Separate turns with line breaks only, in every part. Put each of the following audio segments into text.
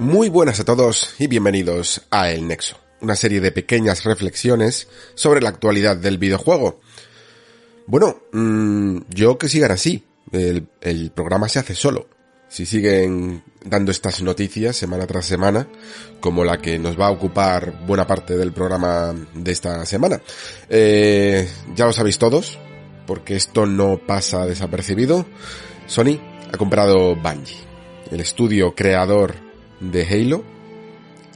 Muy buenas a todos y bienvenidos a El Nexo, una serie de pequeñas reflexiones sobre la actualidad del videojuego. Bueno, mmm, yo que sigan así, el, programa se hace solo. Si siguen dando estas noticias semana tras semana, como la que nos va a ocupar buena parte del programa de esta semana. Eh, ya lo sabéis todos, porque esto no pasa desapercibido. Sony ha comprado Bungie, el estudio creador de Halo.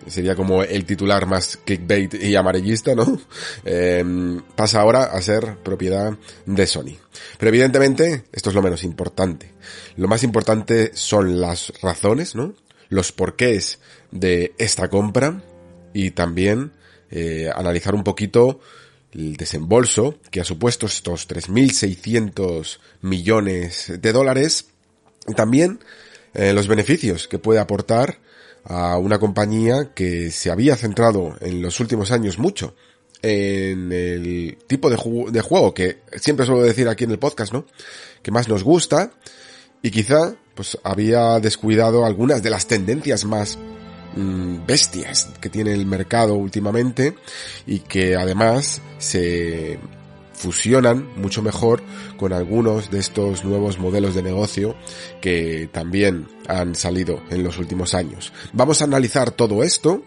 Sería como el titular más clickbait y amarillista, ¿no? Eh, pasa ahora a ser propiedad de Sony. Pero evidentemente, esto es lo menos importante. Lo más importante son las razones, ¿no? Los porqués de esta compra y también eh, analizar un poquito el desembolso que ha supuesto estos 3.600 millones de dólares y también eh, los beneficios que puede aportar a una compañía que se había centrado en los últimos años mucho en el tipo de, de juego que siempre suelo decir aquí en el podcast, ¿no? Que más nos gusta y quizá pues había descuidado algunas de las tendencias más mmm, bestias que tiene el mercado últimamente y que además se fusionan mucho mejor con algunos de estos nuevos modelos de negocio que también han salido en los últimos años. Vamos a analizar todo esto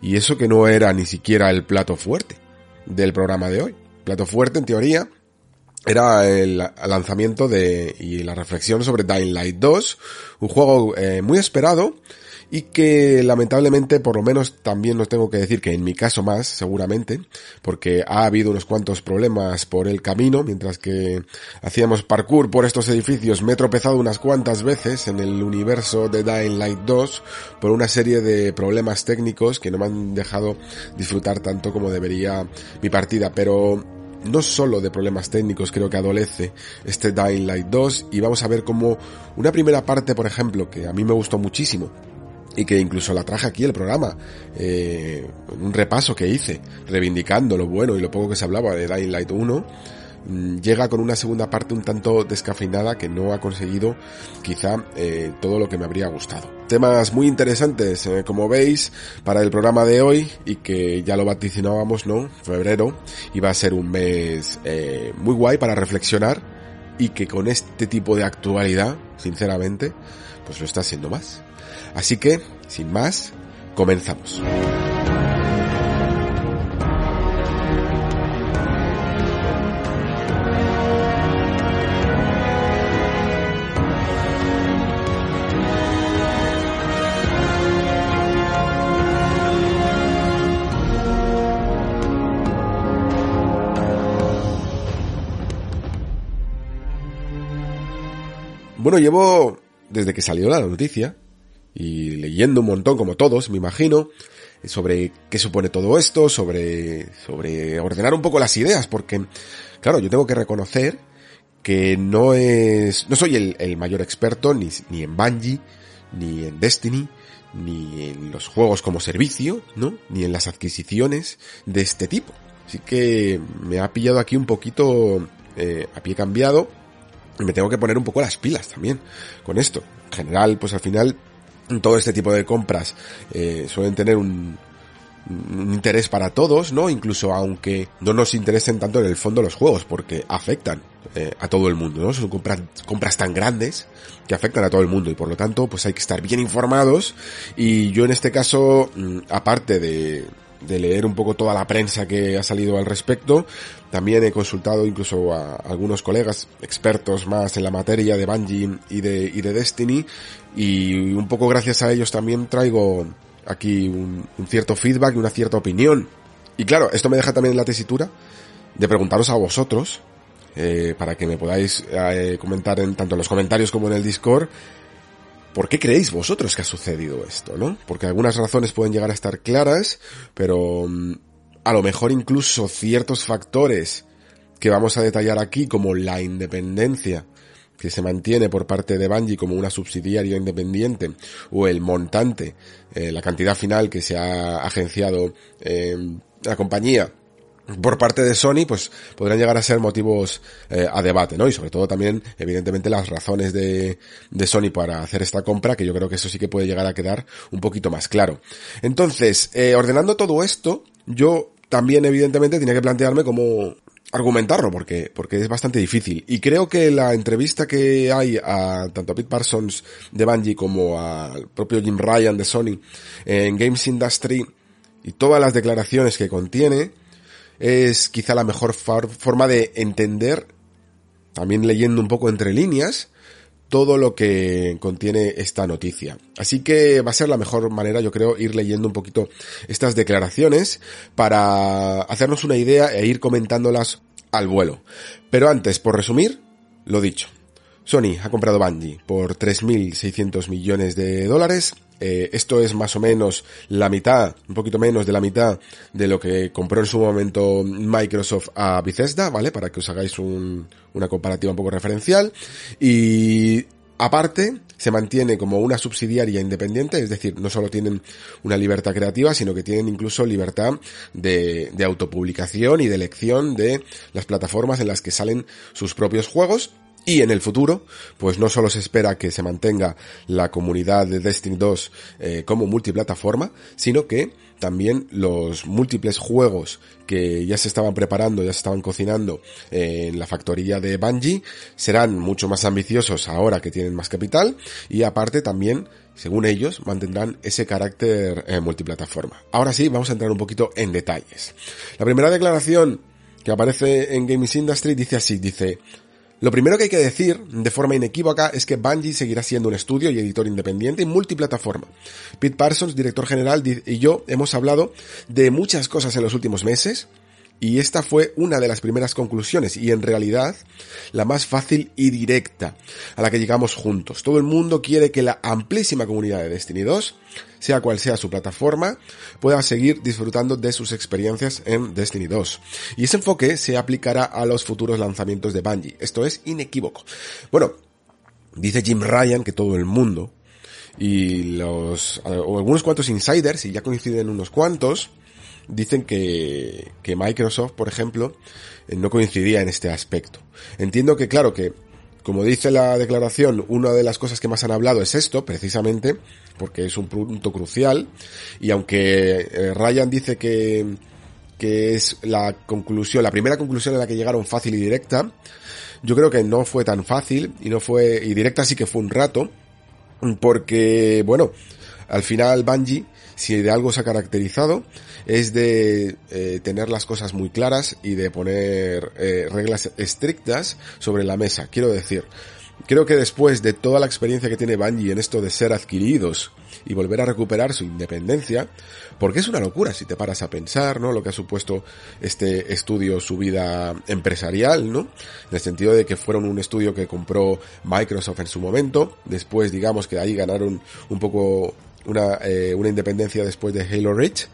y eso que no era ni siquiera el plato fuerte del programa de hoy. Plato fuerte en teoría era el lanzamiento de y la reflexión sobre Dying Light 2, un juego eh, muy esperado y que lamentablemente por lo menos también nos tengo que decir que en mi caso más seguramente porque ha habido unos cuantos problemas por el camino mientras que hacíamos parkour por estos edificios me he tropezado unas cuantas veces en el universo de Dying Light 2 por una serie de problemas técnicos que no me han dejado disfrutar tanto como debería mi partida pero no solo de problemas técnicos creo que adolece este Dying Light 2 y vamos a ver como una primera parte por ejemplo que a mí me gustó muchísimo y que incluso la traje aquí el programa, eh, un repaso que hice, reivindicando lo bueno y lo poco que se hablaba de Dying Light 1, mmm, llega con una segunda parte un tanto descafeinada que no ha conseguido quizá eh, todo lo que me habría gustado. Temas muy interesantes, eh, como veis, para el programa de hoy y que ya lo vaticinábamos, ¿no? Febrero iba a ser un mes eh, muy guay para reflexionar y que con este tipo de actualidad, sinceramente, pues lo está siendo más. Así que, sin más, comenzamos. Bueno, llevo desde que salió la noticia y leyendo un montón como todos, me imagino, sobre qué supone todo esto, sobre, sobre ordenar un poco las ideas, porque, claro, yo tengo que reconocer que no es, no soy el, mayor experto ni, ni en Bungie, ni en Destiny, ni en los juegos como servicio, ¿no? Ni en las adquisiciones de este tipo. Así que me ha pillado aquí un poquito eh, a pie cambiado y me tengo que poner un poco las pilas también con esto. En general, pues al final todo este tipo de compras eh, suelen tener un, un, interés para todos, ¿no? Incluso aunque no nos interesen tanto en el fondo los juegos, porque afectan eh, a todo el mundo, ¿no? Son compras, compras tan grandes que afectan a todo el mundo y por lo tanto pues hay que estar bien informados y yo en este caso, mm, aparte de, de leer un poco toda la prensa que ha salido al respecto. También he consultado incluso a algunos colegas expertos más en la materia de Bungie y de, y de Destiny y un poco gracias a ellos también traigo aquí un, cierto feedback y una cierta opinión. Y claro, esto me deja también en la tesitura de preguntaros a vosotros eh, para que me podáis eh, comentar en, tanto en los comentarios como en el Discord ¿Por qué creéis vosotros que ha sucedido esto, no? Porque algunas razones pueden llegar a estar claras, pero mm, a lo mejor incluso ciertos factores que vamos a detallar aquí, como la independencia que se mantiene por parte de Bungie como una subsidiaria independiente, o el montante, eh, la cantidad final que se ha agenciado eh, la compañía por parte de Sony, pues podrían llegar a ser motivos eh, a debate, ¿no? Y sobre todo también, evidentemente, las razones de, de Sony para hacer esta compra, que yo creo que eso sí que puede llegar a quedar un poquito más claro. Entonces, ordenando todo esto, yo también, evidentemente, tenía que plantearme cómo argumentarlo, porque, porque es bastante difícil. Y creo que la entrevista que hay a tanto a Pete Parsons de Bungie como al propio Jim Ryan de Sony en Games Industry y todas las declaraciones que contiene, es quizá la mejor forma de entender, también leyendo un poco entre líneas, todo lo que contiene esta noticia. Así que va a ser la mejor manera, yo creo, ir leyendo un poquito estas declaraciones para hacernos una idea e ir comentándolas al vuelo. Pero antes, por resumir, lo dicho. Sony ha comprado Bungie por 3.600 millones de dólares eh, esto es más o menos la mitad, un poquito menos de la mitad de lo que compró en su momento Microsoft a Bethesda, ¿vale? Para que os hagáis una comparativa un poco referencial. Y aparte, se mantiene como una subsidiaria independiente, es decir, no solo tienen una libertad creativa, sino que tienen incluso libertad de autopublicación y de elección de las plataformas en las que salen sus propios juegos y en el futuro, pues no solo se espera que se mantenga la comunidad de Destiny 2 eh, como multiplataforma, sino que también los múltiples juegos que ya se estaban preparando, ya se estaban cocinando eh, en la factoría de Bungie, serán mucho más ambiciosos ahora que tienen más capital y aparte también, según ellos, mantendrán ese carácter eh, multiplataforma. Ahora sí, vamos a entrar un poquito en detalles. La primera declaración que aparece en Games Industry dice así, dice, lo primero que hay que decir, de forma inequívoca, es que Bungie seguirá siendo un estudio y editor independiente y multiplataforma. Pete Parsons, director general, y yo hemos hablado de muchas cosas en los últimos meses, y esta fue una de las primeras conclusiones y en realidad la más fácil y directa a la que llegamos juntos. Todo el mundo quiere que la amplísima comunidad de Destiny 2, sea cual sea su plataforma, pueda seguir disfrutando de sus experiencias en Destiny 2. Y ese enfoque se aplicará a los futuros lanzamientos de Bungie. Esto es inequívoco. Bueno, dice Jim Ryan que todo el mundo y los o algunos cuantos insiders y ya coinciden unos cuantos dicen que, que Microsoft, por ejemplo, eh, no coincidía en este aspecto. Entiendo que, claro, que como dice la declaración, una de las cosas que más han hablado es esto, precisamente, porque es un punto crucial, y aunque eh, Ryan dice que, que es la conclusión, la primera conclusión a la que llegaron fácil y directa, yo creo que no fue tan fácil, y no fue, y directa sí que fue un rato, porque, bueno, al final Bungie, si de algo se ha caracterizado, es de eh, tener las cosas muy claras y de poner eh, reglas estrictas sobre la mesa. Quiero decir, creo que después de toda la experiencia que tiene Bungie en esto de ser adquiridos y volver a recuperar su independencia, porque es una locura si te paras a pensar, ¿no? Lo que ha supuesto este estudio, su vida empresarial, ¿no? En el sentido de que fueron un estudio que compró Microsoft en su momento, después digamos que ahí ganaron un poco una, eh, una independencia después de Halo Reach,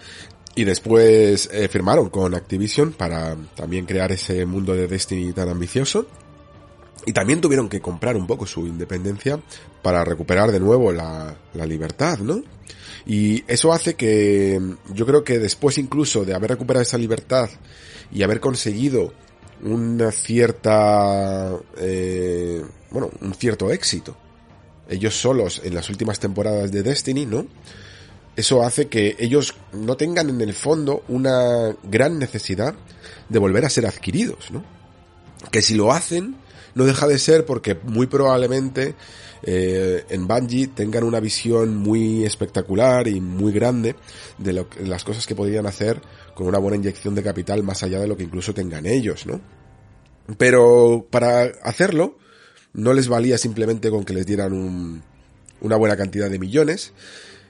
y después eh, firmaron con Activision para también crear ese mundo de Destiny tan ambicioso. Y también tuvieron que comprar un poco su independencia para recuperar de nuevo la, la libertad, ¿no? Y eso hace que yo creo que después incluso de haber recuperado esa libertad y haber conseguido una cierta, eh, bueno, un cierto éxito, ellos solos en las últimas temporadas de Destiny, ¿no? eso hace que ellos no tengan en el fondo una gran necesidad de volver a ser adquiridos, ¿no? Que si lo hacen, no deja de ser porque muy probablemente eh, en Bungie tengan una visión muy espectacular y muy grande de, lo, las cosas que podrían hacer con una buena inyección de capital más allá de lo que incluso tengan ellos, ¿no? Pero para hacerlo, no les valía simplemente con que les dieran un, una buena cantidad de millones,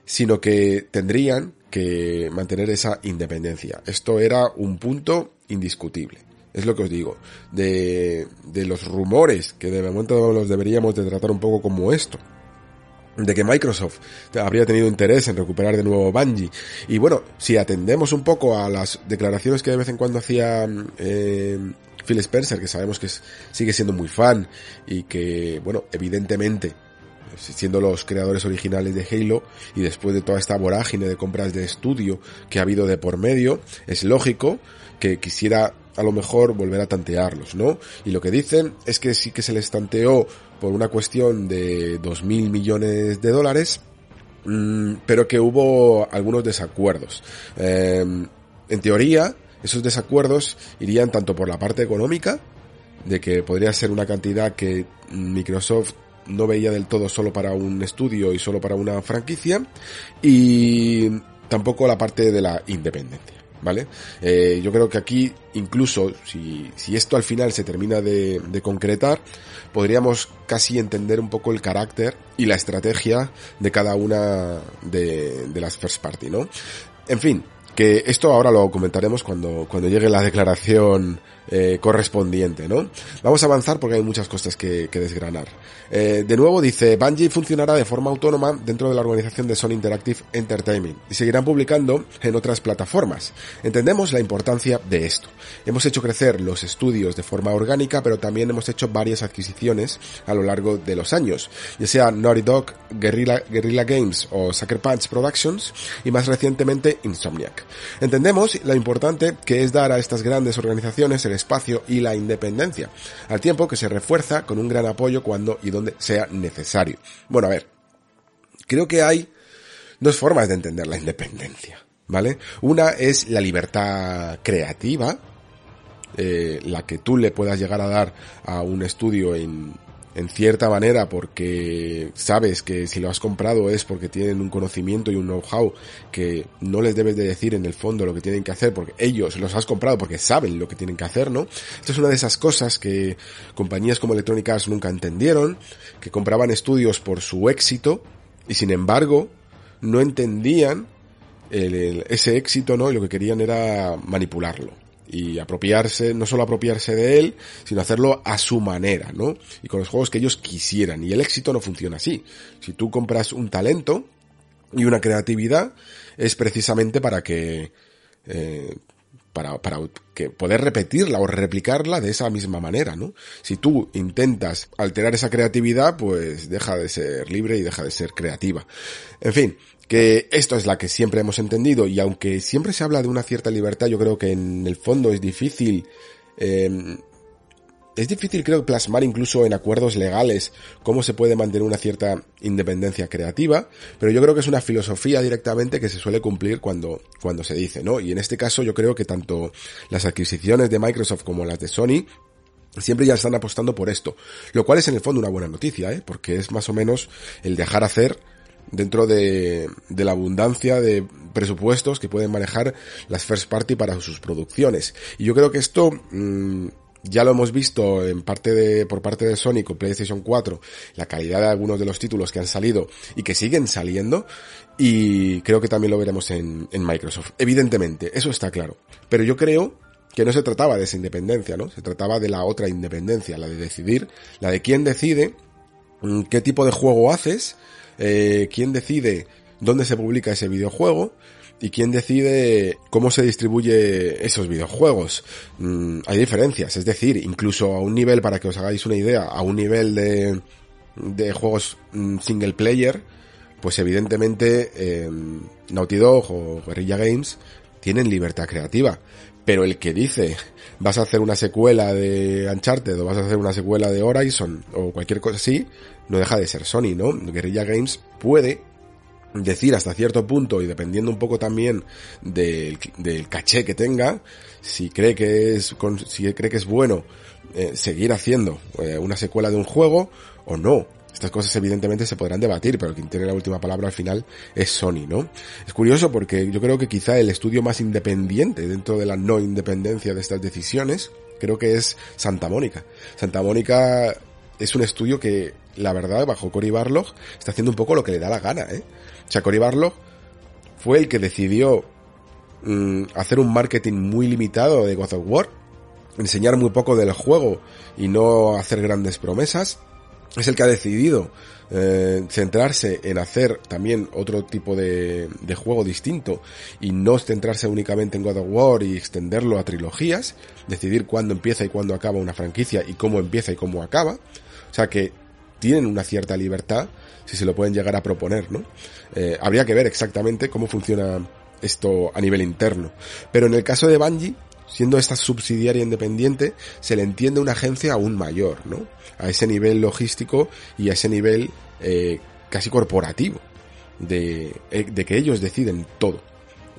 sino que tendrían que mantener esa independencia. Esto era un punto indiscutible. es lo que os digo, de, de los rumores que de momento los deberíamos de tratar un poco como esto de que Microsoft habría tenido interés en recuperar de nuevo Bungie. Y bueno, si atendemos un poco a las declaraciones que de vez en cuando hacía eh, Phil Spencer, que sabemos que sigue siendo muy fan y que, bueno, evidentemente, siendo los creadores originales de Halo y después de toda esta vorágine de compras de estudio que ha habido de por medio, es lógico que quisiera a lo mejor volver a tantearlos, ¿no? Y lo que dicen es que sí que se les tanteó por una cuestión de dos mil millones de dólares, mm, pero que hubo algunos desacuerdos. Em, en teoría, esos desacuerdos irían tanto por la parte económica, de que podría ser una cantidad que Microsoft no veía del todo solo para un estudio y solo para una franquicia, y tampoco la parte de la independencia. ¿vale? Eh, yo creo que aquí, incluso si, si esto al final se termina de, de, concretar, podríamos casi entender un poco el carácter y la estrategia de cada una de, de las first party, ¿no? En fin, que esto ahora lo comentaremos cuando, cuando llegue la declaración eh, correspondiente, ¿no? Vamos a avanzar porque hay muchas cosas que, que desgranar. Eh, de nuevo dice, Bungie funcionará de forma autónoma dentro de la organización de Sony Interactive Entertainment y seguirán publicando en otras plataformas. Entendemos la importancia de esto. Hemos hecho crecer los estudios de forma orgánica, pero también hemos hecho varias adquisiciones a lo largo de los años, ya sea Naughty Dog, Guerrilla, Games o Sucker Punch Productions y más recientemente Insomniac. Entendemos lo importante que es dar a estas grandes organizaciones el espacio y la independencia, al tiempo que se refuerza con un gran apoyo cuando y donde sea necesario. Bueno, a ver, creo que hay dos formas de entender la independencia, ¿vale? Una es la libertad creativa, eh, la que tú le puedas llegar a dar a un estudio en, en cierta manera porque sabes que si lo has comprado es porque tienen un conocimiento y un know-how que no les debes de decir en el fondo lo que tienen que hacer porque ellos los has comprado porque saben lo que tienen que hacer, ¿no? Esto es una de esas cosas que compañías como Electronic Arts nunca entendieron, que compraban estudios por su éxito y sin embargo no entendían ese éxito, ¿no? Y lo que querían era manipularlo y apropiarse, no solo apropiarse de él, sino hacerlo a su manera, ¿no? Y con los juegos que ellos quisieran. Y el éxito no funciona así. Si tú compras un talento y una creatividad, es precisamente para que, eh, para, para que poder repetirla o replicarla de esa misma manera, ¿no? Si tú intentas alterar esa creatividad, pues deja de ser libre y deja de ser creativa. En fin, que esto es la que siempre hemos entendido y aunque siempre se habla de una cierta libertad, yo creo que en el fondo es difícil, eh, es difícil creo plasmar incluso en acuerdos legales cómo se puede mantener una cierta independencia creativa, pero yo creo que es una filosofía directamente que se suele cumplir cuando, cuando se dice, ¿no? Y en este caso yo creo que tanto las adquisiciones de Microsoft como las de Sony siempre ya están apostando por esto, lo cual es en el fondo una buena noticia, ¿eh? Porque es más o menos el dejar hacer dentro de, de, la abundancia de presupuestos que pueden manejar las first party para sus producciones. Y yo creo que esto mmm, ya lo hemos visto en parte de, por parte de Sony con PlayStation 4, la calidad de algunos de los títulos que han salido y que siguen saliendo, y creo que también lo veremos en, en Microsoft. Evidentemente, eso está claro. Pero yo creo que no se trataba de esa independencia, ¿no? Se trataba de la otra independencia, la de decidir, la de quién decide mm, qué tipo de juego haces, eh, quién decide dónde se publica ese videojuego y quién decide cómo se distribuye esos videojuegos. Mm, hay diferencias, es decir, incluso a un nivel, para que os hagáis una idea, a un nivel de, de juegos mm, single player, pues evidentemente eh, Naughty Dog o Guerrilla Games tienen libertad creativa. Pero el que dice vas a hacer una secuela de Uncharted o vas a hacer una secuela de Horizon o cualquier cosa así, no deja de ser Sony, ¿no? Guerrilla Games puede decir hasta cierto punto y dependiendo un poco también del, caché que tenga, si cree que es, si cree que es bueno eh, seguir haciendo eh, una secuela de un juego o no. Estas cosas evidentemente se podrán debatir, pero quien tiene la última palabra al final es Sony, ¿no? Es curioso porque yo creo que quizá el estudio más independiente dentro de la no independencia de estas decisiones, creo que es Santa Mónica. Santa Mónica es un estudio que, la verdad, bajo Cory Barlog, está haciendo un poco lo que le da la gana, ¿eh? O sea, Cory Barlog fue el que decidió mmm, hacer un marketing muy limitado de God of War, enseñar muy poco del juego y no hacer grandes promesas, es el que ha decidido eh, centrarse en hacer también otro tipo de, de, juego distinto y no centrarse únicamente en God of War y extenderlo a trilogías, decidir cuándo empieza y cuándo acaba una franquicia y cómo empieza y cómo acaba. O sea que tienen una cierta libertad si se lo pueden llegar a proponer, ¿no? Eh, habría que ver exactamente cómo funciona esto a nivel interno. Pero en el caso de Bungie, siendo esta subsidiaria independiente, se le entiende una agencia aún mayor, ¿no? A ese nivel logístico y a ese nivel eh, casi corporativo de, eh, de, que ellos deciden todo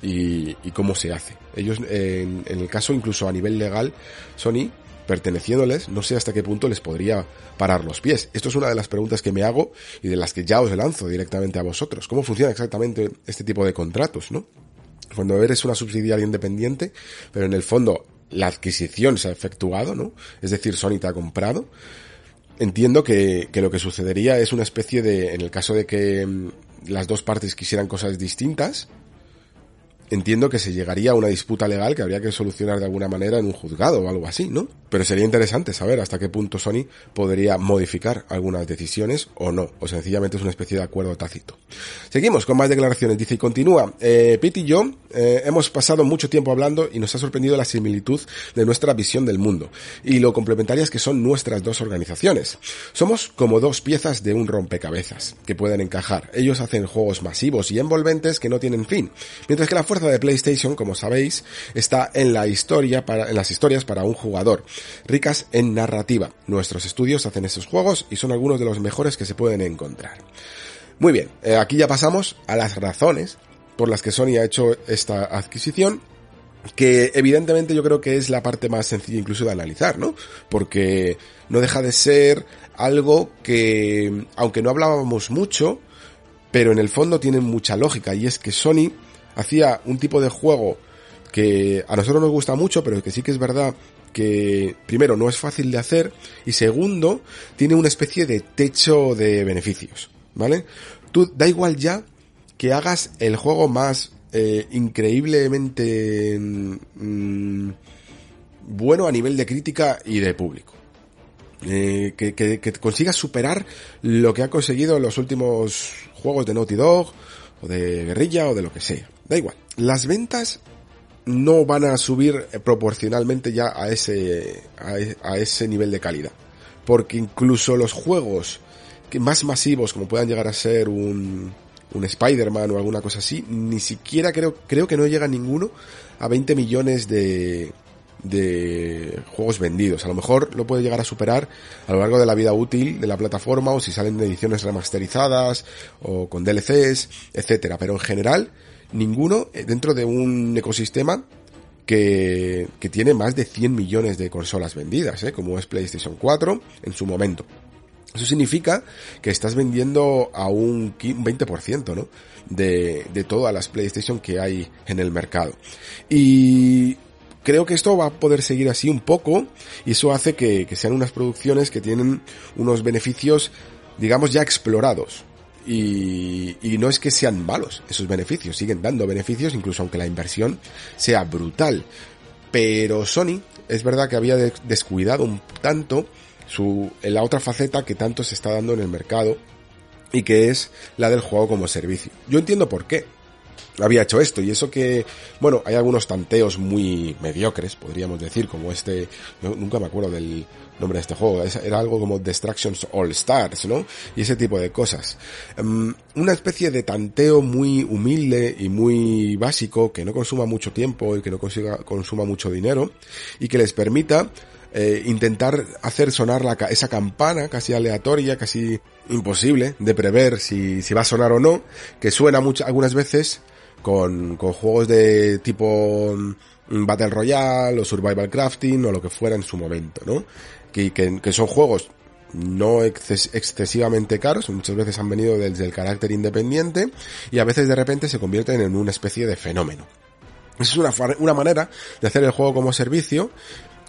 y, y cómo se hace. Ellos, en, en, el caso incluso a nivel legal, Sony, perteneciéndoles, no sé hasta qué punto les podría parar los pies. Esto es una de las preguntas que me hago y de las que ya os lanzo directamente a vosotros. ¿Cómo funciona exactamente este tipo de contratos, no? cuando eres una subsidiaria independiente, pero en el fondo la adquisición se ha efectuado, ¿no? Es decir, Sony te ha comprado. Entiendo que, que lo que sucedería es una especie de, en el caso de que las dos partes quisieran cosas distintas, entiendo que se llegaría a una disputa legal que habría que solucionar de alguna manera en un juzgado o algo así, ¿no? Pero sería interesante saber hasta qué punto Sony podría modificar algunas decisiones o no, o sencillamente es una especie de acuerdo tácito. Seguimos con más declaraciones, dice y continúa. Eh, Pete y yo eh, hemos pasado mucho tiempo hablando y nos ha sorprendido la similitud de nuestra visión del mundo y lo complementarias que son nuestras dos organizaciones. Somos como dos piezas de un rompecabezas que pueden encajar. Ellos hacen juegos masivos y envolventes que no tienen fin, mientras que la fuerza de PlayStation, como sabéis, está en la historia para, en las historias para un jugador, ricas en narrativa. Nuestros estudios hacen esos juegos y son algunos de los mejores que se pueden encontrar. Muy bien, eh, aquí ya pasamos a las razones por las que Sony ha hecho esta adquisición que evidentemente yo creo que es la parte más sencilla incluso de analizar, ¿no? Porque no deja de ser algo que, aunque no hablábamos mucho, pero en el fondo tiene mucha lógica y es que Sony hacía un tipo de juego que a nosotros nos gusta mucho, pero que sí que es verdad que primero no es fácil de hacer y segundo tiene una especie de techo de beneficios, ¿vale? Tú da igual ya que hagas el juego más eh, increíblemente mm, bueno a nivel de crítica y de público. Eh, que, que, que consigas superar lo que ha conseguido los últimos juegos de Naughty Dog o de Guerrilla o de lo que sea. Da igual. Las ventas no van a subir proporcionalmente ya a ese, a, ese nivel de calidad. Porque incluso los juegos más masivos, como puedan llegar a ser un, un Spider-Man o alguna cosa así, ni siquiera creo, creo que no llega ninguno a 20 millones de, de juegos vendidos. A lo mejor lo puede llegar a superar a lo largo de la vida útil de la plataforma o si salen ediciones remasterizadas o con DLCs, etcétera. Pero en general, ninguno eh, dentro de un ecosistema que, que tiene más de 100 millones de consolas vendidas, ¿eh? como es PlayStation 4 en su momento. Eso significa que estás vendiendo a un 20%, ¿no? De, de todas las PlayStation que hay en el mercado. Y creo que esto va a poder seguir así un poco y eso hace que, que sean unas producciones que tienen unos beneficios, digamos, ya explorados. Y, y, no es que sean malos esos beneficios, siguen dando beneficios incluso aunque la inversión sea brutal. Pero Sony es verdad que había descuidado un tanto su, la otra faceta que tanto se está dando en el mercado y que es la del juego como servicio. Yo entiendo por qué había hecho esto y eso que, bueno, hay algunos tanteos muy mediocres, podríamos decir, como este, nunca me acuerdo del nombre de este juego, era algo como Distractions All Stars, ¿no? Y ese tipo de cosas. Um, una especie de tanteo muy humilde y muy básico, que no consuma mucho tiempo y que no consiga, consuma mucho dinero y que les permita eh, intentar hacer sonar la, esa campana casi aleatoria, casi imposible de prever si, si va a sonar o no, que suena muchas, algunas veces con, juegos de tipo mm, Battle Royale o Survival Crafting o lo que fuera en su momento, ¿no? Que, que, que son juegos no excesivamente caros, muchas veces han venido desde el carácter independiente y a veces de repente se convierten en una especie de fenómeno. Esa es una, una manera de hacer el juego como servicio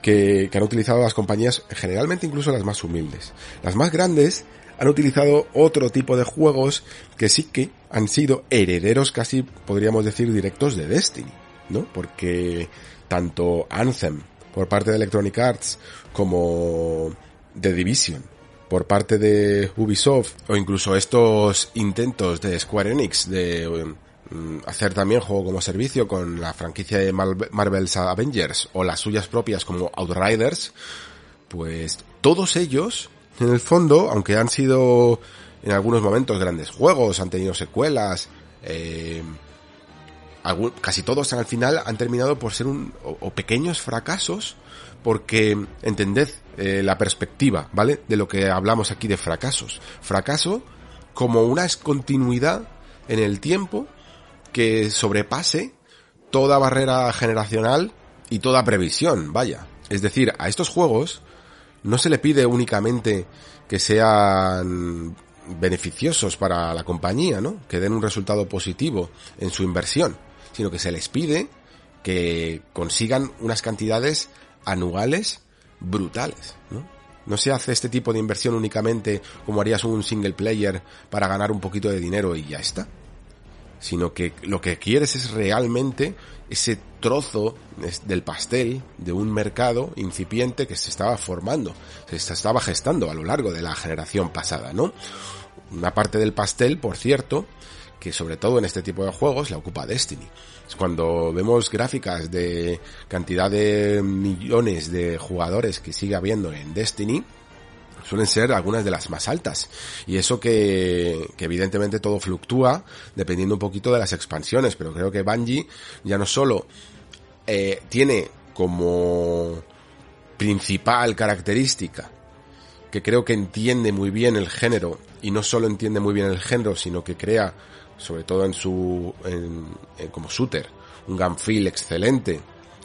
que, que han utilizado las compañías, generalmente incluso las más humildes. Las más grandes han utilizado otro tipo de juegos que sí que han sido herederos casi podríamos decir directos de Destiny, ¿no? Porque tanto Anthem por parte de Electronic Arts como The Division por parte de Ubisoft o incluso estos intentos de Square Enix de mm, hacer también juego como servicio con la franquicia de Marvel's Avengers o las suyas propias como Outriders, pues todos ellos, en el fondo, aunque han sido en algunos momentos grandes juegos, han tenido secuelas, eh, casi todos al final han terminado por ser un, o, pequeños fracasos, porque entended eh, la perspectiva, ¿vale? De lo que hablamos aquí de fracasos. Fracaso como una continuidad en el tiempo que sobrepase toda barrera generacional y toda previsión, vaya. Es decir, a estos juegos no se le pide únicamente que sean beneficiosos para la compañía, ¿no? Que den un resultado positivo en su inversión sino que se les pide que consigan unas cantidades anuales brutales, ¿no? No se hace este tipo de inversión únicamente como harías un single player para ganar un poquito de dinero y ya está. Sino que lo que quieres es realmente ese trozo del pastel de un mercado incipiente que se estaba formando, se estaba gestando a lo largo de la generación pasada, ¿no? Una parte del pastel, por cierto, que sobre todo en este tipo de juegos la ocupa Destiny. Cuando vemos gráficas de cantidad de millones de jugadores que sigue habiendo en Destiny, suelen ser algunas de las más altas. Y eso que, que, evidentemente todo fluctúa dependiendo un poquito de las expansiones, pero creo que Bungie ya no solo eh, tiene como principal característica que creo que entiende muy bien el género y no solo entiende muy bien el género, sino que crea sobre todo en su, en, como shooter, un gun excelente,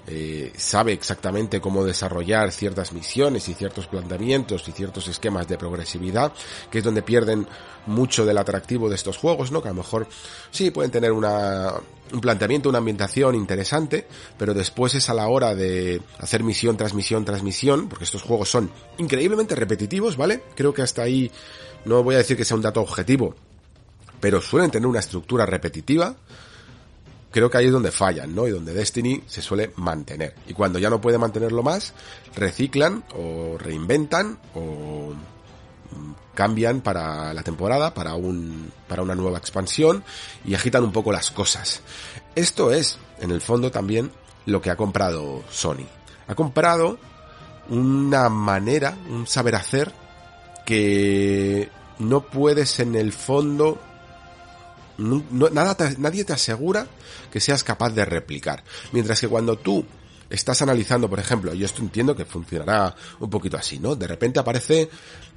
eh, sabe exactamente cómo desarrollar ciertas misiones y ciertos planteamientos y ciertos esquemas de progresividad, que es donde pierden mucho del atractivo de estos juegos, ¿no? Que a lo mejor sí pueden tener una, un planteamiento, una ambientación interesante, pero después es a la hora de hacer misión tras misión tras misión, porque estos juegos son increíblemente repetitivos, ¿vale? Creo que hasta ahí no voy a decir que sea un dato objetivo, pero suelen tener una estructura repetitiva, creo que ahí es donde fallan, ¿no? Y donde Destiny se suele mantener. Y cuando ya no puede mantenerlo más, reciclan o reinventan o mm, cambian para la temporada, para un, para una nueva expansión y agitan un poco las cosas. Esto es, en el fondo, también lo que ha comprado Sony. Ha comprado una manera, un saber hacer que no puedes en el fondo nada nadie te asegura que seas capaz de replicar. Mientras que cuando tú estás analizando, por ejemplo, yo esto entiendo que funcionará un poquito así, ¿no? De repente aparece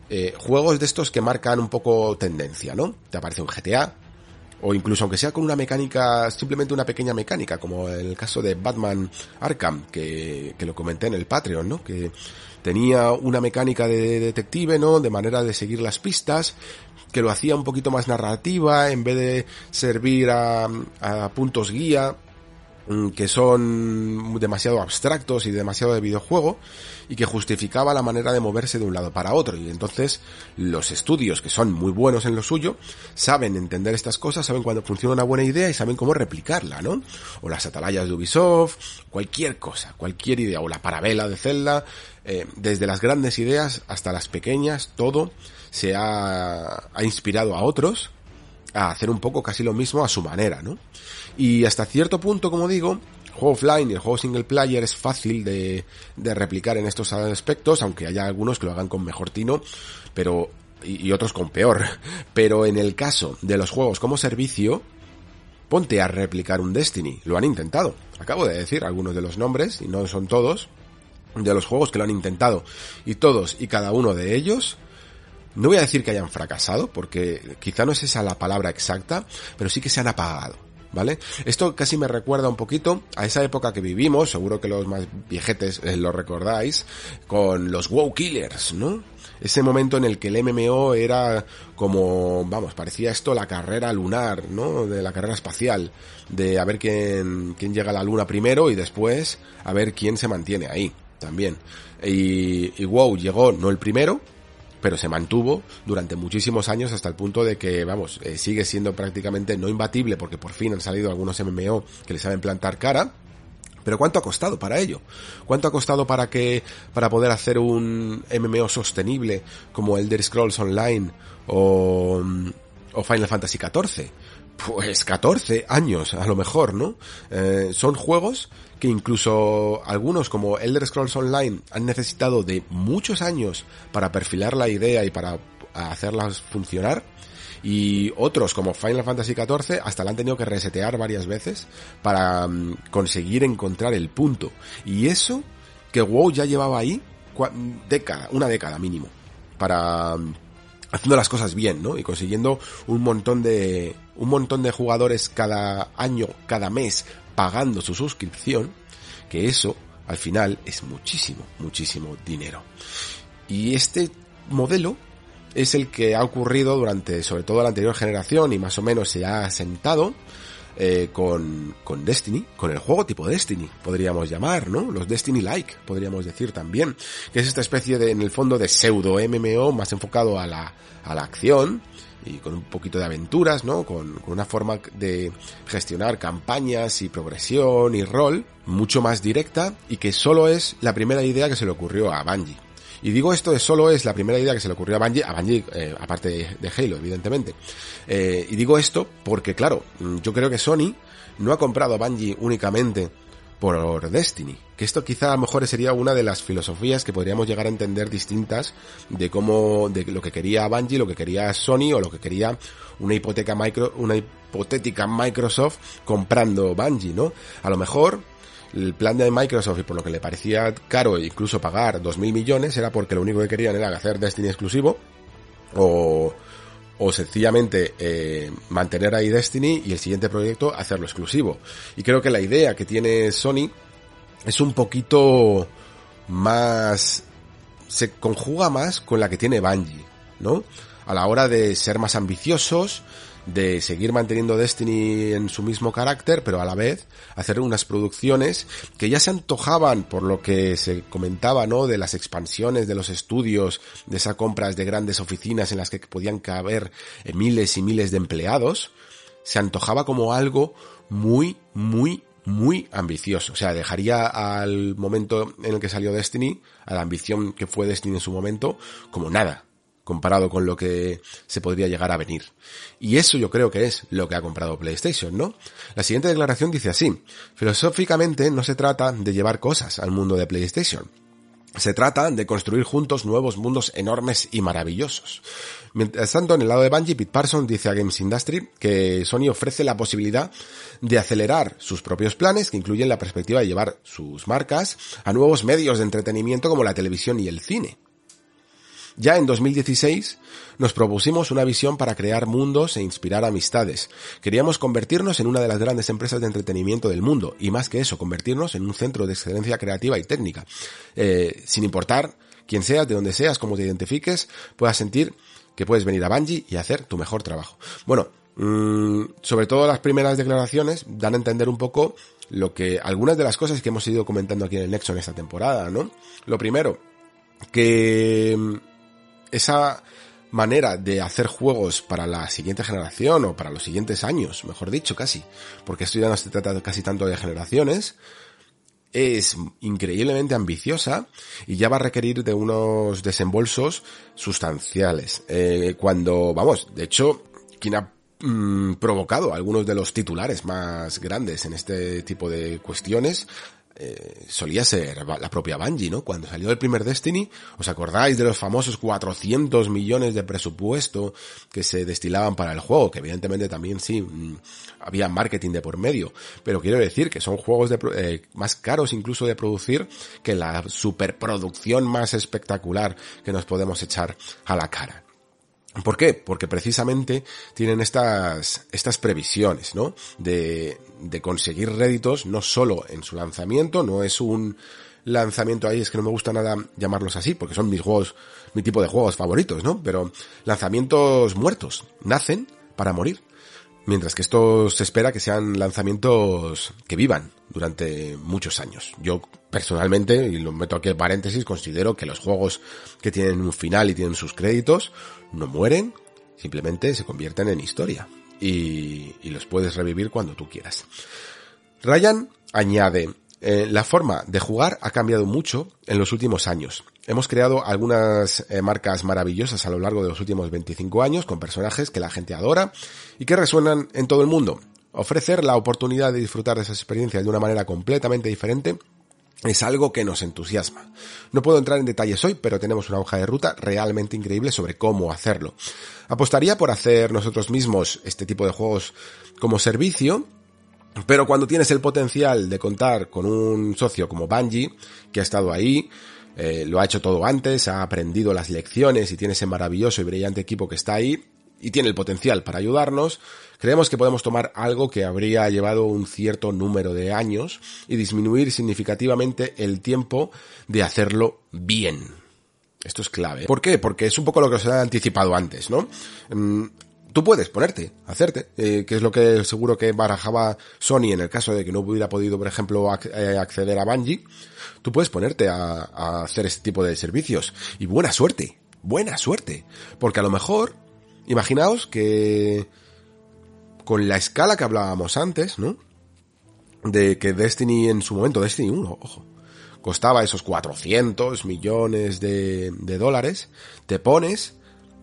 eh, juegos de estos que marcan un poco tendencia, ¿no? Te aparece un GTA, o incluso aunque sea con una mecánica, simplemente una pequeña mecánica, como el caso de Batman Arkham, que, que lo comenté en el Patreon, ¿no? Que tenía una mecánica de detective, ¿no? De manera de seguir las pistas, que lo hacía un poquito más narrativa en vez de servir a, puntos guía que son demasiado abstractos y demasiado de videojuego y que justificaba la manera de moverse de un lado para otro y entonces los estudios que son muy buenos en lo suyo saben entender estas cosas, saben cuándo funciona una buena idea y saben cómo replicarla, ¿no? O las atalayas de Ubisoft, cualquier cosa, cualquier idea o la parabela de Zelda, eh, desde las grandes ideas hasta las pequeñas, todo se ha, ha inspirado a otros a hacer un poco casi lo mismo a su manera, ¿no? Y hasta cierto punto, como digo, juego offline y el juego single player es fácil de, de replicar en estos aspectos, aunque haya algunos que lo hagan con mejor tino, pero, y otros con peor. Pero en el caso de los juegos como servicio, ponte a replicar un Destiny. Lo han intentado. Acabo de decir algunos de los nombres, y no son todos, de los juegos que lo han intentado. Y todos y cada uno de ellos no voy a decir que hayan fracasado, porque quizá no es esa la palabra exacta, pero sí que se han apagado. ¿Vale? Esto casi me recuerda un poquito a esa época que vivimos, seguro que los más viejetes eh, lo recordáis, con los WoW Killers, ¿no? Ese momento en el que el MMO era como, vamos, parecía esto la carrera lunar, ¿no? De la carrera espacial, de a ver quién, quién llega a la luna primero y después a ver quién se mantiene ahí, también. Y, y WoW llegó, no el primero, pero se mantuvo durante muchísimos años hasta el punto de que, vamos, eh, sigue siendo prácticamente no imbatible porque por fin han salido algunos MMO que le saben plantar cara, Pero ¿cuánto ha costado para ello? ¿Cuánto ha costado para que, para poder hacer un MMO sostenible como Elder Scrolls Online o, o Final Fantasy XIV? Pues 14 años, a lo mejor, ¿no? Eh, son juegos que incluso algunos como Elder Scrolls Online han necesitado de muchos años para perfilar la idea y para hacerlas funcionar y otros como Final Fantasy XIV hasta la han tenido que resetear varias veces para mm, conseguir encontrar el punto. Y eso que WoW ya llevaba ahí década, una década mínimo, para mm, haciendo las cosas bien, ¿no? Y consiguiendo un montón de un montón de jugadores cada año, cada mes pagando su suscripción, que eso al final es muchísimo, muchísimo dinero. Y este modelo es el que ha ocurrido durante sobre todo la anterior generación y más o menos se ha asentado eh, con, con Destiny, con el juego tipo Destiny, podríamos llamar, ¿no? Los Destiny-like, podríamos decir también, que es esta especie de, en el fondo, de pseudo MMO más enfocado a la, a la acción, y con un poquito de aventuras, ¿no? Con, con, una forma de gestionar campañas y progresión y rol mucho más directa y que solo es la primera idea que se le ocurrió a Bungie. Y digo esto de solo es la primera idea que se le ocurrió a Bungie, a Bungie, eh, aparte de, Halo, evidentemente. Eh, y digo esto porque, claro, yo creo que Sony no ha comprado a Bungie únicamente por Destiny. Que esto quizá a lo mejor sería una de las filosofías que podríamos llegar a entender distintas de cómo, de lo que quería Bungie, lo que quería Sony o lo que quería una hipoteca micro, una hipotética Microsoft comprando Bungie, ¿no? A lo mejor el plan de Microsoft y por lo que le parecía caro incluso pagar 2.000 millones era porque lo único que querían era hacer Destiny exclusivo o, o sencillamente eh, mantener ahí Destiny y el siguiente proyecto hacerlo exclusivo. Y creo que la idea que tiene Sony es un poquito más... se conjuga más con la que tiene Bungie, ¿no? A la hora de ser más ambiciosos, de seguir manteniendo Destiny en su mismo carácter, pero a la vez hacer unas producciones que ya se antojaban por lo que se comentaba, ¿no? De las expansiones de los estudios, de esas compras de grandes oficinas en las que podían caber eh, miles y miles de empleados, se antojaba como algo muy, muy, muy ambicioso. O sea, dejaría al momento en el que salió Destiny, a la ambición que fue Destiny en su momento, como nada comparado con lo que se podría llegar a venir. Y eso yo creo que es lo que ha comprado PlayStation, ¿no? La siguiente declaración dice así, filosóficamente no se trata de llevar cosas al mundo de PlayStation. Se trata de construir juntos nuevos mundos enormes y maravillosos. Mientras tanto, en el lado de Bungie, Pete Parsons dice a Games Industry que Sony ofrece la posibilidad de acelerar sus propios planes que incluyen la perspectiva de llevar sus marcas a nuevos medios de entretenimiento como la televisión y el cine. Ya en 2016 nos propusimos una visión para crear mundos e inspirar amistades. Queríamos convertirnos en una de las grandes empresas de entretenimiento del mundo y más que eso, convertirnos en un centro de excelencia creativa y técnica. Eh, sin importar quién seas, de dónde seas, cómo te identifiques, puedas sentir que puedes venir a Bungie y hacer tu mejor trabajo. Bueno, mmm, sobre todo las primeras declaraciones dan a entender un poco lo que algunas de las cosas que hemos ido comentando aquí en el Nexo en esta temporada, ¿no? Lo primero, que esa manera de hacer juegos para la siguiente generación o para los siguientes años, mejor dicho, casi, porque esto ya no se trata casi tanto de generaciones, es increíblemente ambiciosa y ya va a requerir de unos desembolsos sustanciales. Eh, cuando, vamos, de hecho, quien ha mm, provocado algunos de los titulares más grandes en este tipo de cuestiones eh, solía ser la propia Bungie, ¿no? Cuando salió el primer Destiny, ¿os acordáis de los famosos 400 millones de presupuesto que se destilaban para el juego? Que evidentemente también sí, mm, había marketing de por medio, pero quiero decir que son juegos de, eh, más caros incluso de producir que la superproducción más espectacular que nos podemos echar a la cara. ¿Por qué? Porque precisamente tienen estas, estas previsiones, ¿no? De, de conseguir réditos no solo en su lanzamiento, no es un lanzamiento ahí, es que no me gusta nada llamarlos así, porque son mis juegos, mi tipo de juegos favoritos, ¿no? Pero lanzamientos muertos, nacen para morir. Mientras que esto se espera que sean lanzamientos que vivan durante muchos años. Yo personalmente, y lo meto aquí en paréntesis, considero que los juegos que tienen un final y tienen sus créditos no mueren, simplemente se convierten en historia. Y, y los puedes revivir cuando tú quieras. Ryan añade, eh, la forma de jugar ha cambiado mucho en los últimos años. Hemos creado algunas eh, marcas maravillosas a lo largo de los últimos 25 años con personajes que la gente adora y que resuenan en todo el mundo. Ofrecer la oportunidad de disfrutar de esas experiencias de una manera completamente diferente es algo que nos entusiasma. No puedo entrar en detalles hoy, pero tenemos una hoja de ruta realmente increíble sobre cómo hacerlo. Apostaría por hacer nosotros mismos este tipo de juegos como servicio pero cuando tienes el potencial de contar con un socio como Bungie, que ha estado ahí, eh, lo ha hecho todo antes, ha aprendido las lecciones y tiene ese maravilloso y brillante equipo que está ahí y tiene el potencial para ayudarnos, creemos que podemos tomar algo que habría llevado un cierto número de años y disminuir significativamente el tiempo de hacerlo bien. Esto es clave. ¿Por qué? Porque es un poco lo que os he anticipado antes, ¿no? Mm, tú puedes ponerte, hacerte, eh, que es lo que seguro que barajaba Sony en el caso de que no hubiera podido, por ejemplo, eh, acceder a Bungie, tú puedes ponerte a, a, hacer este tipo de servicios. Y buena suerte, buena suerte. Porque a lo mejor, imaginaos que con la escala que hablábamos antes, ¿no? De que Destiny en su momento, Destiny 1, ojo, costaba esos 400 millones de, de dólares, te pones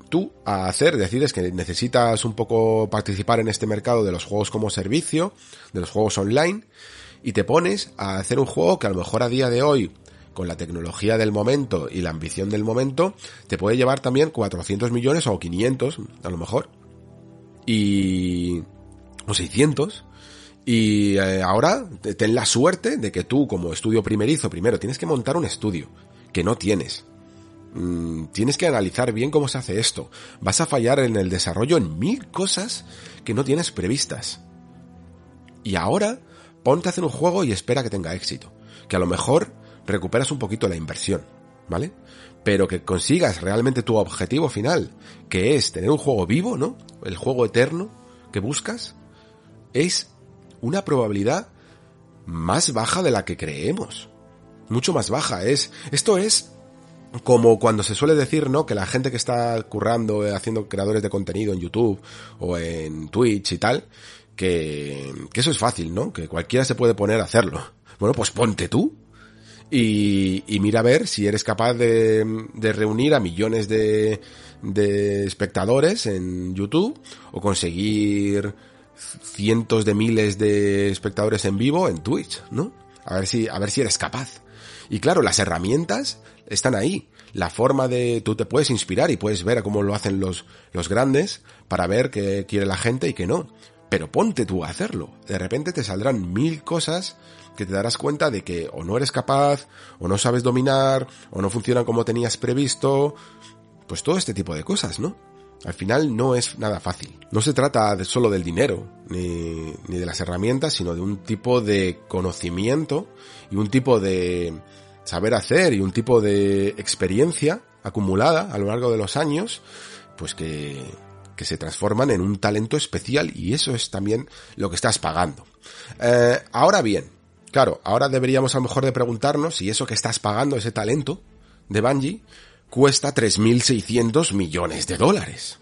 tú a hacer, decides que necesitas un poco participar en este mercado de los juegos como servicio, de los juegos online, y te pones a hacer un juego que a lo mejor a día de hoy, con la tecnología del momento y la ambición del momento, te puede llevar también 400 millones o 500, a lo mejor. Y... o 600. Y eh, ahora ten la suerte de que tú como estudio primerizo, primero tienes que montar un estudio, que no tienes Mm, tienes que analizar bien cómo se hace esto. Vas a fallar en el desarrollo en mil cosas que no tienes previstas. Y ahora, ponte a hacer un juego y espera que tenga éxito. Que a lo mejor recuperas un poquito la inversión, ¿vale? Pero que consigas realmente tu objetivo final, que es tener un juego vivo, ¿no? El juego eterno que buscas, es una probabilidad más baja de la que creemos. Mucho más baja. Es, esto es como cuando se suele decir, ¿no? Que la gente que está currando, eh, haciendo creadores de contenido en YouTube o en Twitch y tal, que, que eso es fácil, ¿no? Que cualquiera se puede poner a hacerlo. Bueno, pues ponte tú. Y, y mira a ver si eres capaz de, de reunir a millones de, de espectadores en YouTube o conseguir cientos de miles de espectadores en vivo en Twitch, ¿no? A ver si, a ver si eres capaz. Y claro, las herramientas están ahí. La forma de, tú te puedes inspirar y puedes ver cómo lo hacen los, los grandes para ver qué quiere la gente y qué no. Pero ponte tú a hacerlo. De repente te saldrán mil cosas que te darás cuenta de que o no eres capaz, o no sabes dominar, o no funcionan como tenías previsto. Pues todo este tipo de cosas, ¿no? Al final no es nada fácil. No se trata de solo del dinero, ni, ni de las herramientas, sino de un tipo de conocimiento y un tipo de, saber hacer y un tipo de experiencia acumulada a lo largo de los años, pues que, que se transforman en un talento especial y eso es también lo que estás pagando. Eh, ahora bien, claro, ahora deberíamos a lo mejor de preguntarnos si eso que estás pagando, ese talento de Bungie, cuesta 3.600 millones de dólares.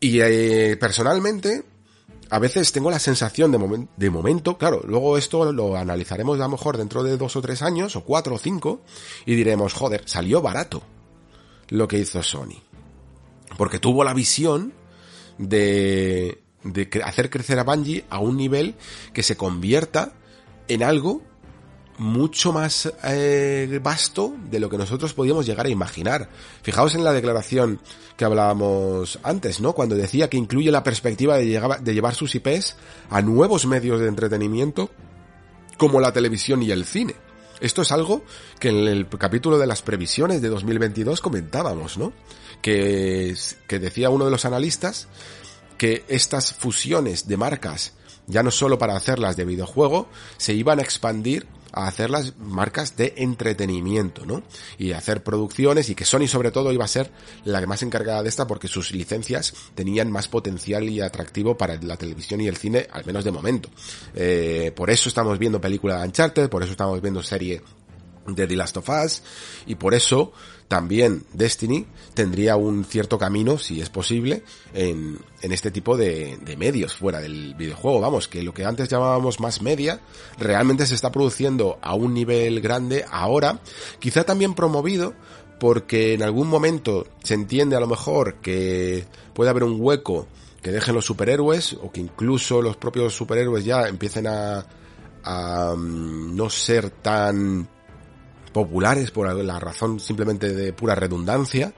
Y eh, personalmente, a veces tengo la sensación de, de, momento, claro, luego esto lo analizaremos a lo mejor dentro de dos o tres años, o cuatro o cinco, y diremos, joder, salió barato lo que hizo Sony. Porque tuvo la visión de, de hacer crecer a Bungie a un nivel que se convierta en algo mucho más eh, vasto de lo que nosotros podíamos llegar a imaginar. Fijaos en la declaración que hablábamos antes, ¿no? Cuando decía que incluye la perspectiva de, de llevar sus IPs a nuevos medios de entretenimiento como la televisión y el cine. Esto es algo que en el capítulo de las previsiones de 2022 comentábamos, ¿no? Que, que decía uno de los analistas que estas fusiones de marcas, ya no solo para hacerlas de videojuego, se iban a expandir a hacer las marcas de entretenimiento, ¿no? Y hacer producciones y que Sony sobre todo iba a ser la que más encargada de esta porque sus licencias tenían más potencial y atractivo para la televisión y el cine, al menos de momento. Eh, por eso estamos viendo película de Uncharted, por eso estamos viendo serie de The Last of Us y por eso también Destiny tendría un cierto camino, si es posible, en, este tipo de, de, medios fuera del videojuego. Vamos, que lo que antes llamábamos más media, realmente se está produciendo a un nivel grande ahora, quizá también promovido porque en algún momento se entiende a lo mejor que puede haber un hueco que dejen los superhéroes o que incluso los propios superhéroes ya empiecen a, a mm, no ser tan populares por la razón simplemente de pura redundancia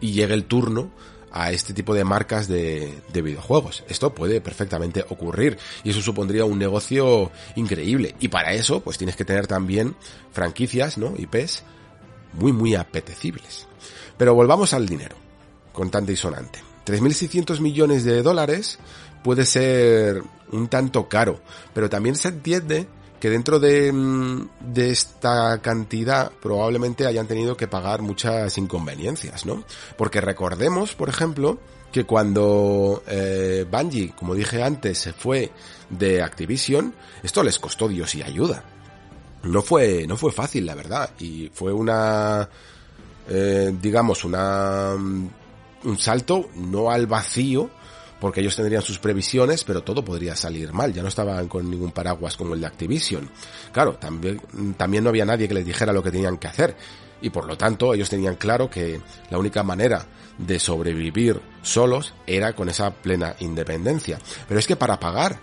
y llegue el turno a este tipo de marcas de, de, videojuegos. Esto puede perfectamente ocurrir y eso supondría un negocio increíble. Y para eso, pues tienes que tener también franquicias, ¿no? IPs muy, muy apetecibles. Pero volvamos al dinero, contante y sonante. 3.600 millones de dólares puede ser un tanto caro, pero también se entiende que dentro de, mm, de, esta cantidad probablemente hayan tenido que pagar muchas inconveniencias, ¿no? Porque recordemos, por ejemplo, que cuando eh, Bungie, como dije antes, se fue de Activision, esto les costó Dios y ayuda. No fue, no fue fácil, la verdad, y fue una, eh, digamos, una, mm, un salto no al vacío, porque ellos tendrían sus previsiones, pero todo podría salir mal. Ya no estaban con ningún paraguas como el de Activision. Claro, también, también no había nadie que les dijera lo que tenían que hacer. Y por lo tanto, ellos tenían claro que la única manera de sobrevivir solos era con esa plena independencia. Pero es que para pagar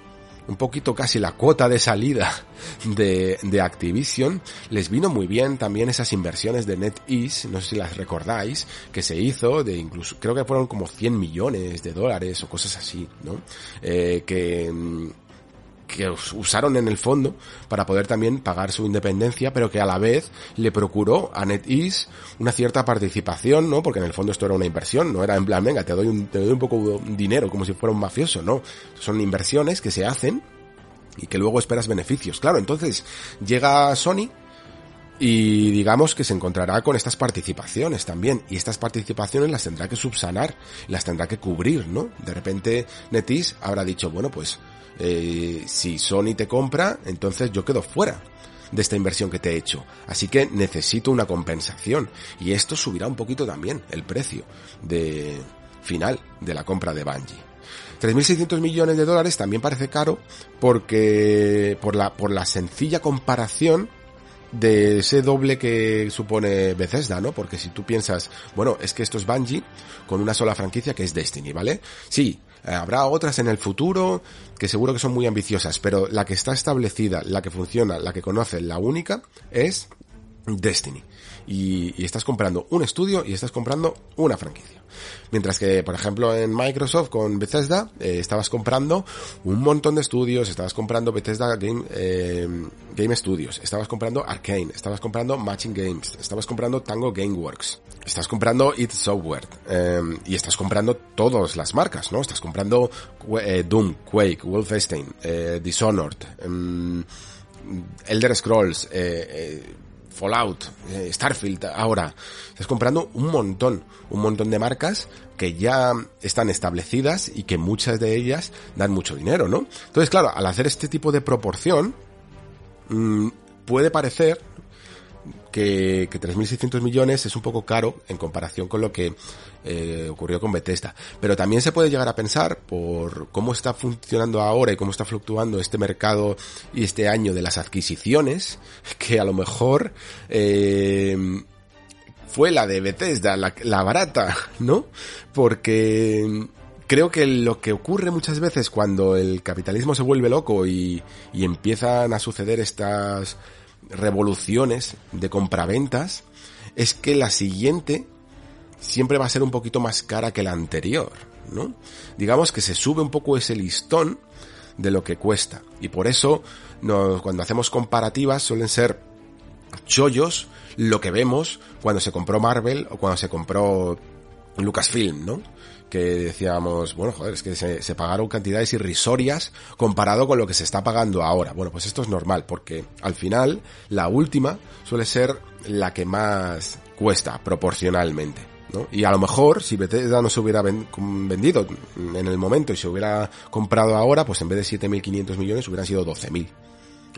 un poquito casi la cuota de salida de, de, Activision, les vino muy bien también esas inversiones de NetEase, no sé si las recordáis, que se hizo de incluso, creo que fueron como 100 millones de dólares o cosas así, ¿no? Eh, que, que usaron en el fondo para poder también pagar su independencia, pero que a la vez le procuró a NetEase una cierta participación, ¿no? Porque en el fondo esto era una inversión, no era en plan, venga, te doy un, te doy un poco de dinero como si fuera un mafioso, no. Son inversiones que se hacen y que luego esperas beneficios. Claro, entonces llega Sony y digamos que se encontrará con estas participaciones también. Y estas participaciones las tendrá que subsanar, las tendrá que cubrir, ¿no? De repente Netis habrá dicho, bueno, pues eh, si Sony te compra, entonces yo quedo fuera de esta inversión que te he hecho. Así que necesito una compensación. Y esto subirá un poquito también el precio de final de la compra de Bungie. 3.600 millones de dólares también parece caro porque por la, por la sencilla comparación de ese doble que supone Bethesda, ¿no? Porque si tú piensas, bueno, es que esto es Bungie con una sola franquicia que es Destiny, ¿vale? Sí, habrá otras en el futuro que seguro que son muy ambiciosas, pero la que está establecida, la que funciona, la que conoce, la única es Destiny. Y, estás comprando un estudio y estás comprando una franquicia. Mientras que, por ejemplo, en Microsoft con Bethesda eh, estabas comprando un montón de estudios, estabas comprando Bethesda Game, eh, Game Studios, estabas comprando Arcane, estabas comprando Matching Games, estabas comprando Tango Gameworks, estás comprando It Software eh, y estás comprando todas las marcas, ¿no? Estás comprando Doom, Quake, Wolfenstein, Dishonored, em, Elder Scrolls, eh, Fallout, eh, Starfield, ahora. Estás comprando un montón, un montón de marcas que ya están establecidas y que muchas de ellas dan mucho dinero, ¿no? Entonces, claro, al hacer este tipo de proporción, mmm, puede parecer que, que 3.600 millones es un poco caro en comparación con lo que eh, ocurrió con Bethesda. Pero también se puede llegar a pensar por cómo está funcionando ahora y cómo está fluctuando este mercado y este año de las adquisiciones, que a lo mejor eh, fue la de Bethesda, la, barata, ¿no? Porque creo que lo que ocurre muchas veces cuando el capitalismo se vuelve loco y empiezan a suceder estas revoluciones de compraventas es que la siguiente siempre va a ser un poquito más cara que la anterior, ¿no? Digamos que se sube un poco ese listón de lo que cuesta. Y por eso, cuando hacemos comparativas, suelen ser chollos lo que vemos cuando se compró Marvel o cuando se compró Lucasfilm, ¿no? que decíamos, bueno, joder, es que se, pagaron cantidades irrisorias comparado con lo que se está pagando ahora. Bueno, pues esto es normal, porque al final la última suele ser la que más cuesta proporcionalmente. Y a lo mejor, si Bethesda no se hubiera vendido en el momento y se hubiera comprado ahora, pues en vez de 7.500 millones hubieran sido 12.000.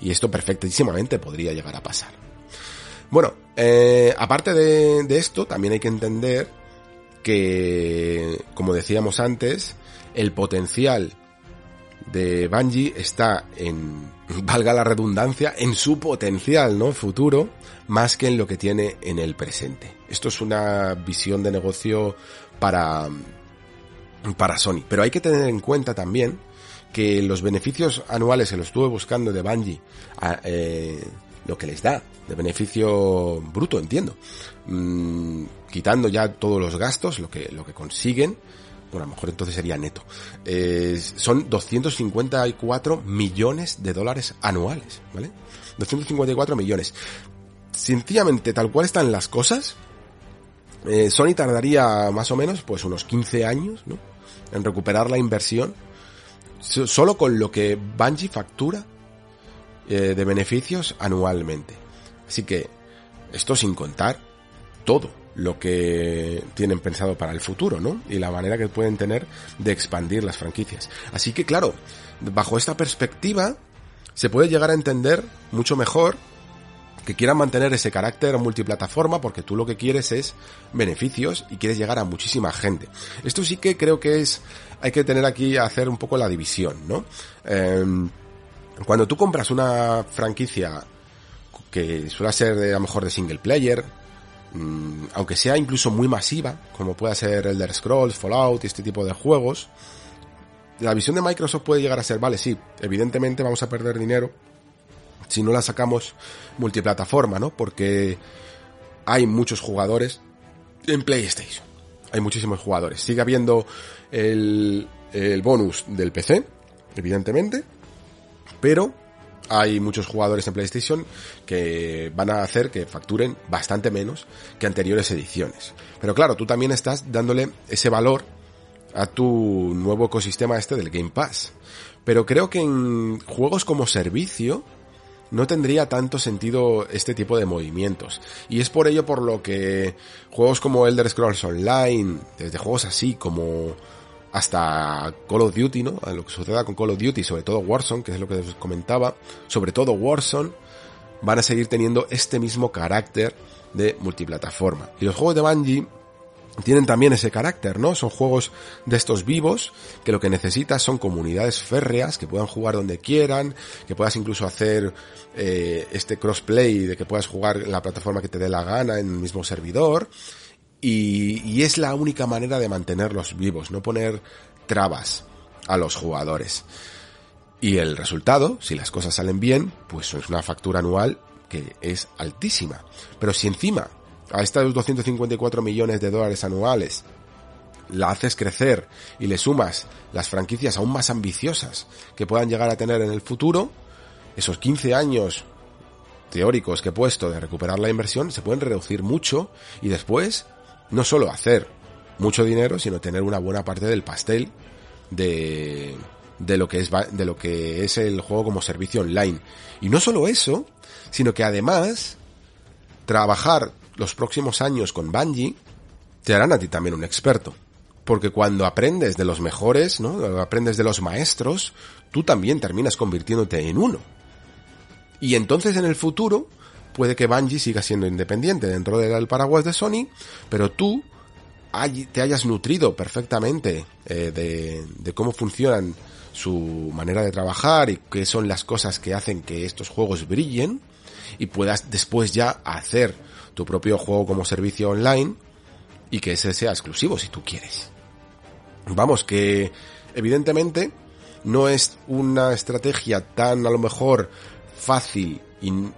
Y esto perfectísimamente podría llegar a pasar. Bueno, eh, aparte de, de esto, también hay que entender que, como decíamos antes, el potencial de Bungie está en, valga la redundancia, en su potencial, ¿no? Futuro, más que en lo que tiene en el presente. Esto es una visión de negocio para, para Sony. Pero hay que tener en cuenta también que los beneficios anuales que lo estuve buscando de Bungie, eh, lo que les da de beneficio bruto, entiendo, mm, quitando ya todos los gastos, lo que, lo que consiguen, bueno, a lo mejor entonces sería neto, eh, son 254 millones de dólares anuales, ¿vale? 254 millones. Sencillamente, tal cual están las cosas, eh, Sony tardaría más o menos, pues unos 15 años, ¿no? En recuperar la inversión, solo con lo que Bungie factura eh, de beneficios anualmente. Así que, esto sin contar todo lo que tienen pensado para el futuro, ¿no? Y la manera que pueden tener de expandir las franquicias. Así que claro, bajo esta perspectiva se puede llegar a entender mucho mejor que quieran mantener ese carácter multiplataforma porque tú lo que quieres es beneficios y quieres llegar a muchísima gente. Esto sí que creo que es, hay que tener aquí a hacer un poco la división, ¿no? Em, cuando tú compras una franquicia que suele ser de, a lo mejor de single player, Mm, aunque sea incluso muy masiva, como pueda ser Elder Scrolls, Fallout y este tipo de juegos, la visión de Microsoft puede llegar a ser, vale, sí, evidentemente vamos a perder dinero si no la sacamos multiplataforma, ¿no? Porque hay muchos jugadores en PlayStation. Hay muchísimos jugadores. Sigue habiendo el, el bonus del PC, evidentemente, pero hay muchos jugadores en PlayStation que van a hacer que facturen bastante menos que anteriores ediciones. Pero claro, tú también estás dándole ese valor a tu nuevo ecosistema este del Game Pass. Pero creo que en juegos como servicio no tendría tanto sentido este tipo de movimientos. Y es por ello por lo que juegos como Elder Scrolls Online, desde juegos así como hasta Call of Duty, ¿no? A lo que suceda con Call of Duty, sobre todo Warzone, que es lo que les comentaba, sobre todo Warzone, van a seguir teniendo este mismo carácter de multiplataforma. Y los juegos de Bungie tienen también ese carácter, ¿no? Son juegos de estos vivos que lo que necesitas son comunidades férreas que puedan jugar donde quieran, que puedas incluso hacer eh, este crossplay de que puedas jugar en la plataforma que te dé la gana en el mismo servidor y, es la única manera de mantenerlos vivos, no poner trabas a los jugadores. Y el resultado, si las cosas salen bien, pues es una factura anual que es altísima. Pero si encima a estos 254 millones de dólares anuales la haces crecer y le sumas las franquicias aún más ambiciosas que puedan llegar a tener en el futuro, esos 15 años teóricos que he puesto de recuperar la inversión se pueden reducir mucho y después no solo hacer mucho dinero, sino tener una buena parte del pastel de, de lo que es de lo que es el juego como servicio online. Y no solo eso, sino que además trabajar los próximos años con Bungie te harán a ti también un experto. Porque cuando aprendes de los mejores, ¿no? Aprendes de los maestros, tú también terminas convirtiéndote en uno. Y entonces en el futuro puede que Bungie siga siendo independiente dentro del paraguas de Sony, pero tú te hayas nutrido perfectamente eh, de, de cómo funcionan su manera de trabajar y qué son las cosas que hacen que estos juegos brillen y puedas después ya hacer tu propio juego como servicio online y que ese sea exclusivo si tú quieres. Vamos, que evidentemente no es una estrategia tan a lo mejor fácil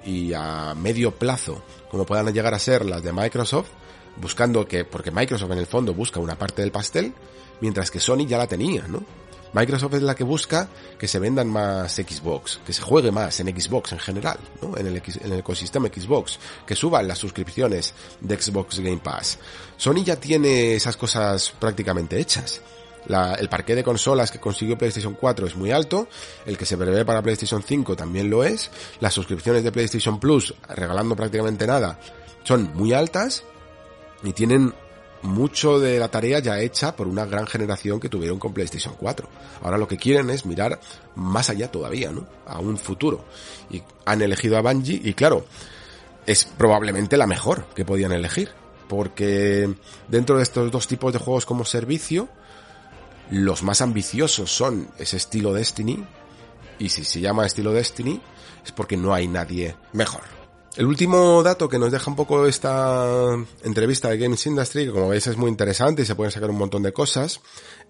y, a medio plazo, como puedan llegar a ser las de Microsoft, buscando que, porque Microsoft en el fondo busca una parte del pastel, mientras que Sony ya la tenía, ¿no? Microsoft es la que busca que se vendan más Xbox, que se juegue más en Xbox en general, ¿no? En el, en el ecosistema Xbox, que suban las suscripciones de Xbox Game Pass. Sony ya tiene esas cosas prácticamente hechas el parque de consolas que consiguió PlayStation 4 es muy alto, el que se prevé para PlayStation 5 también lo es, las suscripciones de PlayStation Plus, regalando prácticamente nada, son muy altas y tienen mucho de la tarea ya hecha por una gran generación que tuvieron con PlayStation 4. Ahora lo que quieren es mirar más allá todavía, ¿no? A un futuro. Y han elegido a Bungie y claro, es probablemente la mejor que podían elegir. Porque dentro de estos dos tipos de juegos como servicio, los más ambiciosos son ese estilo Destiny. Y si se llama estilo Destiny, es porque no hay nadie mejor. El último dato que nos deja un poco esta entrevista de Games Industry, que como veis es muy interesante y se pueden sacar un montón de cosas,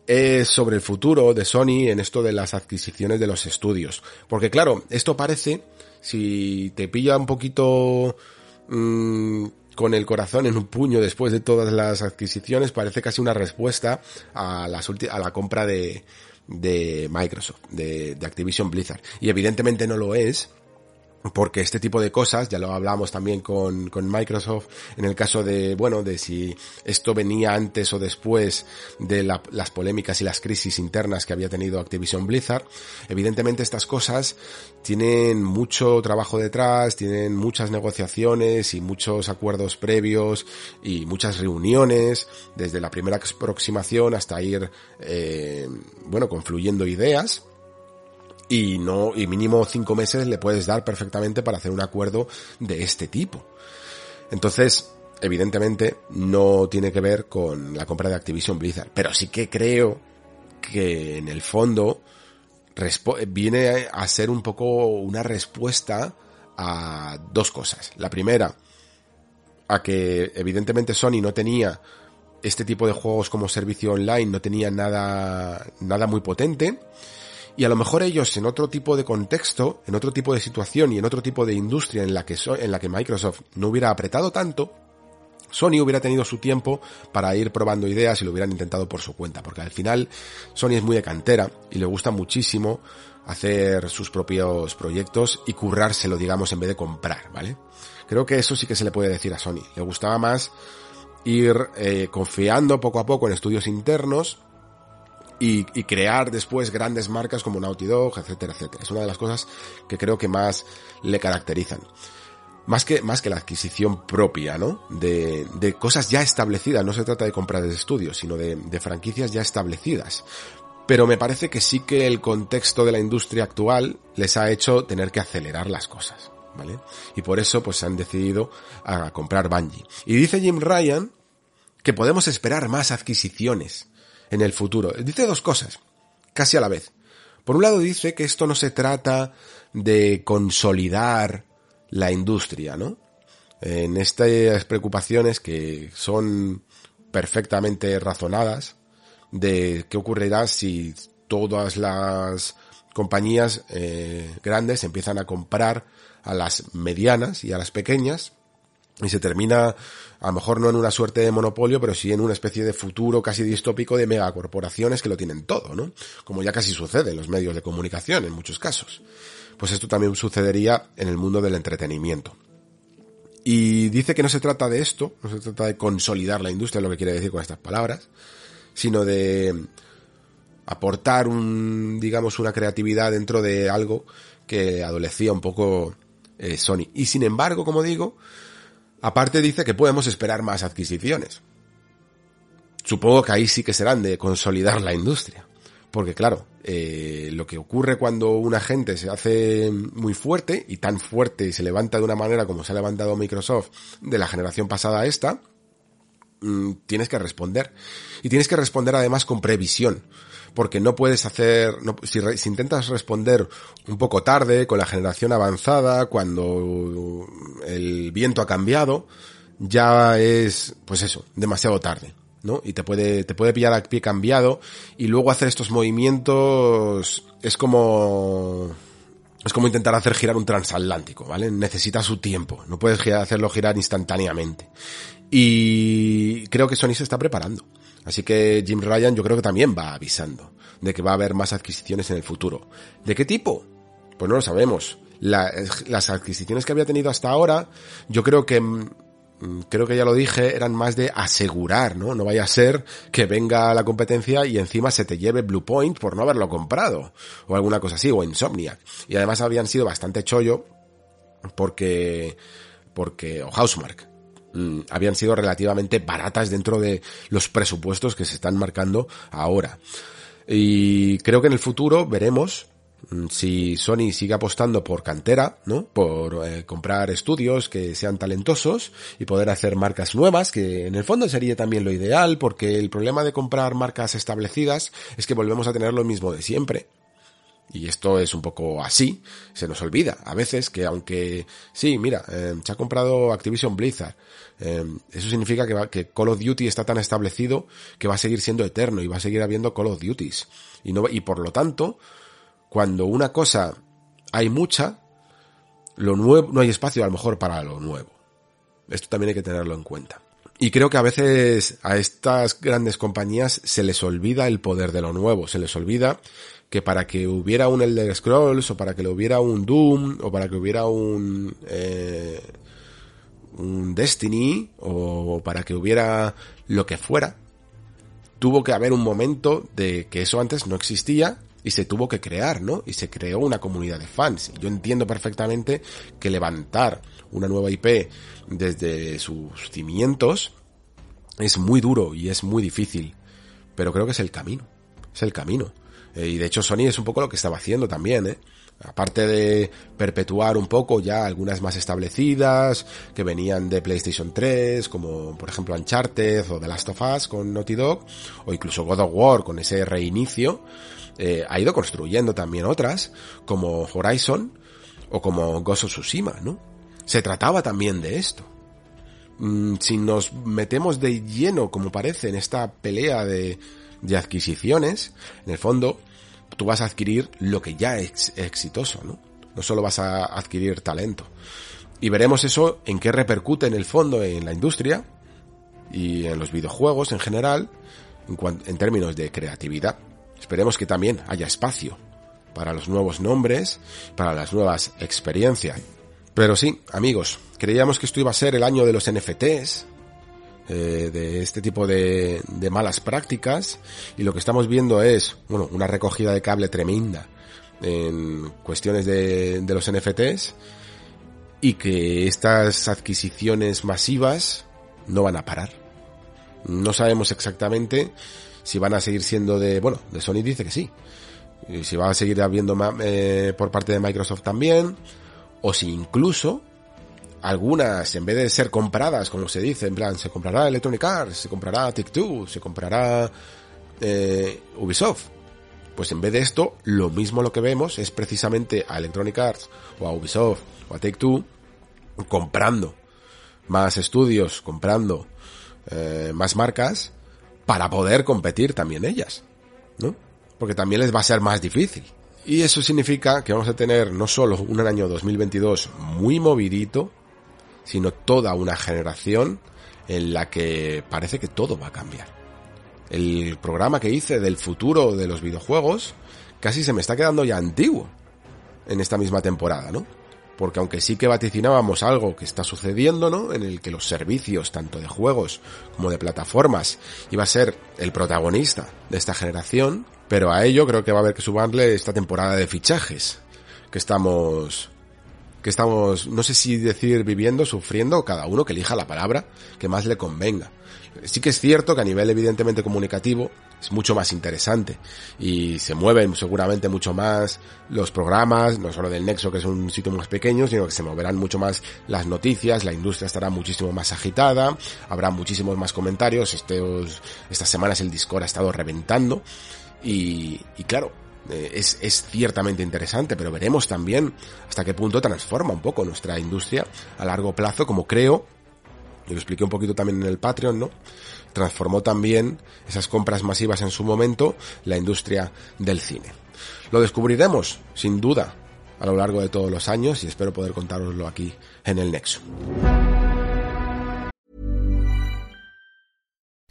es sobre el futuro de Sony en esto de las adquisiciones de los estudios. Porque claro, esto parece, si te pilla un poquito mmm, con el corazón en un puño después de todas las adquisiciones, parece casi una respuesta a, las a la compra de, Microsoft, de Activision Blizzard. Y evidentemente no lo es, porque este tipo de cosas, ya lo hablamos también con, con, Microsoft, en el caso de, bueno, de si esto venía antes o después de la, las polémicas y las crisis internas que había tenido Activision Blizzard, evidentemente estas cosas tienen mucho trabajo detrás, tienen muchas negociaciones y muchos acuerdos previos y muchas reuniones, desde la primera aproximación hasta ir, eh, bueno, confluyendo ideas, y no, y mínimo cinco meses le puedes dar perfectamente para hacer un acuerdo de este tipo. Entonces, evidentemente, no tiene que ver con la compra de Activision Blizzard, pero sí que creo que en el fondo viene a ser un poco una respuesta a dos cosas. La primera, a que evidentemente Sony no tenía este tipo de juegos como servicio online, no tenía nada, nada muy potente y a lo mejor ellos en otro tipo de contexto, en otro tipo de situación y en otro tipo de industria en la que, en la que Microsoft no hubiera apretado tanto, Sony hubiera tenido su tiempo para ir probando ideas y lo hubieran intentado por su cuenta, porque al final Sony es muy de cantera y le gusta muchísimo hacer sus propios proyectos y currárselo, digamos, en vez de comprar, ¿vale? Creo que eso sí que se le puede decir a Sony. Le gustaba más ir eh, confiando poco a poco en estudios internos y, y, crear después grandes marcas como Naughty Dog, etcétera, etcétera. Es una de las cosas que creo que más le caracterizan. Más que, más que la adquisición propia, ¿no? De, de cosas ya establecidas. No se trata de comprar de estudios, sino de, de franquicias ya establecidas. Pero me parece que sí que el contexto de la industria actual les ha hecho tener que acelerar las cosas, ¿vale? Y por eso pues han decidido a comprar Bungie. Y dice Jim Ryan que podemos esperar más adquisiciones en el futuro. Dice dos cosas, casi a la vez. Por un lado dice que esto no se trata de consolidar la industria, ¿no? En estas preocupaciones que son perfectamente razonadas de qué ocurrirá si todas las compañías eh, grandes empiezan a comprar a las medianas y a las pequeñas y se termina a lo mejor no en una suerte de monopolio, pero sí en una especie de futuro casi distópico de megacorporaciones que lo tienen todo, ¿no? Como ya casi sucede en los medios de comunicación en muchos casos. Pues esto también sucedería en el mundo del entretenimiento. Y dice que no se trata de esto, no se trata de consolidar la industria, lo que quiere decir con estas palabras, sino de aportar un, digamos, una creatividad dentro de algo que adolecía un poco eh, Sony. Y sin embargo, como digo, Aparte dice que podemos esperar más adquisiciones. Supongo que ahí sí que serán de consolidar la industria. Porque claro, eh, lo que ocurre cuando un agente se hace muy fuerte y tan fuerte y se levanta de una manera como se ha levantado Microsoft de la generación pasada a esta, mm, tienes que responder. Y tienes que responder además con previsión porque no puedes hacer, si, intentas responder un poco tarde, con la generación avanzada, cuando el viento ha cambiado, ya es, pues eso, demasiado tarde. ¿no? Y te puede, te puede pillar a pie cambiado y luego hacer estos movimientos es como, es como intentar hacer girar un transatlántico, ¿vale? Necesita su tiempo, no puedes hacerlo girar instantáneamente. Y creo que Sony se está preparando. Así que Jim Ryan yo creo que también va avisando de que va a haber más adquisiciones en el futuro. ¿De qué tipo? Pues no lo sabemos. las adquisiciones que había tenido hasta ahora, yo creo que mm, creo que ya lo dije, eran más de asegurar, ¿no? No vaya a ser que venga la competencia y encima se te lleve Blue Point por no haberlo comprado, o alguna cosa así, o Insomniac. Y además habían sido bastante chollo porque, porque, o Housemark, Mm, habían sido relativamente baratas dentro de los presupuestos que se están marcando ahora. Y creo que en el futuro veremos Mm, si Sony sigue apostando por cantera, ¿no? Por eh, comprar estudios que sean talentosos y poder hacer marcas nuevas, que en el fondo sería también lo ideal, porque el problema de comprar marcas establecidas es que volvemos a tener lo mismo de siempre. Y esto es un poco así, se nos olvida a veces que aunque, sí, mira, eh, se ha comprado Activision Blizzard, eh, eso significa que, que Call of Duty está tan establecido que va a seguir siendo eterno y va a seguir habiendo Call of Duties. Y, no, y por lo tanto, cuando una cosa hay mucha, lo nuevo, no hay espacio a lo mejor para lo nuevo. Esto también hay que tenerlo en cuenta. Y creo que a veces a estas grandes compañías se les olvida el poder de lo nuevo, se les olvida que para que hubiera un Elder Scrolls o para que hubiera un Doom o para que hubiera un eh, un Destiny o para que hubiera lo que fuera, tuvo que haber un momento de que eso antes no existía y se tuvo que crear, ¿no? Y se creó una comunidad de fans. Yo entiendo perfectamente que levantar una nueva IP desde sus cimientos es muy duro y es muy difícil, pero creo que es el camino, es el camino. Eh, y de hecho Sony es un poco lo que estaba haciendo también, ¿eh? Aparte de perpetuar un poco ya algunas más establecidas, que venían de PlayStation 3, como por ejemplo Uncharted o The Last of Us con Naughty Dog, o incluso God of War con ese reinicio, eh, ha ido construyendo también otras, como Horizon o como Ghost of Tsushima, ¿no? Se trataba también de esto. Mm, si nos metemos de lleno, como parece, en esta pelea de, de adquisiciones, en el fondo, tú vas a adquirir lo que ya es exitoso, ¿no? No solo vas a adquirir talento. Y veremos eso en qué repercute en el fondo en la industria y en los videojuegos en general, en, en términos de creatividad. Esperemos que también haya espacio para los nuevos nombres, para las nuevas experiencias. Pero sí, amigos, creíamos que esto iba a ser el año de los NFTs, eh, de este tipo de, de, malas prácticas y lo que estamos viendo es, bueno, una recogida de cable tremenda en cuestiones de, de los NFTs y que estas adquisiciones masivas no van a parar. No sabemos exactamente si van a seguir siendo de, bueno, de Sony dice que sí. Si va a seguir habiendo eh, por parte de Microsoft también, o si incluso algunas, en vez de ser compradas, como se dice, en plan, se comprará Electronic Arts, se comprará Take-Two, se comprará eh, Ubisoft. Pues en vez de esto, lo mismo lo que vemos es precisamente a Electronic Arts o a Ubisoft o a Take-Two comprando más estudios, comprando eh, más marcas para poder competir también ellas, ¿no? Porque también les va a ser más difícil. Y eso significa que vamos a tener no solo un año 2022 muy movidito, sino toda una generación en la que parece que todo va a cambiar. El programa que hice del futuro de los videojuegos casi se me está quedando ya antiguo en esta misma temporada, ¿no? Porque aunque sí que vaticinábamos algo que está sucediendo, ¿no? En el que los servicios, tanto de juegos como de plataformas, iba a ser el protagonista de esta generación, pero a ello creo que va a haber que sumarle esta temporada de fichajes que estamos que estamos, no sé si decir viviendo, sufriendo, cada uno que elija la palabra que más le convenga. Sí que es cierto que a nivel evidentemente comunicativo es mucho más interesante y se mueven seguramente mucho más los programas, no solo del Nexo que es un sitio más pequeño, sino que se moverán mucho más las noticias, la industria estará muchísimo más agitada, habrá muchísimos más comentarios, estas semanas el Discord ha estado reventando y claro, eh, es, es, ciertamente interesante, pero veremos también hasta qué punto transforma un poco nuestra industria a largo plazo, como creo, y lo expliqué un poquito también en el Patreon, ¿no? Transformó también esas compras masivas en su momento la industria del cine. Lo descubriremos, sin duda, a lo largo de todos los años y espero poder contároslo aquí en el Nexo.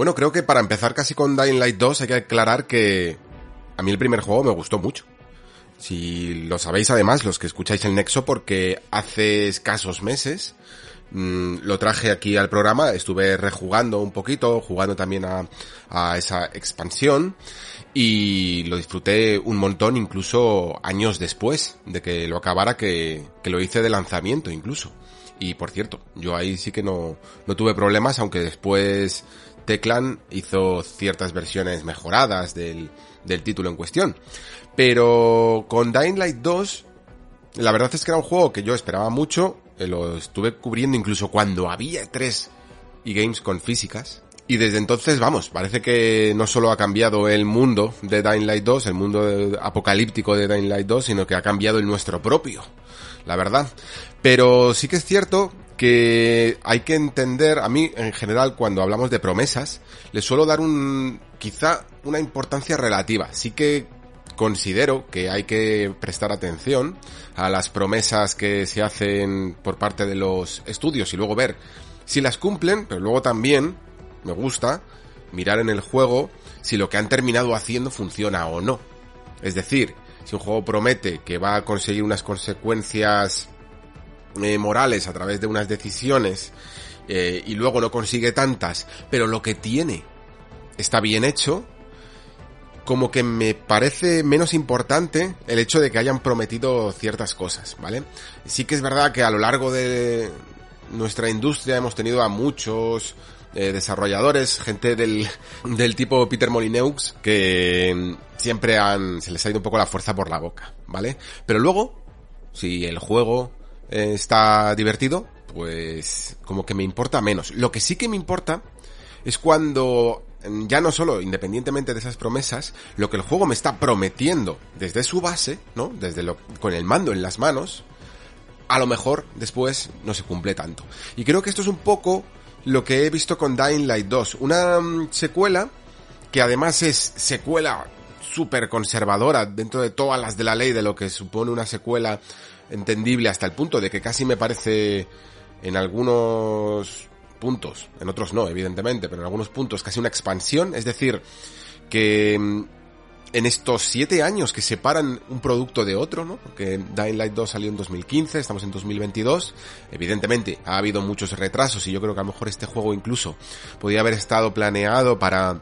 Bueno, creo que para empezar casi con Dying Light 2 hay que aclarar que a mí el primer juego me gustó mucho. Si lo sabéis además, los que escucháis el Nexo, porque hace escasos meses mmm, lo traje aquí al programa, estuve rejugando un poquito, jugando también a, a esa expansión y lo disfruté un montón incluso años después de que lo acabara, que, que lo hice de lanzamiento incluso. Y por cierto, yo ahí sí que no, no tuve problemas, aunque después Teclan hizo ciertas versiones mejoradas del, del título en cuestión. Pero con Dying Light 2, la verdad es que era un juego que yo esperaba mucho, eh, lo estuve cubriendo incluso cuando había tres y games con físicas. Y desde entonces, vamos, parece que no solo ha cambiado el mundo de Dying Light 2, el mundo apocalíptico de Dying Light 2, sino que ha cambiado el nuestro propio, la verdad. Pero sí que es cierto que hay que entender, a mí en general cuando hablamos de promesas, le suelo dar un, quizá una importancia relativa. Sí que considero que hay que prestar atención a las promesas que se hacen por parte de los estudios y luego ver si las cumplen, pero luego también me gusta mirar en el juego si lo que han terminado haciendo funciona o no. Es decir, si un juego promete que va a conseguir unas consecuencias eh, morales a través de unas decisiones eh, y luego no consigue tantas, pero lo que tiene está bien hecho, como que me parece menos importante el hecho de que hayan prometido ciertas cosas, ¿vale? Sí que es verdad que a lo largo de nuestra industria hemos tenido a muchos eh, desarrolladores, gente del, del tipo Peter Molineux, que siempre han, se les ha ido un poco la fuerza por la boca, ¿vale? Pero luego, si el juego eh, está divertido, pues como que me importa menos. Lo que sí que me importa es cuando mm, ya no solo independientemente de esas promesas, lo que el juego me está prometiendo desde su base, ¿no? Desde lo, con el mando en las manos, a lo mejor después no se cumple tanto. Y creo que esto es un poco lo que he visto con Dying Light 2, una um, secuela que además es secuela súper conservadora dentro de todas las de la ley de lo que supone una secuela entendible hasta el punto de que casi me parece en algunos puntos, en otros no, evidentemente, pero en algunos puntos casi una expansión, es decir, que mm, en estos siete años que separan un producto de otro, ¿no? Porque Dying Light 2 salió en 2015, estamos en 2022, evidentemente ha habido muchos retrasos y yo creo que a lo mejor este juego incluso podría haber estado planeado para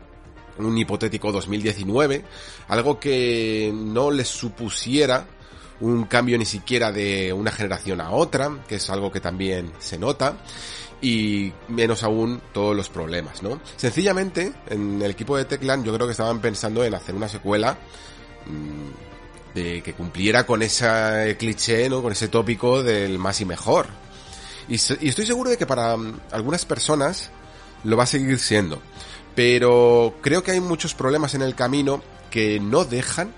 un hipotético 2019, algo que no les supusiera un cambio ni siquiera de una generación a otra, que es algo que también se nota, y menos aún todos los problemas, ¿no? Sencillamente, en el equipo de Teclan yo creo que estaban pensando en hacer una secuela mmm, de que cumpliera con ese cliché, ¿no? Con ese tópico del más y mejor. Y, estoy seguro de que para um, algunas personas lo va a seguir siendo. Pero creo que hay muchos problemas en el camino que no dejan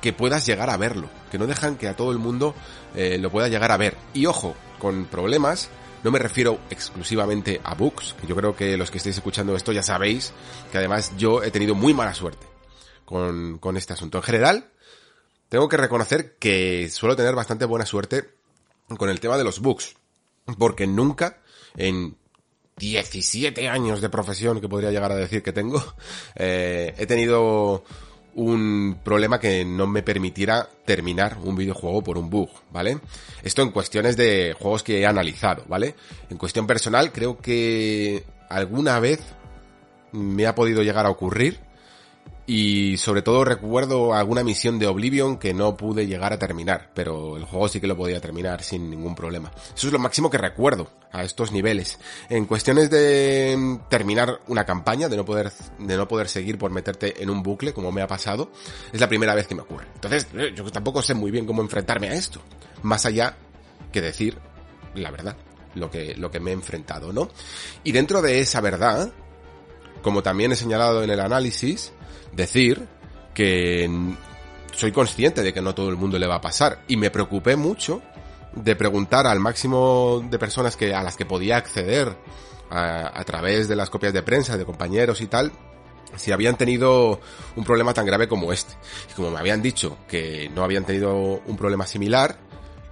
que puedas llegar a verlo, que no dejan que a todo el mundo eh, lo pueda llegar a ver. Y ojo, con problemas, no me refiero exclusivamente a bugs, yo creo que los que estáis escuchando esto ya sabéis que además yo he tenido muy mala suerte con, con este asunto. En general, tengo que reconocer que suelo tener bastante buena suerte con el tema de los bugs, porque nunca en 17 años de profesión que podría llegar a decir que tengo, eh, he tenido un problema que no me permitiera terminar un videojuego por un bug, ¿vale? Esto en cuestiones de juegos que he analizado, ¿vale? En cuestión personal creo que alguna vez me ha podido llegar a ocurrir Y sobre todo recuerdo alguna misión de Oblivion que no pude llegar a terminar, pero el juego sí que lo podía terminar sin ningún problema. Eso es lo máximo que recuerdo a estos niveles. En cuestiones de terminar una campaña, de no poder, de no poder seguir por meterte en un bucle, como me ha pasado, es la primera vez que me ocurre. Entonces, eh, yo tampoco sé muy bien cómo enfrentarme a esto. Más allá que decir la verdad, lo que, lo que me he enfrentado, ¿no? Y dentro de esa verdad, como también he señalado en el análisis, decir que soy consciente de que no todo el mundo le va a pasar y me preocupé mucho de preguntar al máximo de personas que a las que podía acceder a, a, través de las copias de prensa de compañeros y tal si habían tenido un problema tan grave como este. Y como me habían dicho que no habían tenido un problema similar,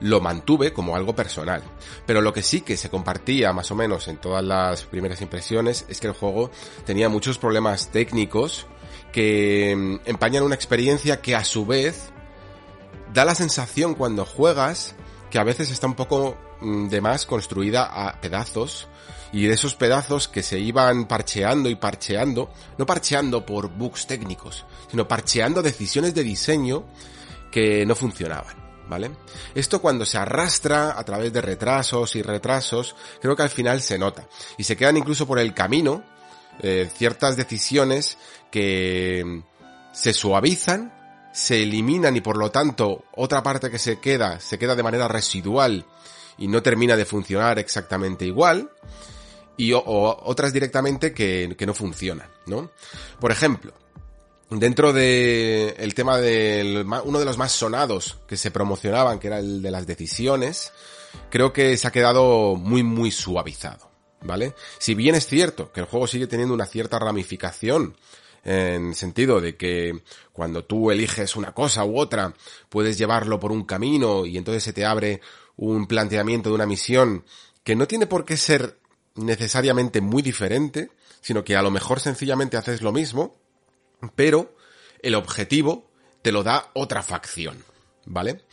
lo mantuve como algo personal. Pero lo que sí que se compartía más o menos en todas las primeras impresiones es que el juego tenía muchos problemas técnicos que mm, empañan una experiencia que a su vez da la sensación cuando juegas que a veces está un poco mm, de más construida a pedazos y de esos pedazos que se iban parcheando y parcheando, no parcheando por bugs técnicos, sino parcheando decisiones de diseño que no funcionaban. ¿Vale? Esto cuando se arrastra a través de retrasos y retrasos, creo que al final se nota. Y se quedan incluso por el camino eh, ciertas decisiones que se suavizan, se eliminan y por lo tanto otra parte que se queda se queda de manera residual y no termina de funcionar exactamente igual y otras directamente que, que no funcionan, ¿no? Por ejemplo, dentro de el tema del uno de los más sonados que se promocionaban, que era el de las decisiones, creo que se ha quedado muy muy suavizado, ¿vale? Si bien es cierto que el juego sigue teniendo una cierta ramificación en sentido de que cuando tú eliges una cosa u otra, puedes llevarlo por un camino y entonces se te abre un planteamiento de una misión que no tiene por qué ser necesariamente muy diferente, sino que a lo mejor sencillamente haces lo mismo, pero el objetivo te lo da otra facción, ¿vale?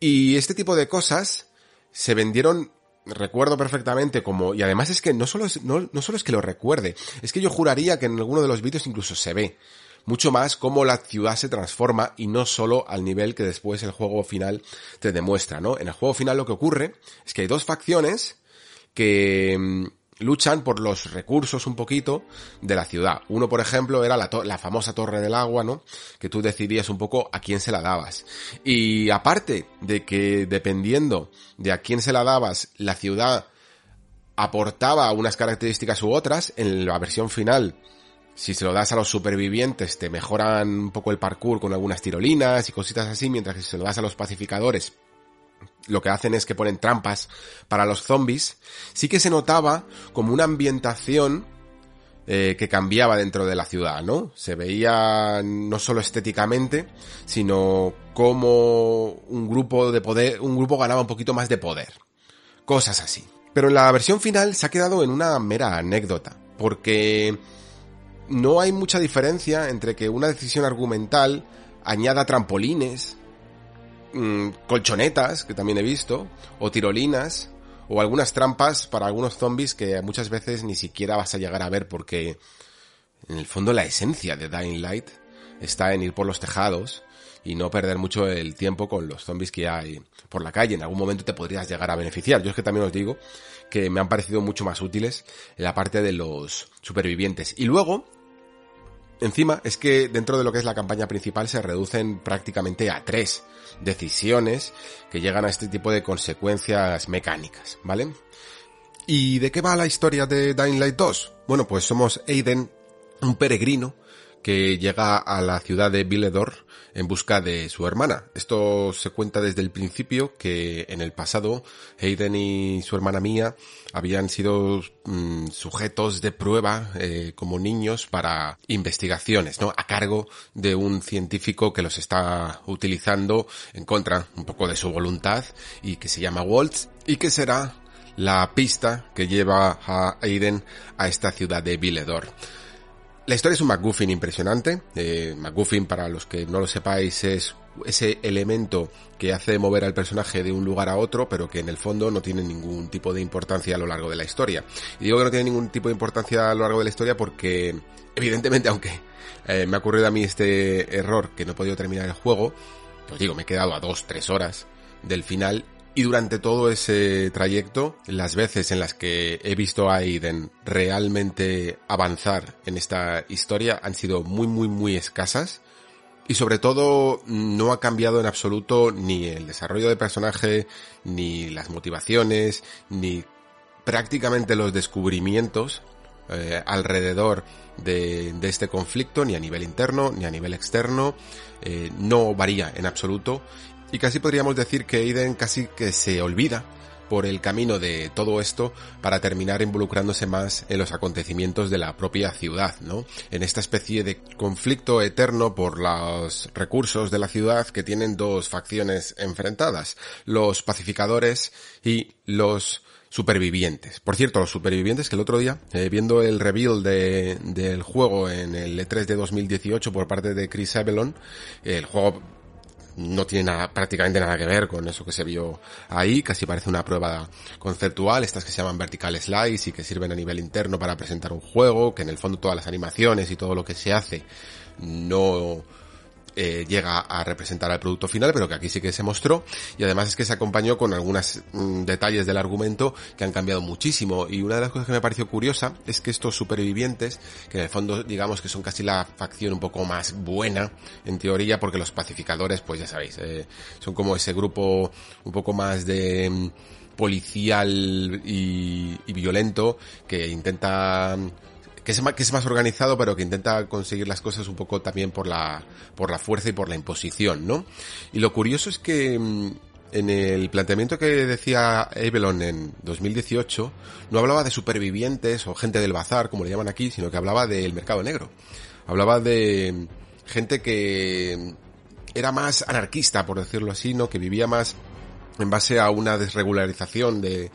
Y este tipo de cosas se vendieron recuerdo perfectamente como, y además es que no solo es, no, no solo es que lo recuerde, es que yo juraría que en alguno de los vídeos incluso se ve mucho más cómo la ciudad se transforma y no solo al nivel que después el juego final te demuestra, ¿no? En el juego final lo que ocurre es que hay dos facciones que mm, luchan por los recursos un poquito de la ciudad. Uno, por ejemplo, era la, la, famosa Torre del Agua, ¿no? Que tú decidías un poco a quién se la dabas. Y aparte de que dependiendo de a quién se la dabas, la ciudad aportaba unas características u otras, en la versión final, si se lo das a los supervivientes, te mejoran un poco el parkour con algunas tirolinas y cositas así, mientras que si se lo das a los pacificadores, lo que hacen es que ponen trampas para los zombies, sí que se notaba como una ambientación eh, que cambiaba dentro de la ciudad, ¿no? Se veía no solo estéticamente, sino como un grupo de poder, un grupo ganaba un poquito más de poder. Cosas así. Pero en la versión final se ha quedado en una mera anécdota, porque no hay mucha diferencia entre que una decisión argumental añada trampolines, mmm, colchonetas, que también he visto, o tirolinas, o algunas trampas para algunos zombies que muchas veces ni siquiera vas a llegar a ver porque en el fondo la esencia de Dying Light está en ir por los tejados y no perder mucho el tiempo con los zombies que hay por la calle. En algún momento te podrías llegar a beneficiar. Yo es que también os digo que me han parecido mucho más útiles en la parte de los supervivientes. Y luego, encima, es que dentro de lo que es la campaña principal se reducen prácticamente a tres decisiones que llegan a este tipo de consecuencias mecánicas, ¿vale? ¿Y de qué va la historia de Dying Light 2? Bueno, pues somos Aiden, un peregrino que llega a la ciudad de Villedor en busca de su hermana. Esto se cuenta desde el principio que en el pasado Hayden y su hermana Mía habían sido mmm, sujetos de prueba eh, como niños para investigaciones, ¿no? A cargo de un científico que los está utilizando en contra un poco de su voluntad y que se llama Waltz y que será la pista que lleva a Aiden a esta ciudad de Villedor. La historia es un MacGuffin impresionante. Eh, MacGuffin, para los que no lo sepáis, es ese elemento que hace mover al personaje de un lugar a otro, pero que en el fondo no tiene ningún tipo de importancia a lo largo de la historia. Y digo que no tiene ningún tipo de importancia a lo largo de la historia porque, evidentemente, aunque eh, me ha ocurrido a mí este error que no he podido terminar el juego. Os digo, me he quedado a dos, tres horas del final y durante todo ese trayecto, las veces en las que he visto a Aiden realmente avanzar en esta historia han sido muy, muy, muy escasas. Y sobre todo no ha cambiado en absoluto ni el desarrollo de personaje, ni las motivaciones, ni prácticamente los descubrimientos eh, alrededor de, este conflicto, ni a nivel interno, ni a nivel externo. Eh, no varía en absoluto. Y casi podríamos decir que Aiden casi que se olvida por el camino de todo esto para terminar involucrándose más en los acontecimientos de la propia ciudad, ¿no? En esta especie de conflicto eterno por los recursos de la ciudad que tienen dos facciones enfrentadas, los pacificadores y los supervivientes. Por cierto, los supervivientes que el otro día, eh, viendo el reveal de, del juego en el E3 de 2018 por parte de Chris Avalon, el juego no tiene nada, prácticamente nada que ver con eso que se vio ahí, casi parece una prueba conceptual, estas que se llaman vertical slice y que sirven a nivel interno para presentar un juego, que en el fondo todas las animaciones y todo lo que se hace no, eh, llega a representar al producto final, pero que aquí sí que se mostró. Y además es que se acompañó con algunos mm, detalles del argumento que han cambiado muchísimo. Y una de las cosas que me pareció curiosa es que estos supervivientes, que en el fondo digamos que son casi la facción un poco más buena en teoría porque los pacificadores pues ya sabéis, eh, son como ese grupo un poco más de mm, policial y, y violento que intenta que es, más, organizado, pero que intenta conseguir las cosas un poco también por la, por la fuerza y por la imposición, ¿no? Y lo curioso es que mm, en el planteamiento que decía Avalon en 2018, no hablaba de supervivientes o gente del bazar, como le llaman aquí, sino que hablaba del mercado negro. Hablaba de gente que era más anarquista, por decirlo así, ¿no? Que vivía más en base a una desregularización de,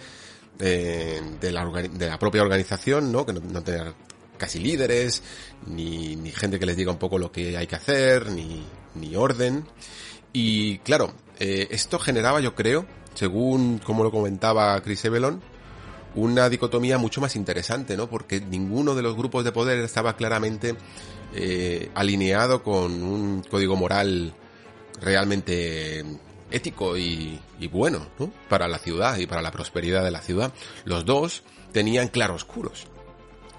de, la, de la propia organización, ¿no? Que no, no tenía casi líderes, ni, ni gente que les diga un poco lo que hay que hacer, ni, ni orden. Y claro, eh, esto generaba, yo creo, según como lo comentaba Chris Evelon, una dicotomía mucho más interesante, ¿no? Porque ninguno de los grupos de poder estaba claramente eh, alineado con un código moral realmente ético y, y, bueno, ¿no? Para la ciudad y para la prosperidad de la ciudad. Los dos tenían claroscuros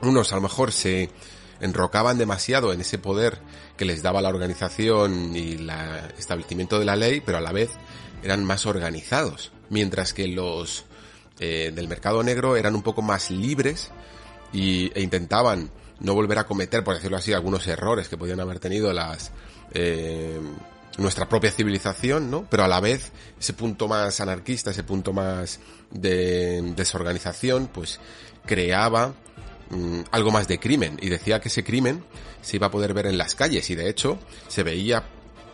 unos a lo mejor se enrocaban demasiado en ese poder que les daba la organización y el establecimiento de la ley, pero a la vez eran más organizados, mientras que los eh, del mercado negro eran un poco más libres y, e intentaban no volver a cometer, por decirlo así, algunos errores que podían haber tenido las eh, nuestra propia civilización, ¿no? Pero a la vez ese punto más anarquista, ese punto más de desorganización, pues creaba Mm, algo más de crimen. Y decía que ese crimen se iba a poder ver en las calles. Y de hecho se veía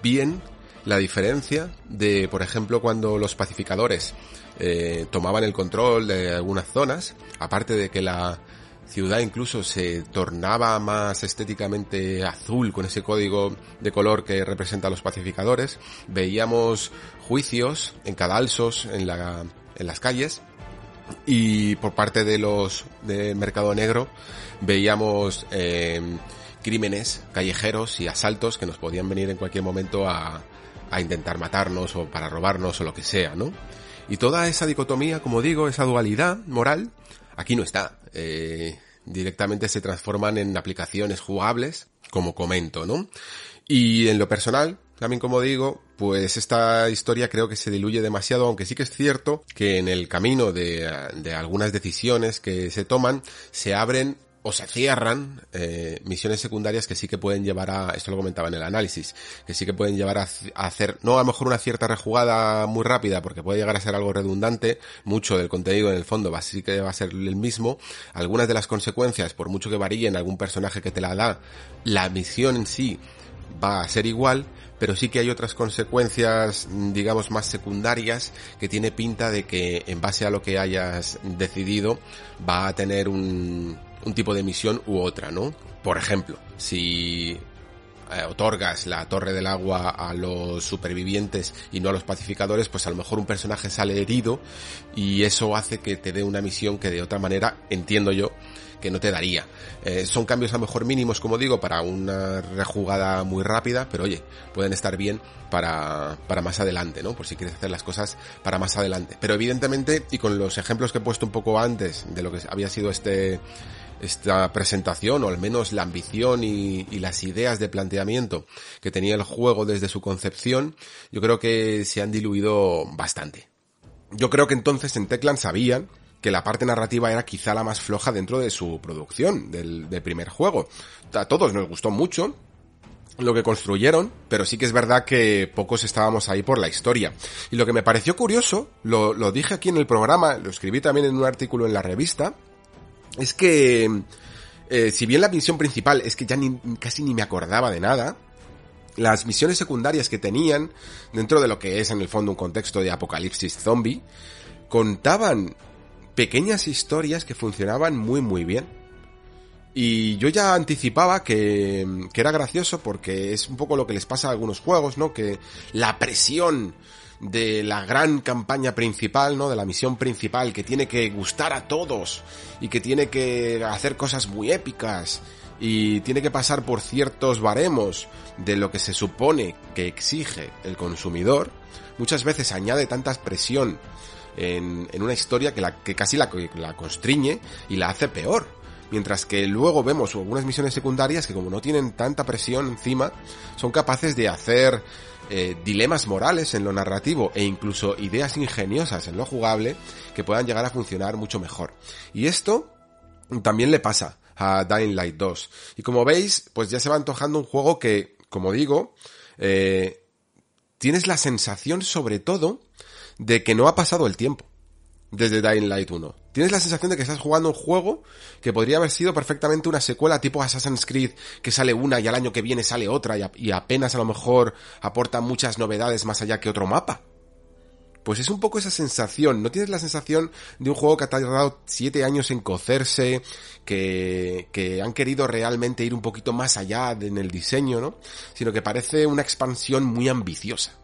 bien la diferencia de, por ejemplo, cuando los pacificadores eh, tomaban el control de algunas zonas, aparte de que la ciudad incluso se tornaba más estéticamente azul con ese código de color que representa a los pacificadores, veíamos juicios en cadalsos en, la, en las calles y por parte de los de mercado negro veíamos eh, crímenes callejeros y asaltos que nos podían venir en cualquier momento a, a intentar matarnos o para robarnos o lo que sea, ¿no? Y toda esa dicotomía, como digo, esa dualidad moral, aquí no está. Eh, directamente se transforman en aplicaciones jugables, como comento, ¿no? Y en lo personal, también como digo, pues esta historia creo que se diluye demasiado, aunque sí que es cierto que en el camino de, de algunas decisiones que se toman se abren o se cierran eh, misiones secundarias que sí que pueden llevar a, esto lo comentaba en el análisis, que sí que pueden llevar a, a, hacer, no a lo mejor una cierta rejugada muy rápida, porque puede llegar a ser algo redundante, mucho del contenido en el fondo va, sí que va a ser el mismo, algunas de las consecuencias, por mucho que varíen algún personaje que te la da, la misión en sí va a ser igual, pero sí que hay otras consecuencias, digamos, más secundarias que tiene pinta de que en base a lo que hayas decidido va a tener un, un tipo de misión u otra, ¿no? Por ejemplo, si eh, otorgas la torre del agua a los supervivientes y no a los pacificadores, pues a lo mejor un personaje sale herido y eso hace que te dé una misión que de otra manera, entiendo yo, que no te daría. Eh, son cambios a lo mejor mínimos, como digo, para una rejugada muy rápida, pero oye, pueden estar bien para, para más adelante, ¿no? Por si quieres hacer las cosas para más adelante. Pero evidentemente, y con los ejemplos que he puesto un poco antes de lo que había sido este, esta presentación, o al menos la ambición y, y, las ideas de planteamiento que tenía el juego desde su concepción, yo creo que se han diluido bastante. Yo creo que entonces en Teclan sabían que la parte narrativa era quizá la más floja dentro de su producción, del, primer juego. A todos nos gustó mucho, lo que construyeron, pero sí que es verdad que pocos estábamos ahí por la historia. Y lo que me pareció curioso, lo, dije aquí en el programa, lo escribí también en un artículo en la revista, es que eh, si bien la misión principal es que ya casi ni me acordaba de nada, las misiones secundarias que tenían dentro de lo que es en el fondo un contexto de apocalipsis zombie, contaban pequeñas historias que funcionaban muy muy bien. Y yo ya anticipaba que, que, era gracioso porque es un poco lo que les pasa a algunos juegos, ¿no? Que la presión de la gran campaña principal, ¿no? De la misión principal que tiene que gustar a todos y que tiene que hacer cosas muy épicas y tiene que pasar por ciertos baremos de lo que se supone que exige el consumidor, muchas veces añade tanta presión en, en una historia que, la, que casi la, constriñe y la hace peor. Mientras que luego vemos algunas misiones secundarias que como no tienen tanta presión encima, son capaces de hacer eh, dilemas morales en lo narrativo e incluso ideas ingeniosas en lo jugable que puedan llegar a funcionar mucho mejor. Y esto también le pasa a Dying Light 2. Y como veis, pues ya se va antojando un juego que, como digo, eh, tienes la sensación sobre todo de que no ha pasado el tiempo desde Dying Light 1. Tienes la sensación de que estás jugando un juego que podría haber sido perfectamente una secuela tipo Assassin's Creed que sale una y al año que viene sale otra y, apenas a lo mejor aporta muchas novedades más allá que otro mapa. Pues es un poco esa sensación, no tienes la sensación de un juego que ha tardado siete años en cocerse, que, que han querido realmente ir un poquito más allá en el diseño, ¿no? Sino que parece una expansión muy ambiciosa.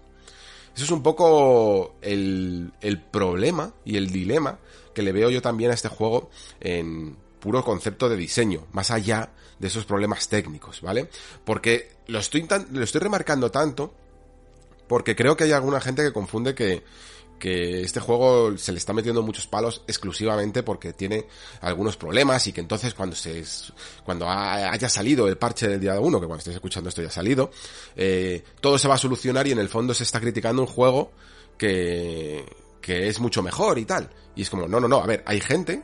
Eso es un poco el, el problema y el dilema que le veo yo también a este juego en puro concepto de diseño, más allá de esos problemas técnicos, ¿vale? Porque lo estoy, lo estoy remarcando tanto porque creo que hay alguna gente que confunde que, que este juego se le está metiendo muchos palos exclusivamente porque tiene algunos problemas y que entonces cuando se cuando haya salido el parche del día 1, que cuando estéis escuchando esto ya ha salido, eh, todo se va a solucionar y en el fondo se está criticando un juego que, que es mucho mejor y tal. Y es como, no, no, no, a ver, hay gente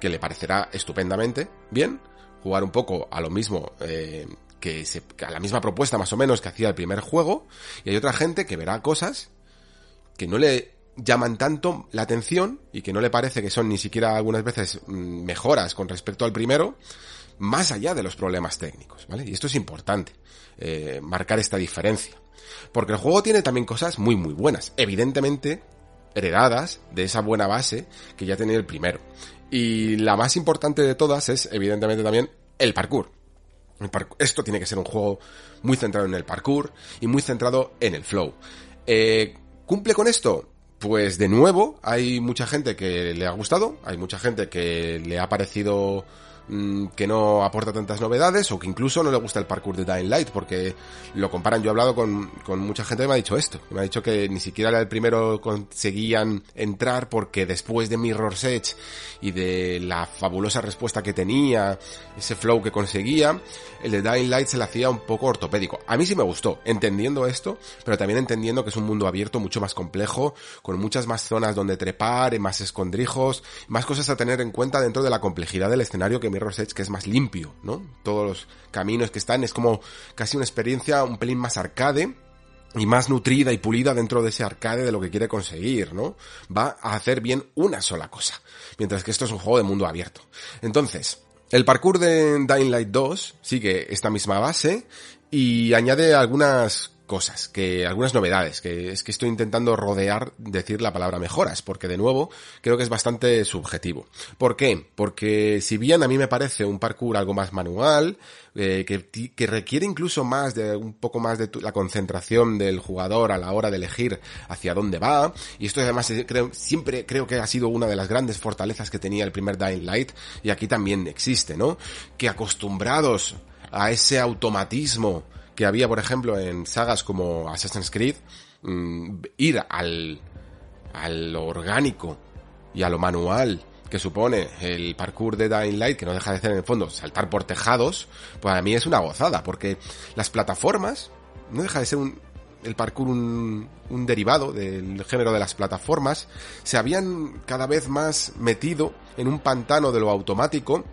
que le parecerá estupendamente bien jugar un poco a lo mismo eh, que se, a la misma propuesta más o menos que hacía el primer juego y hay otra gente que verá cosas que no le llaman tanto la atención y que no le parece que son ni siquiera algunas veces mm, mejoras con respecto al primero, más allá de los problemas técnicos, ¿vale? Y esto es importante, eh, marcar esta diferencia. Porque el juego tiene también cosas muy muy buenas, evidentemente heredadas de esa buena base que ya tenía el primero. Y la más importante de todas es evidentemente también el parkour. El parkour. Esto tiene que ser un juego muy centrado en el parkour y muy centrado en el flow. Eh, ¿Cumple con esto? Pues de nuevo, hay mucha gente que le ha gustado, hay mucha gente que le ha parecido Mm, que no aporta tantas novedades o que incluso no le gusta el parkour de Dying Light porque lo comparan, yo he hablado con, con mucha gente que me ha dicho esto, me ha dicho que ni siquiera el primero conseguían entrar porque después de Mirror's Edge y de la fabulosa respuesta que tenía, ese flow que conseguía, el de Dying Light se le hacía un poco ortopédico. A mí sí me gustó, entendiendo esto, pero también entendiendo que es un mundo abierto mucho más complejo, con muchas más zonas donde trepar, más escondrijos, más cosas a tener en cuenta dentro de la complejidad del escenario que Mirror's que es más limpio, ¿no? Todos los caminos que están es como casi una experiencia un pelín más arcade y más nutrida y pulida dentro de ese arcade de lo que quiere conseguir, ¿no? Va a hacer bien una sola cosa, mientras que esto es un juego de mundo abierto. Entonces, el parkour de Dying Light 2 sigue esta misma base y añade algunas cosas, que algunas novedades, que es que estoy intentando rodear decir la palabra mejoras, porque de nuevo creo que es bastante subjetivo. ¿Por qué? Porque si bien a mí me parece un parkour algo más manual, eh, que, que, requiere incluso más de un poco más de la concentración del jugador a la hora de elegir hacia dónde va, y esto además eh, creo, siempre creo que ha sido una de las grandes fortalezas que tenía el primer Dying Light, y aquí también existe, ¿no? Que acostumbrados a ese automatismo que había, por ejemplo, en sagas como Assassin's Creed, mm, ir al, a lo orgánico y a lo manual que supone el parkour de Dying Light, que no deja de ser en el fondo saltar por tejados, pues a mí es una gozada, porque las plataformas, no deja de ser un, el parkour un, un derivado del género de las plataformas, se habían cada vez más metido en un pantano de lo automático,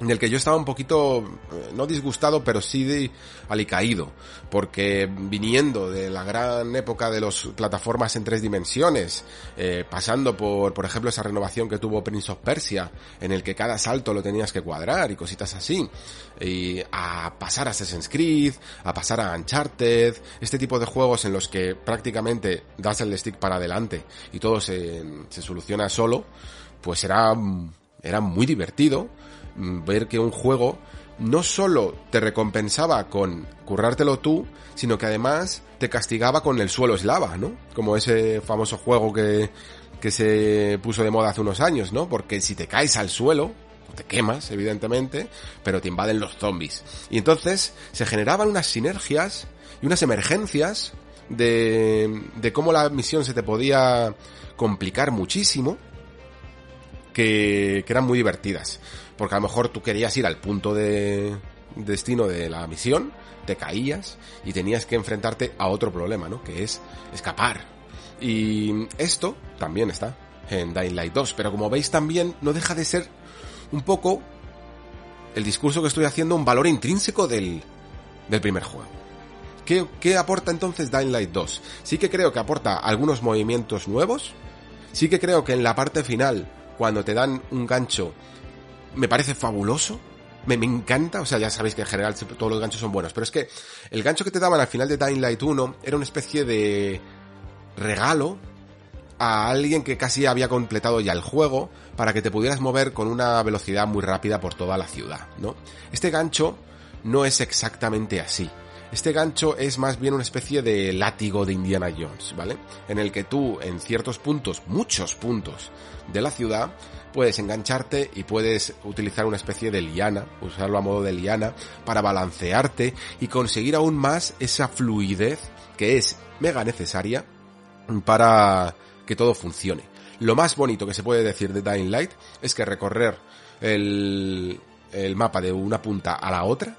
del que yo estaba un poquito, eh, no disgustado, pero sí de alicaído, porque viniendo de la gran época de las plataformas en tres dimensiones, eh, pasando por, por ejemplo, esa renovación que tuvo Prince of Persia, en el que cada salto lo tenías que cuadrar y cositas así, y a pasar a Assassin's Creed, a pasar a Uncharted, este tipo de juegos en los que prácticamente das el stick para adelante y todo se, se soluciona solo, pues era, era muy divertido, ver que un juego no solo te recompensaba con currártelo tú, sino que además te castigaba con el suelo es lava, ¿no? Como ese famoso juego que, que se puso de moda hace unos años, ¿no? Porque si te caes al suelo, te quemas, evidentemente, pero te invaden los zombies. Y entonces se generaban unas sinergias y unas emergencias de, de cómo la misión se te podía complicar muchísimo, que, que eran muy divertidas porque a lo mejor tú querías ir al punto de destino de la misión, te caías y tenías que enfrentarte a otro problema, ¿no? Que es escapar. Y esto también está en Dying Light 2, pero como veis también no deja de ser un poco el discurso que estoy haciendo un valor intrínseco del, del primer juego. ¿Qué, ¿Qué aporta entonces Dying Light 2? Sí que creo que aporta algunos movimientos nuevos, sí que creo que en la parte final, cuando te dan un gancho me parece fabuloso. Me, me, encanta, o sea, ya sabéis que en general todos los ganchos son buenos, pero es que el gancho que te daban al final de Dying Light 1 era una especie de regalo a alguien que casi había completado ya el juego para que te pudieras mover con una velocidad muy rápida por toda la ciudad, ¿no? Este gancho no es exactamente así. Este gancho es más bien una especie de látigo de Indiana Jones, ¿vale? En el que tú, en ciertos puntos, muchos puntos de la ciudad, puedes engancharte y puedes utilizar una especie de liana, usarlo a modo de liana, para balancearte y conseguir aún más esa fluidez que es mega necesaria para que todo funcione. Lo más bonito que se puede decir de Dying Light es que recorrer el, el mapa de una punta a la otra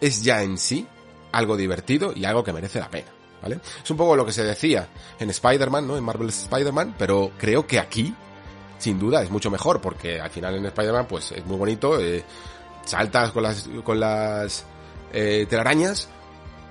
es ya en sí algo divertido y algo que merece la pena. ¿Vale? Es un poco lo que se decía en Spider-Man, ¿no? En Marvel's Spider-Man, pero creo que aquí sin duda es mucho mejor porque al final en Spider-Man pues es muy bonito, eh, saltas con las, con las eh, telarañas,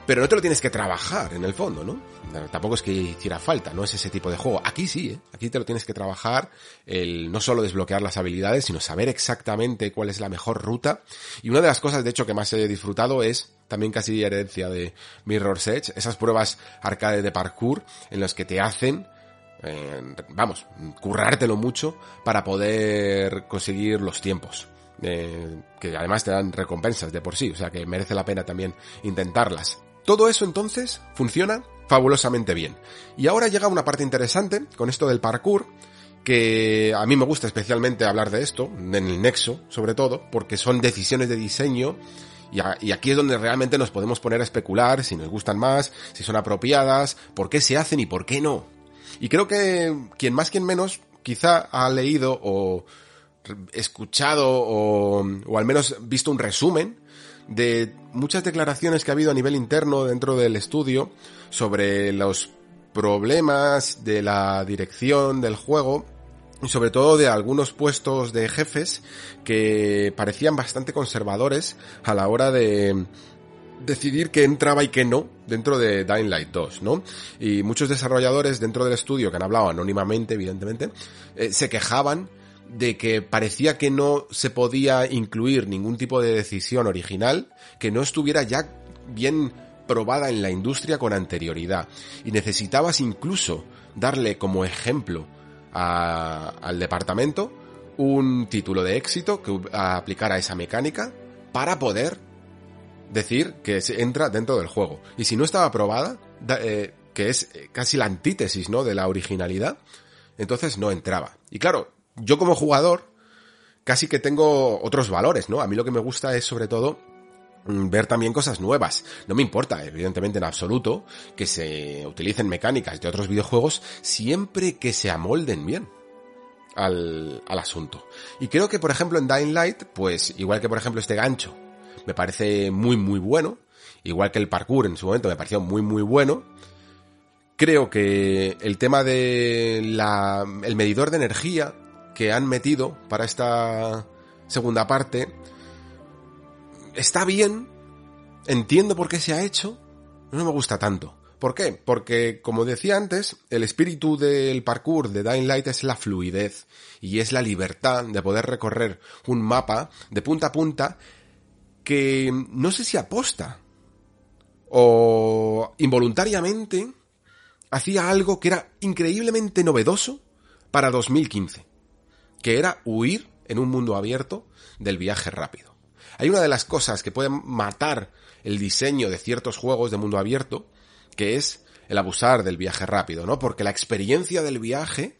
pero no te lo tienes que trabajar en el fondo, ¿no? Tampoco es que hiciera falta, no es ese tipo de juego. Aquí sí, ¿eh? aquí te lo tienes que trabajar, el no solo desbloquear las habilidades, sino saber exactamente cuál es la mejor ruta. Y una de las cosas, de hecho, que más he disfrutado es también casi herencia de Mirror's Edge, esas pruebas arcade de parkour en las que te hacen vamos, currártelo mucho para poder conseguir los tiempos. Eh, que además te dan recompensas de por sí, o sea que merece la pena también intentarlas. Todo eso entonces funciona fabulosamente bien. Y ahora llega una parte interesante con esto del parkour, que a mí me gusta especialmente hablar de esto, en el nexo sobre todo, porque son decisiones de diseño y, aquí es donde realmente nos podemos poner a especular si nos gustan más, si son apropiadas, por qué se hacen y por qué no. Y creo que quien más, quien menos, quizá ha leído o escuchado o, o al menos visto un resumen de muchas declaraciones que ha habido a nivel interno dentro del estudio sobre los problemas de la dirección del juego y sobre todo de algunos puestos de jefes que parecían bastante conservadores a la hora de, decidir qué entraba y qué no dentro de Dying Light 2, ¿no? Y muchos desarrolladores dentro del estudio que han hablado anónimamente, evidentemente, eh, se quejaban de que parecía que no se podía incluir ningún tipo de decisión original que no estuviera ya bien probada en la industria con anterioridad y necesitabas incluso darle como ejemplo al departamento un título de éxito que aplicara esa mecánica para poder decir que entra dentro del juego. Y si no estaba probada, eh, que es casi la antítesis, ¿no? De la originalidad, entonces no entraba. Y claro, yo como jugador casi que tengo otros valores, ¿no? A mí lo que me gusta es sobre todo mm, ver también cosas nuevas. No me importa, evidentemente en absoluto, que se utilicen mecánicas de otros videojuegos siempre que se amolden bien. Al, al asunto. Y creo que, por ejemplo, en Dying Light, pues, igual que, por ejemplo, este gancho, me parece muy, muy bueno, igual que el parkour en su momento me pareció muy, muy bueno, creo que el tema de la, el medidor de energía que han metido para esta segunda parte está bien, entiendo por qué se ha hecho, no me gusta tanto. ¿Por qué? Porque, como decía antes, el espíritu del parkour de Dying Light es la fluidez y es la libertad de poder recorrer un mapa de punta a punta que no sé si aposta o involuntariamente hacía algo que era increíblemente novedoso para 2015 que era huir en un mundo abierto del viaje rápido. Hay una de las cosas que pueden matar el diseño de ciertos juegos de mundo abierto, que es el abusar del viaje rápido, ¿no? Porque la experiencia del viaje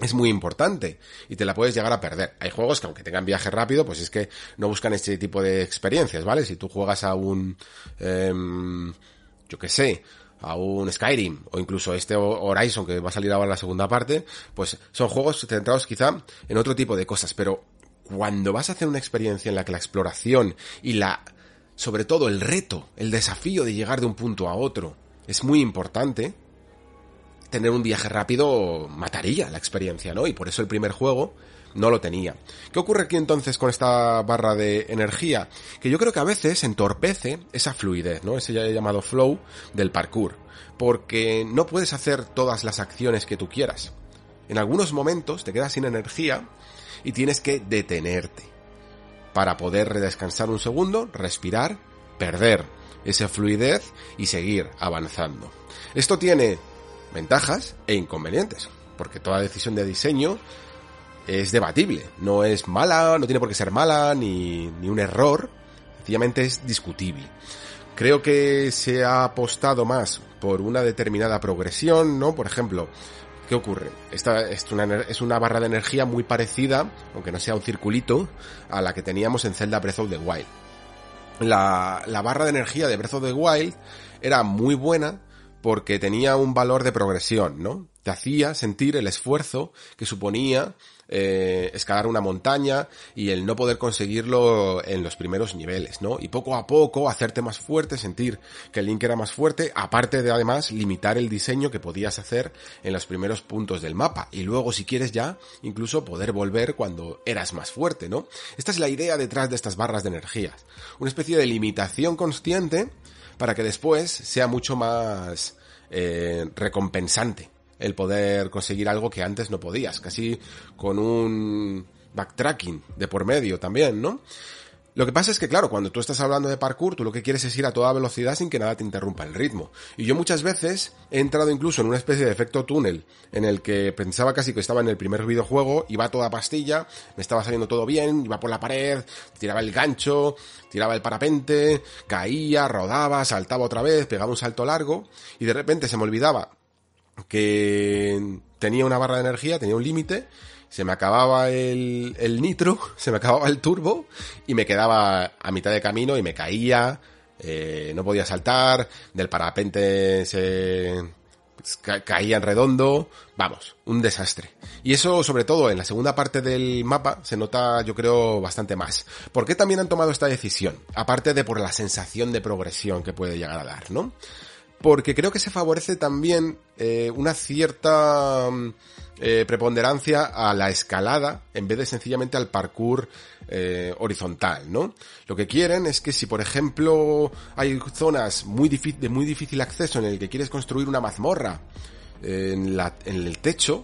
es muy importante y te la puedes llegar a perder. Hay juegos que aunque tengan viaje rápido, pues es que no buscan este tipo de experiencias, ¿vale? Si tú juegas a un, em, yo qué sé, a un Skyrim o incluso este Horizon que va a salir ahora en la segunda parte, pues son juegos centrados quizá en otro tipo de cosas, pero cuando vas a hacer una experiencia en la que la exploración y la sobre todo el reto, el desafío de llegar de un punto a otro es muy importante, tener un viaje rápido mataría la experiencia, ¿no? Y por eso el primer juego no lo tenía. ¿Qué ocurre aquí entonces con esta barra de energía? Que yo creo que a veces entorpece esa fluidez, ¿no? Ese ya llamado flow del parkour. Porque no puedes hacer todas las acciones que tú quieras. En algunos momentos te quedas sin energía y tienes que detenerte. Para poder redescansar un segundo, respirar, perder esa fluidez y seguir avanzando. Esto tiene ventajas e inconvenientes, porque toda decisión de diseño es debatible. No es mala, no tiene por qué ser mala, ni, ni un error. Sencillamente es discutible. Creo que se ha apostado más por una determinada progresión, ¿no? Por ejemplo, ¿qué ocurre? Esta es una, es una barra de energía muy parecida, aunque no sea un circulito, a la que teníamos en Zelda Breath of the Wild. La, la barra de energía de Breath of the Wild era muy buena porque tenía un valor de progresión, ¿no? Te hacía sentir el esfuerzo que suponía eh, escalar una montaña y el no poder conseguirlo en los primeros niveles, ¿no? Y poco a poco hacerte más fuerte, sentir que el Link era más fuerte, aparte de además limitar el diseño que podías hacer en los primeros puntos del mapa. Y luego, si quieres ya, incluso poder volver cuando eras más fuerte, ¿no? Esta es la idea detrás de estas barras de energías. Una especie de limitación consciente para que después sea mucho más eh, recompensante el poder conseguir algo que antes no podías, casi con un backtracking de por medio también, ¿no? Lo que pasa es que, claro, cuando tú estás hablando de parkour, tú lo que quieres es ir a toda velocidad sin que nada te interrumpa el ritmo. Y yo muchas veces he entrado incluso en una especie de efecto túnel, en el que pensaba casi que estaba en el primer videojuego, iba toda pastilla, me estaba saliendo todo bien, iba por la pared, tiraba el gancho, tiraba el parapente, caía, rodaba, saltaba otra vez, pegaba un salto largo, y de repente se me olvidaba que tenía una barra de energía, tenía un límite, se me acababa el, el nitro, se me acababa el turbo y me quedaba a mitad de camino y me caía, eh, no podía saltar, del parapente se caía en redondo, vamos, un desastre. Y eso sobre todo en la segunda parte del mapa se nota yo creo bastante más. ¿Por qué también han tomado esta decisión? Aparte de por la sensación de progresión que puede llegar a dar, ¿no? Porque creo que se favorece también eh, una cierta mm, eh, preponderancia a la escalada en vez de sencillamente al parkour eh, horizontal, ¿no? Lo que quieren es que si, por ejemplo, hay zonas muy de muy difícil acceso en el que quieres construir una mazmorra en, la, en el techo,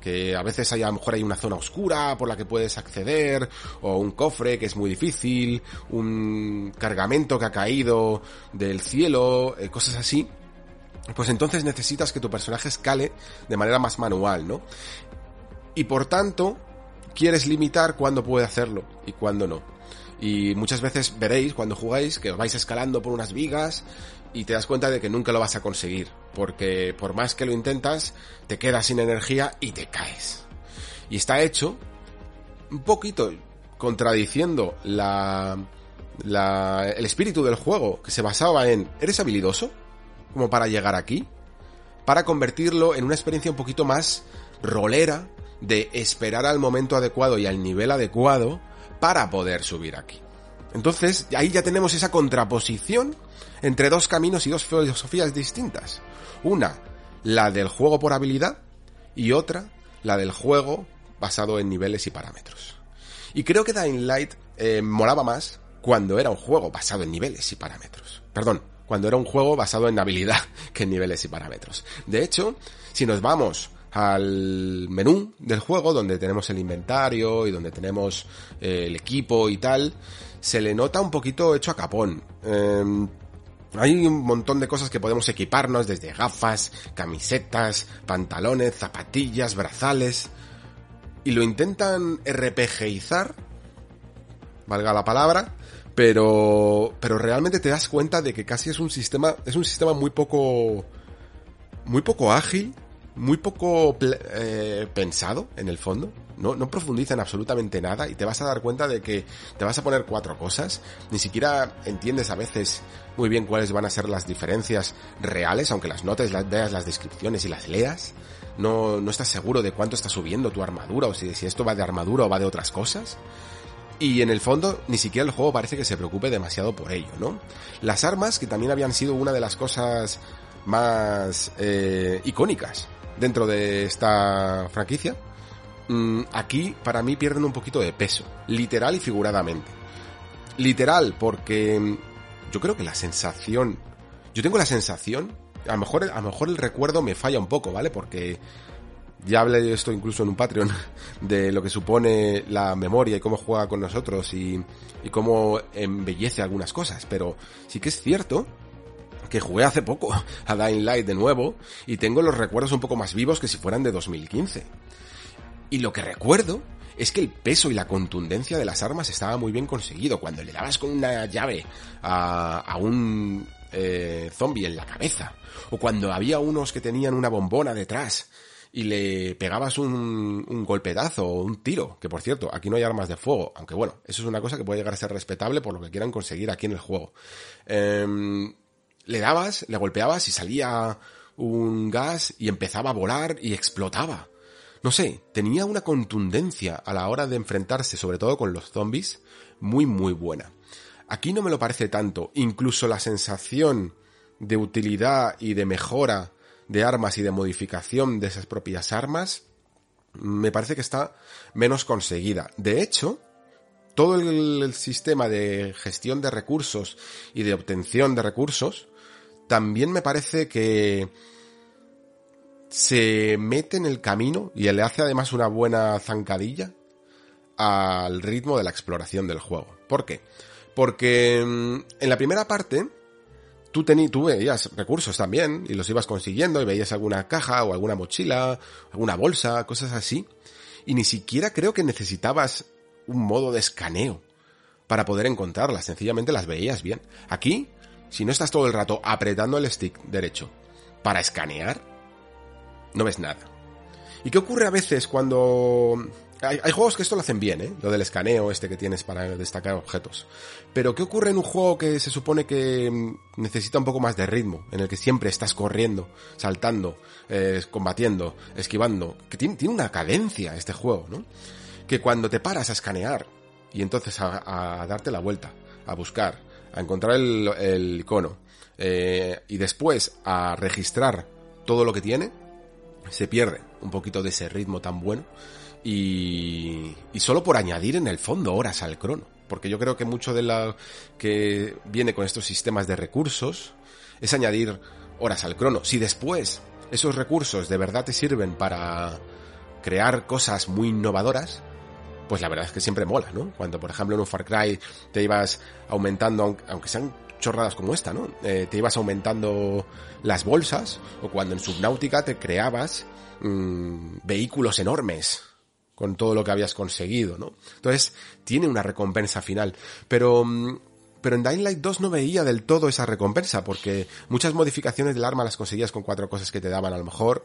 que a veces hay, a lo mejor hay una zona oscura por la que puedes acceder, o un cofre que es muy difícil, un cargamento que ha caído del cielo, eh, cosas así, pues entonces necesitas que tu personaje escale de manera más manual, ¿no? Y por tanto, quieres limitar cuándo puede hacerlo y cuándo no. Y muchas veces veréis cuando jugáis que os vais escalando por unas vigas y te das cuenta de que nunca lo vas a conseguir, porque por más que lo intentas, te quedas sin energía y te caes. Y está hecho un poquito contradiciendo la, la, el espíritu del juego, que se basaba en, ¿eres habilidoso? Como para llegar aquí, para convertirlo en una experiencia un poquito más rolera, de esperar al momento adecuado y al nivel adecuado para poder subir aquí. Entonces, ahí ya tenemos esa contraposición entre dos caminos y dos filosofías distintas. Una, la del juego por habilidad, y otra, la del juego basado en niveles y parámetros. Y creo que Dying Light eh, molaba más cuando era un juego basado en niveles y parámetros. Perdón, cuando era un juego basado en habilidad que en niveles y parámetros. De hecho, si nos vamos al menú del juego donde tenemos el inventario y donde tenemos eh, el equipo y tal, se le nota un poquito hecho a capón. Em, hay un montón de cosas que podemos equiparnos, desde gafas, camisetas, pantalones, zapatillas, brazales. Y lo intentan RPGizar, valga la palabra, pero, pero realmente te das cuenta de que casi es un sistema, es un sistema muy poco, muy poco ágil, muy poco eh, pensado en el fondo. No, no profundiza en absolutamente nada y te vas a dar cuenta de que te vas a poner cuatro cosas. Ni siquiera entiendes a veces muy bien cuáles van a ser las diferencias reales, aunque las notes, las veas las descripciones y las leas. No, no estás seguro de cuánto está subiendo tu armadura o si, si esto va de armadura o va de otras cosas. Y en el fondo, ni siquiera el juego parece que se preocupe demasiado por ello, ¿no? Las armas, que también habían sido una de las cosas más eh, icónicas dentro de esta franquicia, mm, aquí para mí pierden un poquito de peso, literal y figuradamente. Literal, porque mm, yo creo que la sensación, yo tengo la sensación, a lo mejor, a lo mejor el recuerdo me falla un poco, ¿vale? Porque ya hablé de esto incluso en un Patreon, de lo que supone la memoria y cómo juega con nosotros y, y cómo embellece algunas cosas, pero sí que es cierto que jugué hace poco a Dying Light de nuevo y tengo los recuerdos un poco más vivos que si fueran de 2015. Y lo que recuerdo es que el peso y la contundencia de las armas estaba muy bien conseguido. Cuando le dabas con una llave a, a un eh, zombie en la cabeza, o cuando había unos que tenían una bombona detrás y le pegabas un, un golpetazo o un tiro, que por cierto, aquí no hay armas de fuego, aunque bueno, eso es una cosa que puede llegar a ser respetable por lo que quieran conseguir aquí en el juego. Eh, le dabas, le golpeabas y salía un gas y empezaba a volar y explotaba. No sé, tenía una contundencia a la hora de enfrentarse, sobre todo con los zombies, muy muy buena. Aquí no me lo parece tanto, incluso la sensación de utilidad y de mejora de armas y de modificación de esas propias armas, me parece que está menos conseguida. De hecho, todo el, sistema de gestión de recursos y de obtención de recursos también me parece que se mete en el camino y le hace además una buena zancadilla al ritmo de la exploración del juego. ¿Por qué? Porque mm, en la primera parte tú, tú veías recursos también y los ibas consiguiendo y veías alguna caja o alguna mochila, alguna bolsa, cosas así. Y ni siquiera creo que necesitabas un modo de escaneo para poder encontrarlas, sencillamente las veías bien. Aquí si no estás todo el rato apretando el stick derecho para escanear, no ves nada. ¿Y qué ocurre a veces cuando... Hay, juegos que esto lo hacen bien, ¿eh? Lo del escaneo este que tienes para destacar objetos. Pero ¿qué ocurre en un juego que se supone que mm, necesita un poco más de ritmo? En el que siempre estás corriendo, saltando, eh, combatiendo, esquivando. Que tiene, tiene, una cadencia este juego, ¿no? Que cuando te paras a escanear y entonces a darte la vuelta, a buscar, a encontrar el, icono eh, y después a registrar todo lo que tiene, se pierde un poquito de ese ritmo tan bueno y, y solo por añadir en el fondo horas al crono. Porque yo creo que mucho de lo que viene con estos sistemas de recursos es añadir horas al crono. Si después esos recursos de verdad te sirven para crear cosas muy innovadoras, pues la verdad es que siempre mola, ¿no? Cuando, por ejemplo, en un Far Cry te ibas aumentando, aunque sean chorradas como esta, ¿no? Eh, te ibas aumentando las bolsas, o cuando en Subnautica te creabas mmm, vehículos enormes con todo lo que habías conseguido, ¿no? Entonces, tiene una recompensa final, pero... Mm, pero en Dying Light 2 no veía del todo esa recompensa, porque muchas modificaciones del arma las conseguías con cuatro cosas que te daban a lo mejor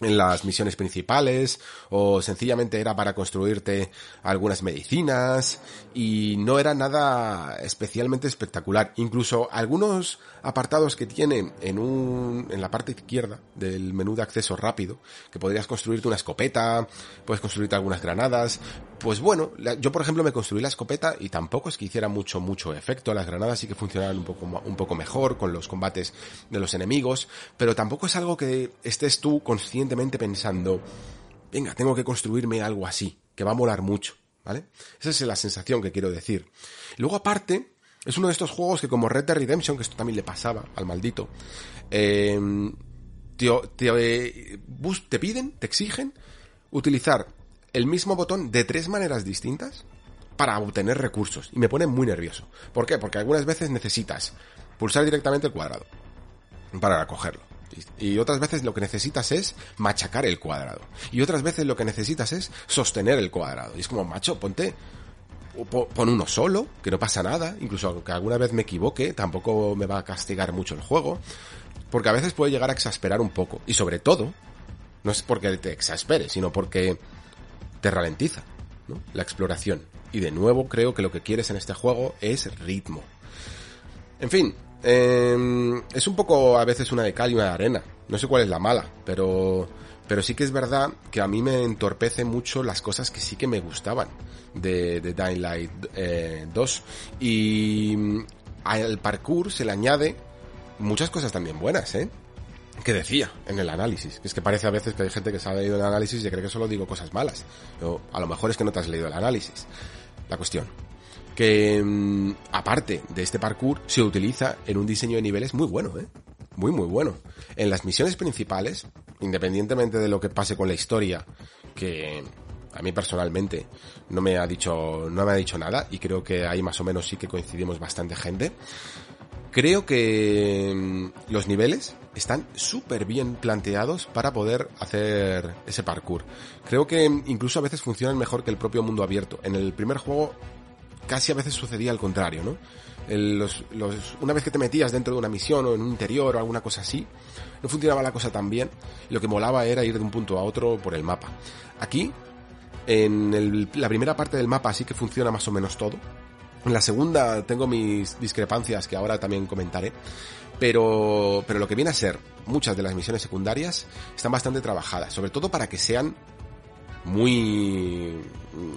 en las misiones principales o sencillamente era para construirte algunas medicinas y no era nada especialmente espectacular. Incluso algunos apartados que tiene en un, en la parte izquierda del menú de acceso rápido, que podrías construirte una escopeta, puedes construirte algunas granadas, pues bueno, yo por ejemplo me construí la escopeta y tampoco es que hiciera mucho, mucho efecto, las granadas sí que funcionaban un poco, un poco mejor con los combates de los enemigos, pero tampoco es algo que estés tú pensando, venga, tengo que construirme algo así, que va a molar mucho, ¿vale? Esa es la sensación que quiero decir. Luego aparte, es uno de estos juegos que como Red Dead Redemption, que esto también le pasaba al maldito, eh, te, te piden, te exigen utilizar el mismo botón de tres maneras distintas para obtener recursos. Y me pone muy nervioso. ¿Por qué? Porque algunas veces necesitas pulsar directamente el cuadrado para cogerlo. Y otras veces lo que necesitas es machacar el cuadrado. Y otras veces lo que necesitas es sostener el cuadrado. Y es como, macho, ponte pon uno solo, que no pasa nada, incluso aunque alguna vez me equivoque, tampoco me va a castigar mucho el juego, porque a veces puede llegar a exasperar un poco, y sobre todo, no es porque te exaspere, sino porque te ralentiza ¿no? la exploración. Y de nuevo creo que lo que quieres en este juego es ritmo. En fin, eh, es un poco a veces una de cal y una de arena. No sé cuál es la mala, pero pero sí que es verdad que a mí me entorpece mucho las cosas que sí que me gustaban de, de Dying Light 2. Eh, y mm, al parkour se le añade muchas cosas también buenas, ¿eh? Que decía en el análisis. Es que parece a veces que hay gente que se ha leído el análisis y cree que solo digo cosas malas. O a lo mejor es que no te has leído el análisis. La cuestión. Que mm, aparte de este parkour se utiliza en un diseño de niveles muy bueno, ¿eh? Muy muy bueno. En las misiones principales independientemente de lo que pase con la historia, que a mí personalmente no me ha dicho, no me ha dicho nada, y creo que ahí más o menos sí que coincidimos bastante gente. Creo que mm, los niveles están súper bien planteados para poder hacer ese parkour. Creo que incluso a veces funcionan mejor que el propio mundo abierto. En el primer juego casi a veces sucedía al contrario, ¿no? una vez que te metías dentro de una misión o en un interior o alguna cosa así, no funcionaba la cosa tan bien. Lo que molaba era ir de un punto a otro por el mapa. Aquí, en la primera parte del mapa sí que funciona más o menos todo. En la segunda tengo mis discrepancias que ahora también comentaré. Pero, pero lo que viene a ser muchas de las misiones secundarias están bastante trabajadas, sobre todo para que sean muy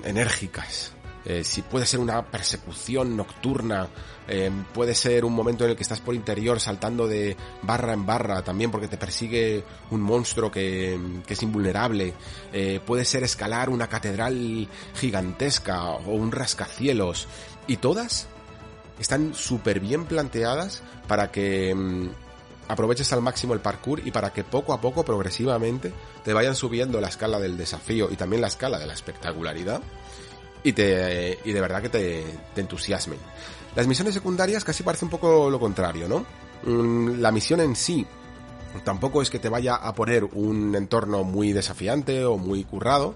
enérgicas, eh, si puede ser una persecución nocturna, eh, puede ser un momento en el que estás por interior saltando de barra en barra también porque te persigue un monstruo que, es invulnerable, eh, puede ser escalar una catedral gigantesca o un rascacielos. Y todas están súper bien planteadas para que mm, aproveches al máximo el parkour y para que poco a poco, progresivamente, te vayan subiendo la escala del desafío y también la escala de la espectacularidad y, te, y de verdad que te, te entusiasmen. Las misiones secundarias casi parece un poco lo contrario, ¿no? Mm, la misión en sí tampoco es que te vaya a poner un entorno muy desafiante o muy currado,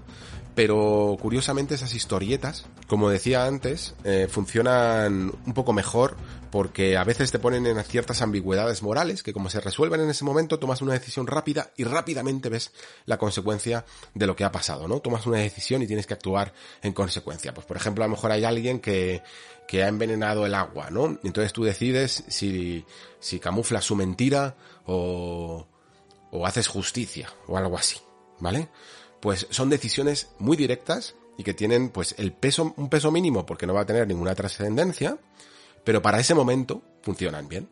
pero curiosamente esas historietas, como decía antes, eh, funcionan un poco mejor porque a veces te ponen en ciertas ambigüedades morales que como se resuelven en ese momento tomas una decisión rápida y rápidamente ves la consecuencia de lo que ha pasado, ¿no? Tomas una decisión y tienes que actuar en consecuencia. Pues por ejemplo, a lo mejor hay alguien que, que ha envenenado el agua, ¿no? Entonces tú decides si, si camuflas su mentira o, o haces justicia o algo así, ¿vale? Pues son decisiones muy directas y que tienen pues el peso, un peso mínimo porque no va a tener ninguna trascendencia, pero para ese momento funcionan bien.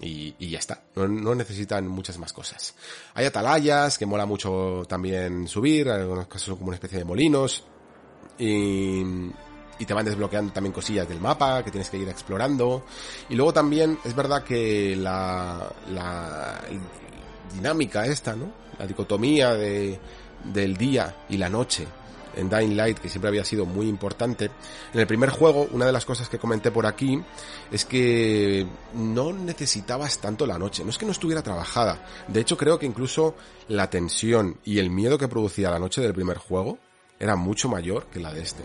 Y, y ya está, no, no, necesitan muchas más cosas. Hay atalayas, que mola mucho también subir, en algunos casos como una especie de molinos, y, y te van desbloqueando también cosillas del mapa que tienes que ir explorando. Y luego también es verdad que la, la dinámica esta, ¿no? La dicotomía de, del día y la noche en Dying Light, que siempre había sido muy importante. En el primer juego, una de las cosas que comenté por aquí es que no necesitabas tanto la noche. No es que no estuviera trabajada. De hecho, creo que incluso la tensión y el miedo que producía la noche del primer juego era mucho mayor que la de este.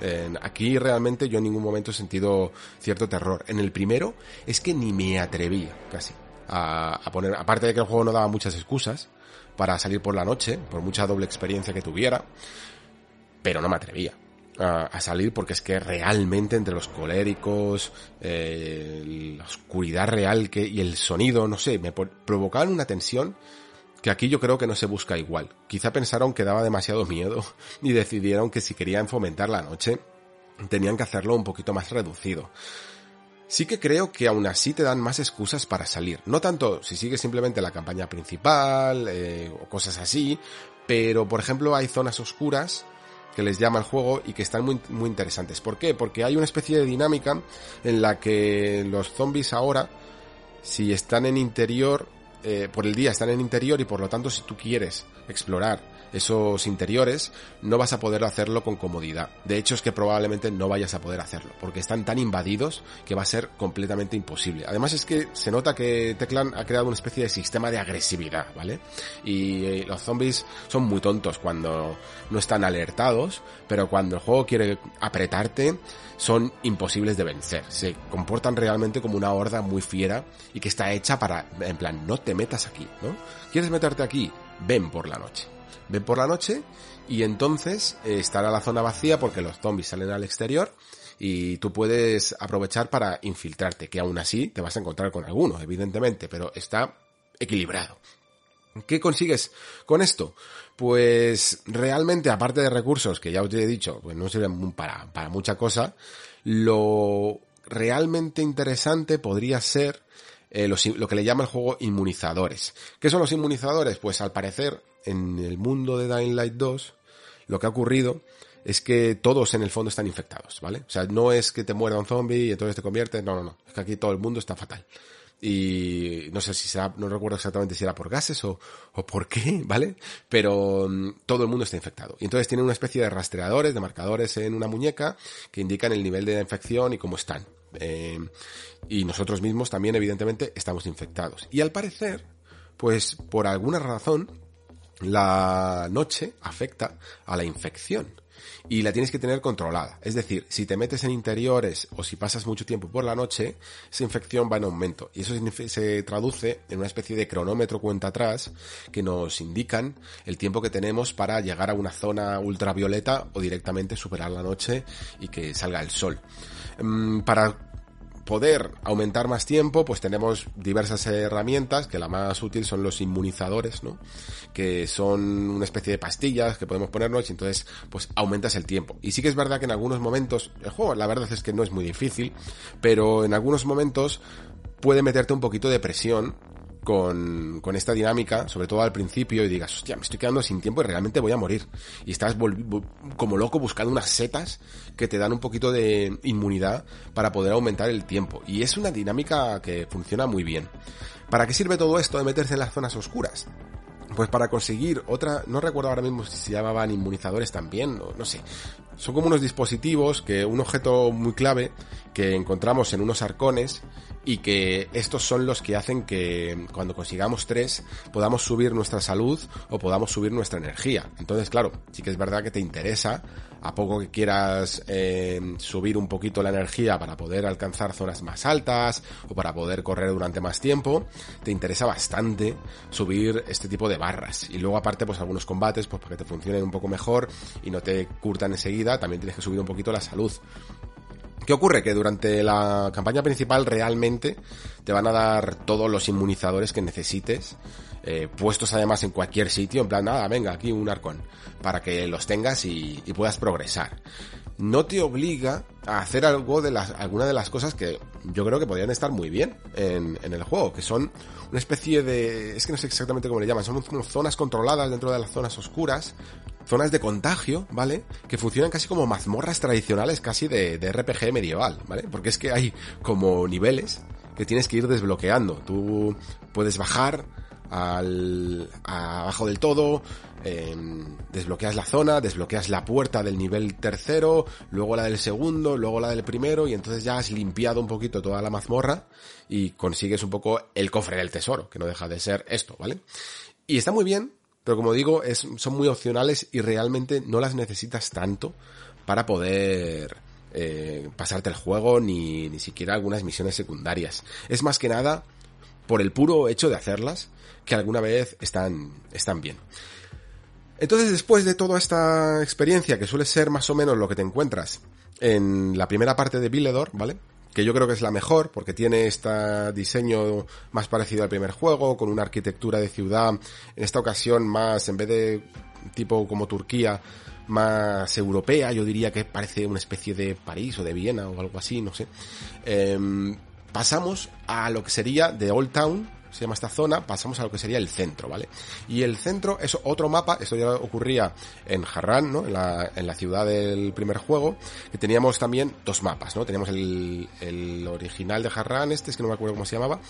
¿eh? aquí realmente yo en ningún momento he sentido cierto terror. En el primero es que ni me atrevía casi a, a poner, aparte de que el juego no daba muchas excusas para salir por la noche, por mucha doble experiencia que tuviera, pero no me atrevía a, salir porque es que realmente entre los coléricos, eh, la oscuridad real que, y el sonido, no sé, me provocaban una tensión que aquí yo creo que no se busca igual. Quizá pensaron que daba demasiado miedo y decidieron que si querían fomentar la noche, tenían que hacerlo un poquito más reducido. Sí que creo que aún así te dan más excusas para salir. No tanto si sigues simplemente la campaña principal eh, o cosas así, pero por ejemplo hay zonas oscuras que les llama el juego y que están muy, muy interesantes. ¿Por qué? Porque hay una especie de dinámica en la que los zombies ahora, si están en interior, eh, por el día están en interior y por lo tanto si tú quieres explorar esos interiores, no vas a poder hacerlo con comodidad. De hecho es que probablemente no vayas a poder hacerlo, porque están tan invadidos que va a ser completamente imposible. Además es que se nota que Teclan ha creado una especie de sistema de agresividad, ¿vale? Y eh, los zombies son muy tontos cuando no están alertados, pero cuando el juego quiere apretarte, son imposibles de vencer. Se comportan realmente como una horda muy fiera y que está hecha para, en plan, no te metas aquí, ¿no? ¿Quieres meterte aquí? Ven por la noche ven por la noche y entonces eh, estará la zona vacía porque los zombies salen al exterior y tú puedes aprovechar para infiltrarte, que aún así te vas a encontrar con alguno, evidentemente, pero está equilibrado. ¿Qué consigues con esto? Pues realmente, aparte de recursos que ya os he dicho, pues no sirven para, para mucha cosa, lo realmente interesante podría ser eh, lo que le llama el juego inmunizadores. ¿Qué son los inmunizadores? Pues al parecer en el mundo de Dying Light 2, lo que ha ocurrido es que todos en el fondo están infectados, ¿vale? O sea, no es que te muera un zombie y entonces te conviertes, no, no, no, es que aquí todo el mundo está fatal. Y no sé si será, no recuerdo exactamente si era por gases o, o por qué, ¿vale? Pero mm, todo el mundo está infectado. Y entonces tienen una especie de rastreadores, de marcadores en una muñeca que indican el nivel de infección y cómo están. Eh, y nosotros mismos también, evidentemente, estamos infectados. Y al parecer, pues por alguna razón, la noche afecta a la infección y la tienes que tener controlada. Es decir, si te metes en interiores o si pasas mucho tiempo por la noche, esa infección va en aumento. Y eso se traduce en una especie de cronómetro cuenta atrás que nos indican el tiempo que tenemos para llegar a una zona ultravioleta o directamente superar la noche y que salga el sol. Mm, para poder aumentar más tiempo, pues tenemos diversas herramientas, que la más útil son los inmunizadores, ¿no? Que son una especie de pastillas que podemos ponernos y entonces, pues aumentas el tiempo. Y sí que es verdad que en algunos momentos, el juego la verdad es que no es muy difícil, pero en algunos momentos puede meterte un poquito de presión con, con esta dinámica, sobre todo al principio, y digas, hostia, me estoy quedando sin tiempo y realmente voy a morir. Y estás como loco buscando unas setas que te dan un poquito de inmunidad para poder aumentar el tiempo. Y es una dinámica que funciona muy bien. ¿Para qué sirve todo esto de meterse en las zonas oscuras? Pues para conseguir otra, no recuerdo ahora mismo si se llamaban inmunizadores también, no, no sé. Son como unos dispositivos que un objeto muy clave que encontramos en unos arcones y que estos son los que hacen que cuando consigamos tres podamos subir nuestra salud o podamos subir nuestra energía. Entonces, claro, sí que es verdad que te interesa, a poco que quieras eh, subir un poquito la energía para poder alcanzar zonas más altas o para poder correr durante más tiempo, te interesa bastante subir este tipo de barras. Y luego aparte, pues algunos combates, pues para que te funcionen un poco mejor y no te curtan enseguida, también tienes que subir un poquito la salud. ¿Qué ocurre? Que durante la campaña principal realmente te van a dar todos los inmunizadores que necesites, eh, puestos además en cualquier sitio, en plan, nada, venga, aquí un arcón, para que los tengas y, puedas progresar. No te obliga a hacer algo de las, alguna de las cosas que yo creo que podrían estar muy bien en, el juego, que son una especie de, es que no sé exactamente cómo le llaman, son zonas controladas dentro de las zonas oscuras, zonas de contagio, ¿vale? Que funcionan casi como mazmorras tradicionales casi de, de RPG medieval, ¿vale? Porque es que hay como niveles que tienes que ir desbloqueando. Tú puedes bajar al, abajo del todo, em, desbloqueas la zona, desbloqueas la puerta del nivel tercero, luego la del segundo, luego la del primero, y entonces ya has limpiado un poquito toda la mazmorra y consigues un poco el cofre del tesoro, que no deja de ser esto, ¿vale? Y está muy bien, pero como digo, son muy opcionales y realmente no las necesitas tanto para poder eh, pasarte el juego ni, ni siquiera algunas misiones secundarias. Es más que nada por el puro hecho de hacerlas que alguna vez están, están bien. Entonces, después de toda esta experiencia, que suele ser más o menos lo que te encuentras en la primera parte de Villedor, ¿vale? Que yo creo que es la mejor, porque tiene este diseño más parecido al primer juego, con una arquitectura de ciudad, en esta ocasión más, en vez de tipo como Turquía, más europea, yo diría que parece una especie de París o de Viena o algo así, no sé. Em, pasamos a lo que sería de Old Town, se llama esta zona, pasamos a lo que sería el centro, ¿vale? Y el centro es otro mapa, esto ya ocurría en Harran, ¿no? En la, en la ciudad del primer juego, que teníamos también dos mapas, ¿no? Teníamos el, el original de Harran, este es que no me acuerdo cómo se llamaba,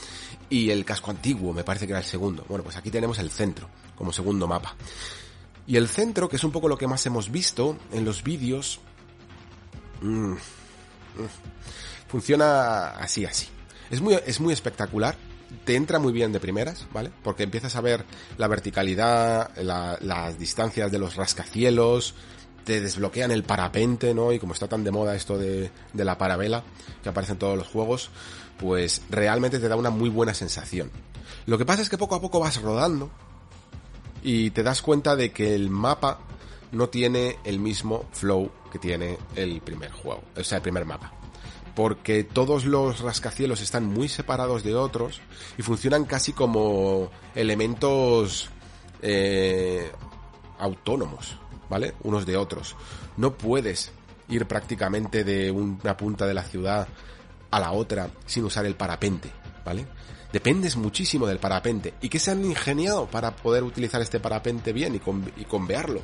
y el casco antiguo, me parece que era el segundo. Bueno, pues aquí tenemos el centro, como segundo mapa. Y el centro, que es un poco lo que más hemos visto en los vídeos, mmm, funciona así, así. Es muy, es muy espectacular, te entra muy bien de primeras, ¿vale? Porque empiezas a ver la verticalidad, la, las distancias de los rascacielos, te desbloquean el parapente, ¿no? Y como está tan de moda esto de, de la parabela, que aparece en todos los juegos, pues realmente te da una muy buena sensación. Lo que pasa es que poco a poco vas rodando y te das cuenta de que el mapa no tiene el mismo flow que tiene el primer juego, o sea, el primer mapa. Porque todos los rascacielos están muy separados de otros y funcionan casi como elementos eh, autónomos, ¿vale? Unos de otros. No puedes ir prácticamente de una punta de la ciudad a la otra sin usar el parapente, ¿vale? dependes muchísimo del parapente. ¿Y qué se han ingeniado para poder utilizar este parapente bien y, con, y convearlo?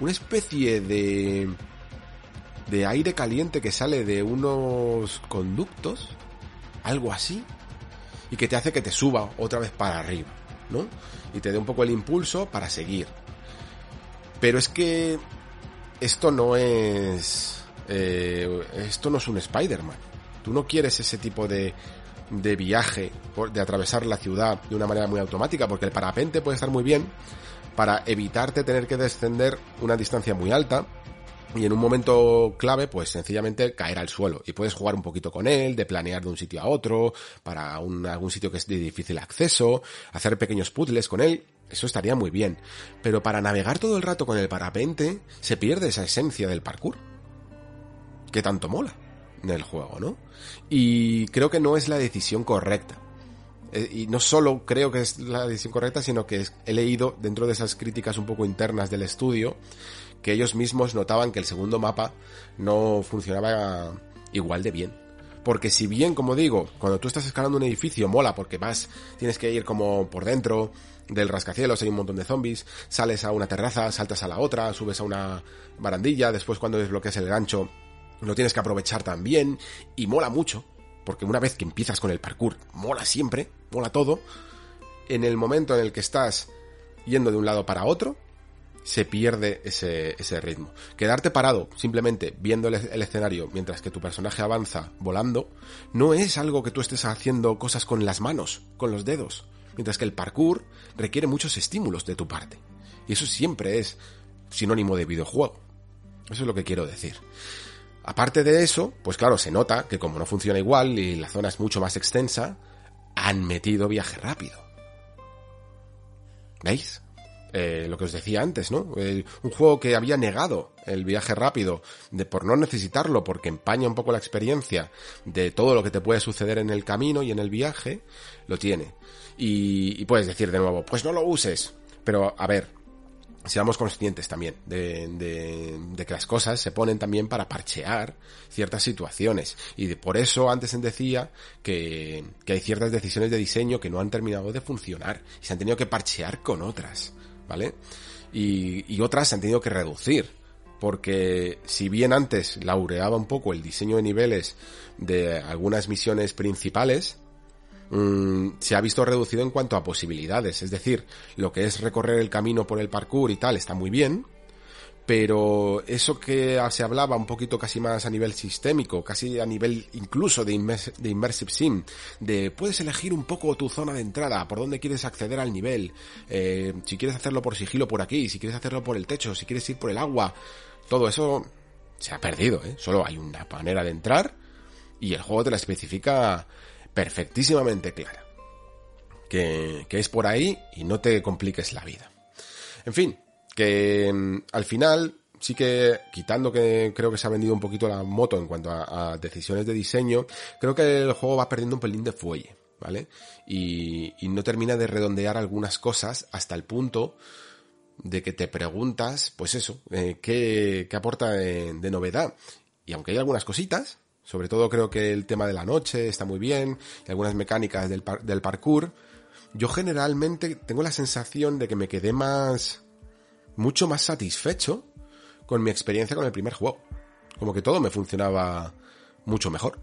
Una especie de de aire caliente que sale de unos conductos, algo así, y que te hace que te suba otra vez para arriba, ¿no? Y te dé un poco el impulso para seguir. Pero es que esto no es... Eh, esto no es un Spider-Man. Tú no quieres ese tipo de, de viaje, de atravesar la ciudad de una manera muy automática, porque el parapente puede estar muy bien para evitarte tener que descender una distancia muy alta y en un momento clave, pues sencillamente caer al suelo. Y puedes jugar un poquito con él, de planear de un sitio a otro, para un, algún sitio que es de difícil acceso, hacer pequeños puzzles con él. Eso estaría muy bien. Pero para navegar todo el rato con el parapente, se pierde esa esencia del parkour. Que tanto mola en el juego, ¿no? Y creo que no es la decisión correcta. Eh, y no solo creo que es la decisión correcta, sino que he leído dentro de esas críticas un poco internas del estudio que ellos mismos notaban que el segundo mapa no funcionaba igual de bien. Porque si bien, como digo, cuando tú estás escalando un edificio mola porque vas, tienes que ir como por dentro del rascacielos, hay un montón de zombies, sales a una terraza, saltas a la otra, subes a una barandilla, después cuando desbloqueas el gancho lo tienes que aprovechar también y mola mucho, porque una vez que empiezas con el parkour, mola siempre, mola todo. En el momento en el que estás yendo de un lado para otro, se pierde ese, ese ritmo. Quedarte parado, simplemente viendo el, el, escenario mientras que tu personaje avanza volando, no es algo que tú estés haciendo cosas con las manos, con los dedos. Mientras que el parkour requiere muchos estímulos de tu parte. Y eso siempre es sinónimo de videojuego. Eso es lo que quiero decir. Aparte de eso, pues claro, se nota que como no funciona igual y la zona es mucho más extensa, han metido viaje rápido. ¿Veis? Eh, lo que os decía antes, ¿no? Un juego que había negado el viaje rápido de por no necesitarlo, porque empaña un poco la experiencia de todo lo que te puede suceder en el camino y en el viaje, lo tiene. Y, y puedes decir de nuevo, pues no lo uses. Pero a ver, seamos conscientes también de, de, de, que las cosas se ponen también para parchear ciertas situaciones. Y de, por eso antes decía que, que hay ciertas decisiones de diseño que no han terminado de funcionar y se han tenido que parchear con otras, ¿vale? Y, otras se han tenido que reducir. Porque si bien antes laureaba un poco el diseño de niveles de algunas misiones principales, mm, se ha visto reducido en cuanto a posibilidades. Es decir, lo que es recorrer el camino por el parkour y tal está muy bien, pero eso que se hablaba un poquito casi más a nivel sistémico, casi a nivel incluso de, de Immersive Sim, de puedes elegir un poco tu zona de entrada, por dónde quieres acceder al nivel, eh, si quieres hacerlo por sigilo por aquí, si quieres hacerlo por el techo, si quieres ir por el agua, todo eso se ha perdido, ¿eh? Solo hay una manera de entrar y el juego te la especifica perfectísimamente clara. Que, que es por ahí y no te compliques la vida. En fin, que mm, al final sí que quitando que creo que se ha vendido un poquito la moto en cuanto a, decisiones de diseño, creo que el juego va perdiendo un pelín de fuelle, ¿vale? Y, no termina de redondear algunas cosas hasta el punto de que te preguntas, pues eso, eh, ¿qué, aporta de, novedad? Y aunque hay algunas cositas, sobre todo creo que el tema de la noche está muy bien, y algunas mecánicas del, del parkour, yo generalmente tengo la sensación de que me quedé más mucho más satisfecho con mi experiencia con el primer juego. Como que todo me funcionaba mucho mejor,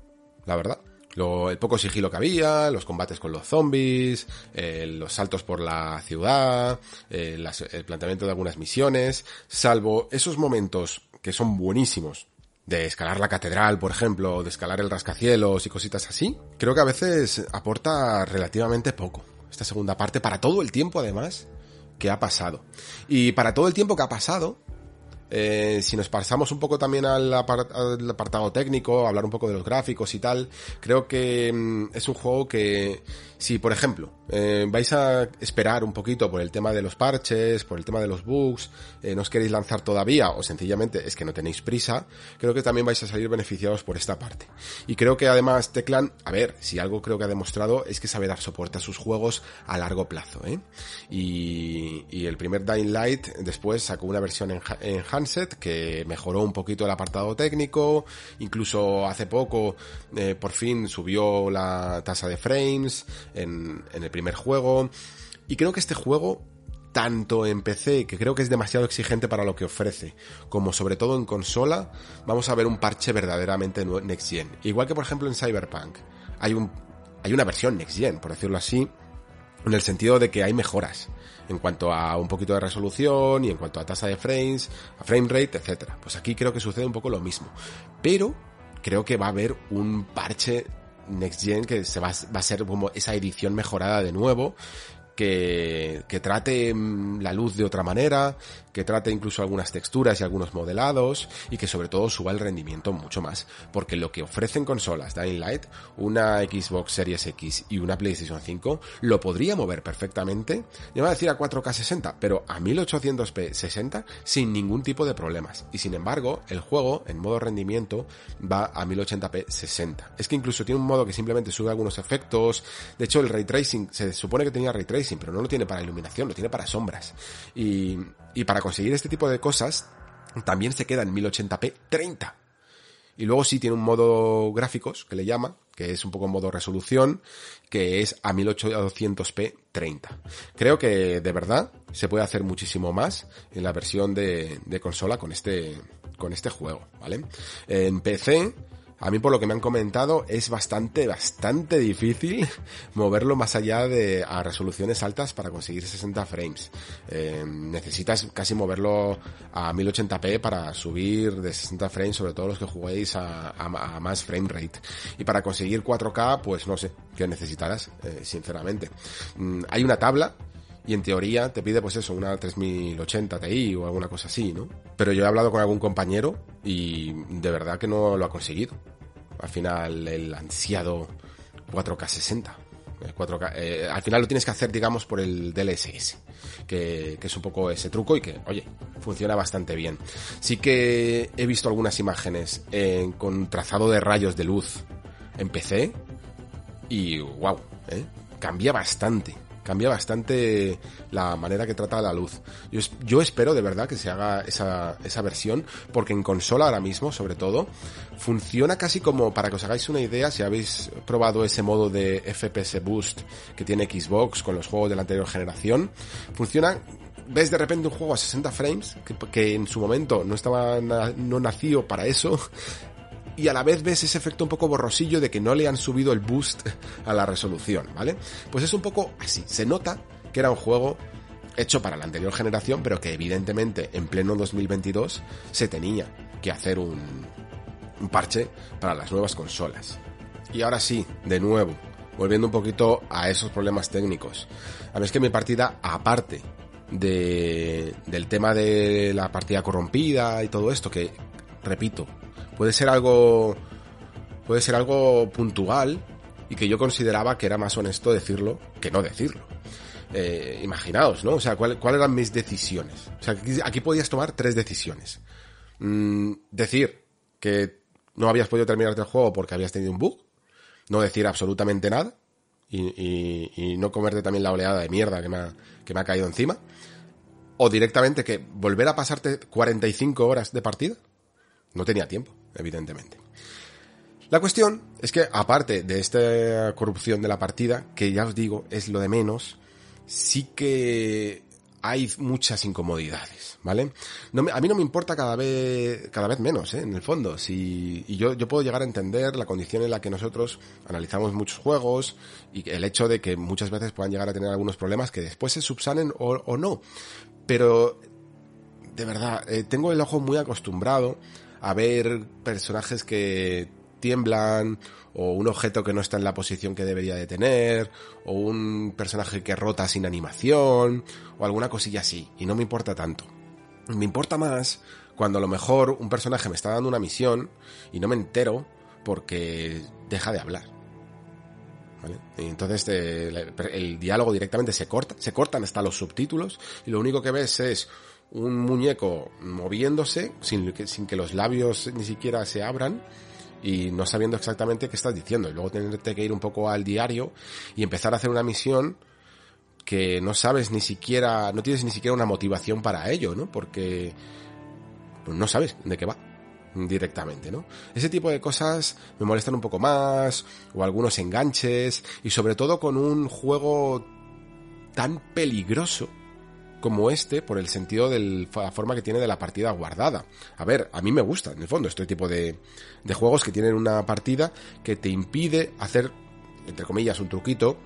la verdad. Lo, el poco sigilo que había, los combates con los zombies, eh, los saltos por la ciudad, eh, el planteamiento de algunas misiones, salvo esos momentos que son buenísimos de escalar la catedral, por ejemplo, de escalar el rascacielos y cositas así, creo que a veces aporta relativamente poco. Esta segunda parte, para todo el tiempo además, que ha pasado. Y para todo el tiempo que ha pasado, eh, si nos pasamos un poco también al, apartado técnico, hablar un poco de los gráficos y tal, creo que mm, es un juego que si, por ejemplo, eh, vais a esperar un poquito por el tema de los parches, por el tema de los bugs, eh, no os queréis lanzar todavía o sencillamente es que no tenéis prisa, creo que también vais a salir beneficiados por esta parte. Y creo que además Teclan, a ver, si algo creo que ha demostrado es que sabe dar soporte a sus juegos a largo plazo, ¿eh? Y, el primer Dying Light después sacó una versión en, en handset que mejoró un poquito el apartado técnico, incluso hace poco eh, por fin subió la tasa de frames, en, el primer juego. Y creo que este juego tanto en PC, que creo que es demasiado exigente para lo que ofrece, como sobre todo en consola, vamos a ver un parche verdaderamente next gen. Igual que por ejemplo en Cyberpunk, hay un hay una versión next gen, por decirlo así, en el sentido de que hay mejoras en cuanto a un poquito de resolución y en cuanto a tasa de frames, a frame rate, etcétera. Pues aquí creo que sucede un poco lo mismo, pero creo que va a haber un parche Next Gen que se va, va a ser como esa edición mejorada de nuevo que, que, trate mm, la luz de otra manera, que trate incluso algunas texturas y algunos modelados y que sobre todo suba el rendimiento mucho más. Porque lo que ofrecen consolas Dying Light, una Xbox Series X y una PlayStation 5, lo podría mover perfectamente, no iba a decir a 4K 60, pero a 1800p 60 sin ningún tipo de problemas. Y sin embargo, el juego en modo rendimiento va a 1080p 60. Es que incluso tiene un modo que simplemente sube algunos efectos. De hecho, el ray tracing se supone que tenía ray tracing, pero no lo tiene para iluminación, lo tiene para sombras. Y, y para conseguir este tipo de cosas, también se queda en 1080p 30. Y luego sí tiene un modo gráficos, que le llama, que es un poco modo resolución, que es a 1800p 30. Creo que de verdad se puede hacer muchísimo más en la versión de, de consola con este, con este juego, ¿vale? En PC, a mí por lo que me han comentado es bastante, bastante difícil moverlo más allá de a resoluciones altas para conseguir 60 frames. Eh, necesitas casi moverlo a 1080p para subir de 60 frames, sobre todo los que juguéis a, más frame rate. Y para conseguir 4K, pues no sé qué necesitarás, eh, sinceramente. Mm, hay una tabla y en teoría te pide pues eso, una 3080 Ti o alguna cosa así, ¿no? Pero yo he hablado con algún compañero y de verdad que no lo ha conseguido. Al final el ansiado 4K 60. 4K, eh, al final lo tienes que hacer, digamos, por el DLSS, que, que, es un poco ese truco y que, oye, funciona bastante bien. Sí que he visto algunas imágenes con trazado de rayos de luz en PC y, wow, ¿eh? cambia bastante cambia bastante la manera que trata la luz. Yo, yo espero de verdad que se haga esa, esa versión, porque en consola ahora mismo, sobre todo, funciona casi como, para que os hagáis una idea, si habéis probado ese modo de FPS Boost que tiene Xbox con los juegos de la anterior generación, funciona ves de repente un juego a 60 frames, que, que en su momento no estaba, no nació para eso, y a la vez ves ese efecto un poco borrosillo de que no le han subido el boost a la resolución, ¿vale? Pues es un poco así, se nota que era un juego hecho para la anterior generación, pero que evidentemente en pleno 2022 se tenía que hacer un, un parche para las nuevas consolas. Y ahora sí, de nuevo, volviendo un poquito a esos problemas técnicos. A mí es que mi partida, aparte de, del tema de la partida corrompida y todo esto, que, repito, puede ser algo, puede ser algo puntual y que yo consideraba que era más honesto decirlo que no decirlo. Eh, imaginaos, ¿no? O sea, ¿cuáles eran mis decisiones? O sea, aquí, podías tomar tres decisiones. Mm, decir que no habías podido terminarte el juego porque habías tenido un bug, no decir absolutamente nada y, no comerte también la oleada de mierda que me, ha, que me ha caído encima, o directamente que volver a pasarte 45 horas de partida, no tenía tiempo, evidentemente. La cuestión es que, aparte de esta corrupción de la partida, que ya os digo, es lo de menos, sí que hay muchas incomodidades, ¿vale? a mí no me importa cada vez, cada vez menos, ¿eh? en el fondo. Si, y yo, yo puedo llegar a entender la condición en la que nosotros analizamos muchos juegos y el hecho de que muchas veces puedan llegar a tener algunos problemas que después se subsanen o, no. Pero, de verdad, eh, tengo el ojo muy acostumbrado a ver personajes que tiemblan o un objeto que no está en la posición que debería de tener, o un personaje que rota sin animación, o alguna cosilla así, y no me importa tanto. Me importa más cuando a lo mejor un personaje me está dando una misión y no me entero porque deja de hablar. ¿Vale? Y entonces eh, el diálogo directamente se corta, se cortan hasta los subtítulos y lo único que ves es un muñeco moviéndose sin sin que los labios ni siquiera se abran y no sabiendo exactamente qué estás diciendo. Y luego tenerte que ir un poco al diario y empezar a hacer una misión que no sabes ni siquiera, no tienes ni siquiera una motivación para ello, ¿no? Porque pues no sabes de qué va directamente, ¿no? Ese tipo de cosas me molestan un poco más, o algunos enganches, y sobre todo con un juego tan peligroso como este por el sentido de la forma que tiene de la partida guardada. A ver, a mí me gusta, en el fondo, este tipo de, de juegos que tienen una partida que te impide hacer, entre comillas, un truquito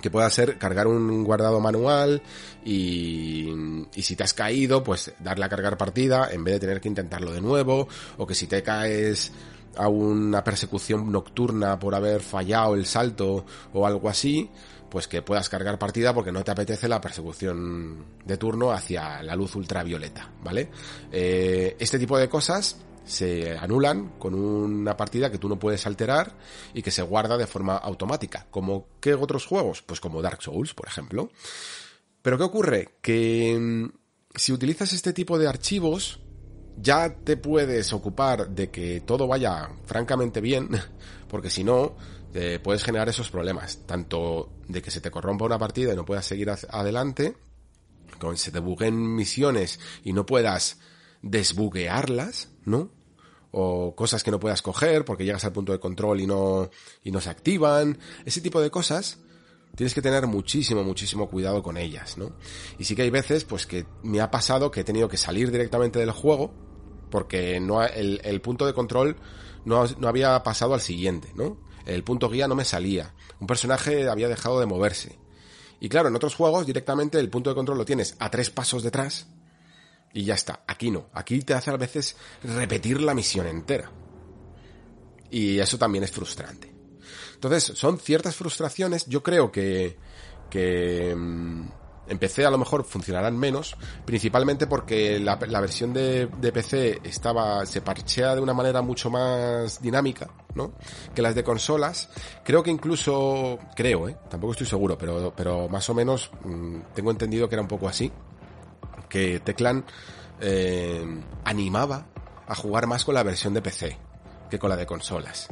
que pueda ser cargar un guardado manual y, y, si te has caído, pues darle a cargar partida en vez de tener que intentarlo de nuevo, o que si te caes a una persecución nocturna por haber fallado el salto o algo así, pues que puedas cargar partida porque no te apetece la persecución de turno hacia la luz ultravioleta, ¿vale? Eh, este tipo de cosas se anulan con una partida que tú no puedes alterar y que se guarda de forma automática. ¿Como qué otros juegos? Pues como Dark Souls, por ejemplo. Pero ¿qué ocurre? Que mm, si utilizas este tipo de archivos, ya te puedes ocupar de que todo vaya francamente bien, porque si no, te puedes generar esos problemas, tanto de que se te corrompa una partida y no puedas seguir adelante, con se te buguen misiones y no puedas desbuguearlas, ¿no? O cosas que no puedas coger porque llegas al punto de control y no, y no se activan. Ese tipo de cosas tienes que tener muchísimo, muchísimo cuidado con ellas, ¿no? Y sí que hay veces, pues que me ha pasado que he tenido que salir directamente del juego porque no el, el punto de control no, no había pasado al siguiente, ¿no? El punto guía no me salía, un personaje había dejado de moverse. Y claro, en otros juegos directamente el punto de control lo tienes a tres pasos detrás y ya está. Aquí no, aquí te hace a veces repetir la misión entera. Y eso también es frustrante. Entonces, son ciertas frustraciones, yo creo que, que, mm, en PC a lo mejor funcionarán menos, principalmente porque la, versión de, PC estaba, se parchea de una manera mucho más dinámica, ¿no? Que las de consolas. Creo que incluso, creo, ¿eh? Tampoco estoy seguro, pero, pero más o menos mm, tengo entendido que era un poco así. Que Teclan eh, animaba a jugar más con la versión de PC que con la de consolas.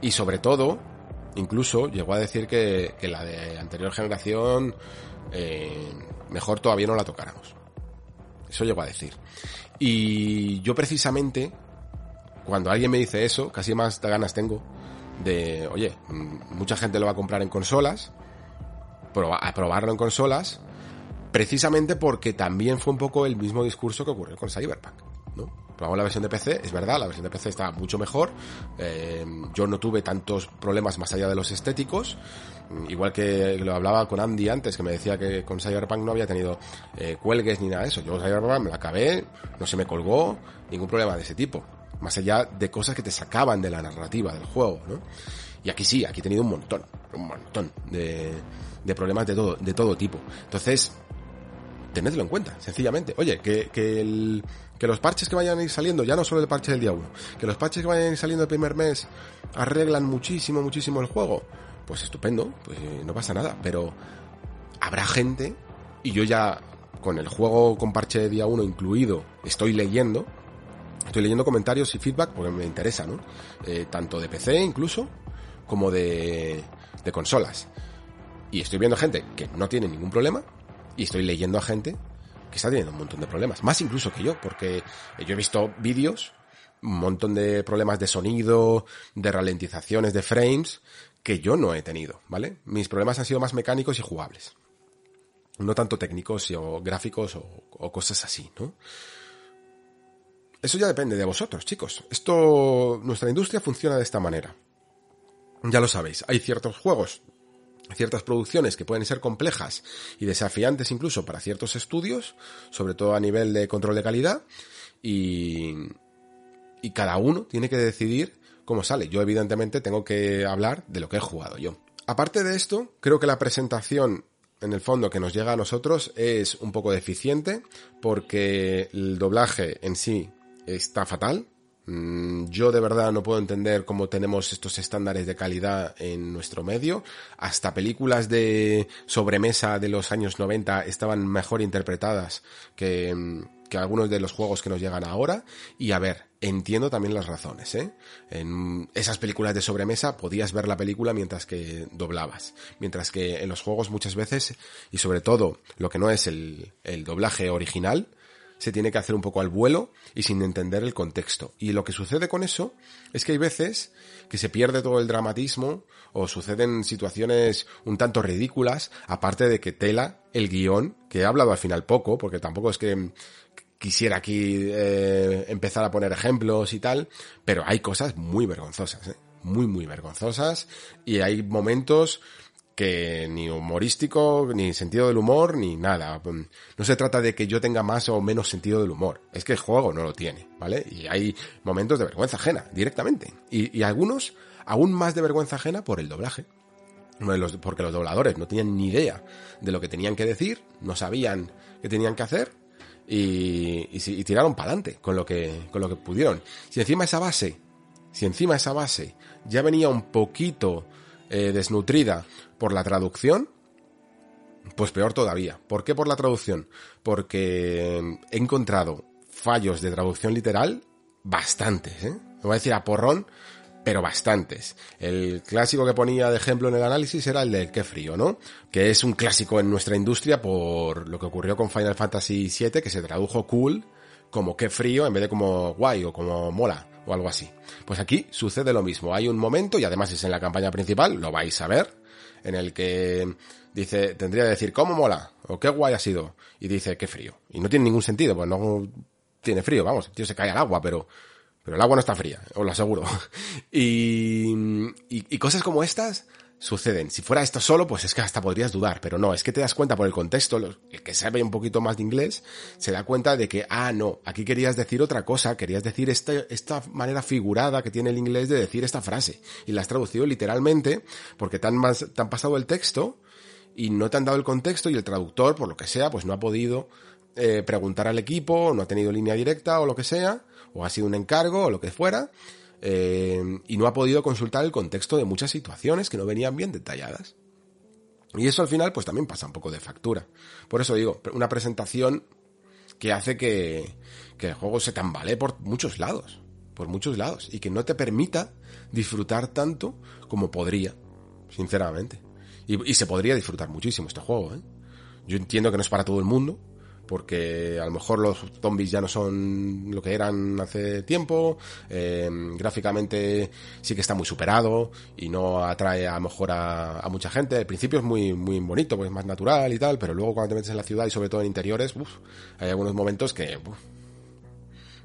Y sobre todo, incluso llegó a decir que, que la de anterior generación eh, mejor todavía no la tocáramos. Eso llego a decir. Y yo precisamente, cuando alguien me dice eso, casi más ganas tengo de, oye, mm, mucha gente lo va a comprar en consolas, a probarlo en consolas, precisamente porque también fue un poco el mismo discurso que ocurrió con Cyberpunk, ¿no? Probamos la versión de PC, es verdad, la versión de PC está mucho mejor. Eh, yo no tuve tantos problemas más allá de los estéticos. Igual que lo hablaba con Andy antes, que me decía que con Cyberpunk no había tenido eh, cuelgues ni nada de eso. Yo Cyberpunk me la acabé, no se me colgó, ningún problema de ese tipo. Más allá de cosas que te sacaban de la narrativa del juego, ¿no? Y aquí sí, aquí he tenido un montón, un montón de, de problemas de todo, de todo tipo. Entonces, tenedlo en cuenta, sencillamente. Oye, que, que, el, que los parches que vayan a ir saliendo, ya no solo el parche del día 1, que los parches que vayan a ir saliendo el primer mes arreglan muchísimo, muchísimo el juego, pues estupendo, pues no pasa nada, pero habrá gente, y yo ya con el juego con parche de día 1 incluido, estoy leyendo, estoy leyendo comentarios y feedback porque me interesa, ¿no? Eh, tanto de PC incluso, como de, de consolas. Y estoy viendo gente que no tiene ningún problema, y estoy leyendo a gente que está teniendo un montón de problemas, más incluso que yo, porque yo he visto vídeos, un montón de problemas de sonido, de ralentizaciones de frames, que yo no he tenido, ¿vale? Mis problemas han sido más mecánicos y jugables. No tanto técnicos o gráficos o, cosas así, ¿no? Eso ya depende de vosotros, chicos. Esto, nuestra industria funciona de esta manera. Ya lo sabéis, hay ciertos juegos ciertas producciones que pueden ser complejas y desafiantes incluso para ciertos estudios, sobre todo a nivel de control de calidad, y, y cada uno tiene que decidir cómo sale. Yo evidentemente tengo que hablar de lo que he jugado yo. Aparte de esto, creo que la presentación en el fondo que nos llega a nosotros es un poco deficiente porque el doblaje en sí está fatal, Mm, yo de verdad no puedo entender cómo tenemos estos estándares de calidad en nuestro medio. Hasta películas de sobremesa de los años 90 estaban mejor interpretadas que, mm, que algunos de los juegos que nos llegan ahora. Y a ver, entiendo también las razones, ¿eh? En esas películas de sobremesa podías ver la película mientras que doblabas. Mientras que en los juegos muchas veces, y sobre todo lo que no es el, el doblaje original, se tiene que hacer un poco al vuelo y sin entender el contexto. Y lo que sucede con eso es que hay veces que se pierde todo el dramatismo o suceden situaciones un tanto ridículas, aparte de que tela el guion, que he hablado al final poco, porque tampoco es que quisiera aquí eh, empezar a poner ejemplos y tal, pero hay cosas muy vergonzosas, ¿eh? muy, muy vergonzosas, y hay momentos que ni humorístico, ni sentido del humor, ni nada. No se trata de que yo tenga más o menos sentido del humor. Es que el juego no lo tiene, ¿vale? Y hay momentos de vergüenza ajena, directamente. Y, algunos aún más de vergüenza ajena por el doblaje. Porque los dobladores no tenían ni idea de lo que tenían que decir, no sabían qué tenían que hacer y, y, tiraron para adelante con lo que con lo que pudieron. Si encima esa base, si encima esa base ya venía un poquito eh, desnutrida por la traducción, pues peor todavía. ¿Por qué por la traducción? Porque he encontrado fallos de traducción literal bastantes, ¿eh? No voy a decir a porrón, pero bastantes. El clásico que ponía de ejemplo en el análisis era el del qué frío, ¿no? Que es un clásico en nuestra industria por lo que ocurrió con Final Fantasy VII, que se tradujo cool como qué frío en vez de como guay o como mola o algo así. Pues aquí sucede lo mismo. Hay un momento, y además es en la campaña principal, lo vais a ver, en el que dice, tendría que decir, ¿cómo mola? O qué guay ha sido. Y dice, qué frío. Y no tiene ningún sentido, pues no tiene frío, vamos, el tío se cae al agua, pero, pero el agua no está fría, os lo aseguro. y, y, y cosas como estas suceden. Si fuera esto solo, pues es que hasta podrías dudar, pero no, es que te das cuenta por el contexto, el que sabe un poquito más de inglés, se da cuenta de que, ah, no, aquí querías decir otra cosa, querías decir este, esta manera figurada que tiene el inglés de decir esta frase, y la has traducido literalmente, porque te han, te han pasado el texto, y no te han dado el contexto, y el traductor, por lo que sea, pues no ha podido eh, preguntar al equipo, no ha tenido línea directa, o lo que sea, o ha sido un encargo, o lo que fuera, eh, y no ha podido consultar el contexto de muchas situaciones que no venían bien detalladas. Y eso al final pues también pasa un poco de factura. Por eso digo, una presentación que hace que, que el juego se tambalee por muchos lados, por muchos lados, y que no te permita disfrutar tanto como podría, sinceramente. Y, y se podría disfrutar muchísimo este juego, ¿eh? Yo entiendo que no es para todo el mundo, porque a lo mejor los zombies ya no son lo que eran hace tiempo, eh, gráficamente sí que está muy superado y no atrae a lo mejor a, mucha gente. Al principio es muy, muy bonito, pues es más natural y tal, pero luego cuando te metes en la ciudad y sobre todo en interiores, hay algunos momentos que, o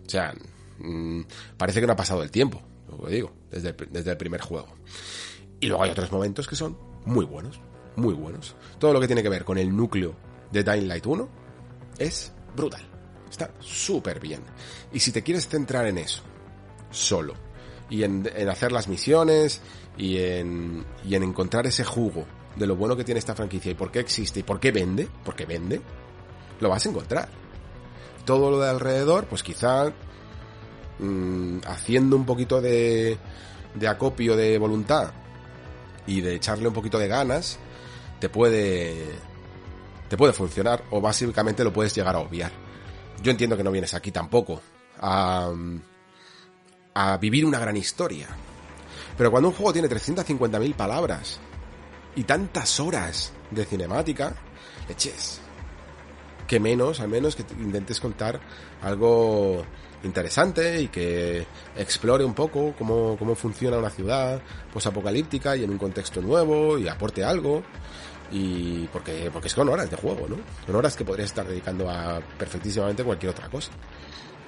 sea, Mm, parece que no ha pasado el tiempo, lo digo, desde el, desde el primer juego. Y luego hay otros momentos que son muy buenos, muy buenos. Todo lo que tiene que ver con el núcleo de Dying Light 1 es brutal. Está súper bien. Y si te quieres centrar en eso, solo, y en, hacer las misiones, y en, y en encontrar ese jugo de lo bueno que tiene esta franquicia y por qué existe y por qué vende, porque vende, lo vas a encontrar. Todo lo de alrededor, pues quizá mmm, haciendo un poquito de, de acopio de voluntad y de echarle un poquito de ganas, te puede te puede funcionar o básicamente lo puedes llegar a obviar. Yo entiendo que no vienes aquí tampoco a, vivir una gran historia. Pero cuando un juego tiene 350.000 palabras y tantas horas de cinemática, eches. Que menos, al menos que intentes contar algo interesante y que explore un poco cómo, cómo funciona una ciudad posapocalíptica y en un contexto nuevo y aporte algo. Y porque, porque son horas de juego, ¿no? Son horas que podrías estar dedicando a perfectísimamente cualquier otra cosa.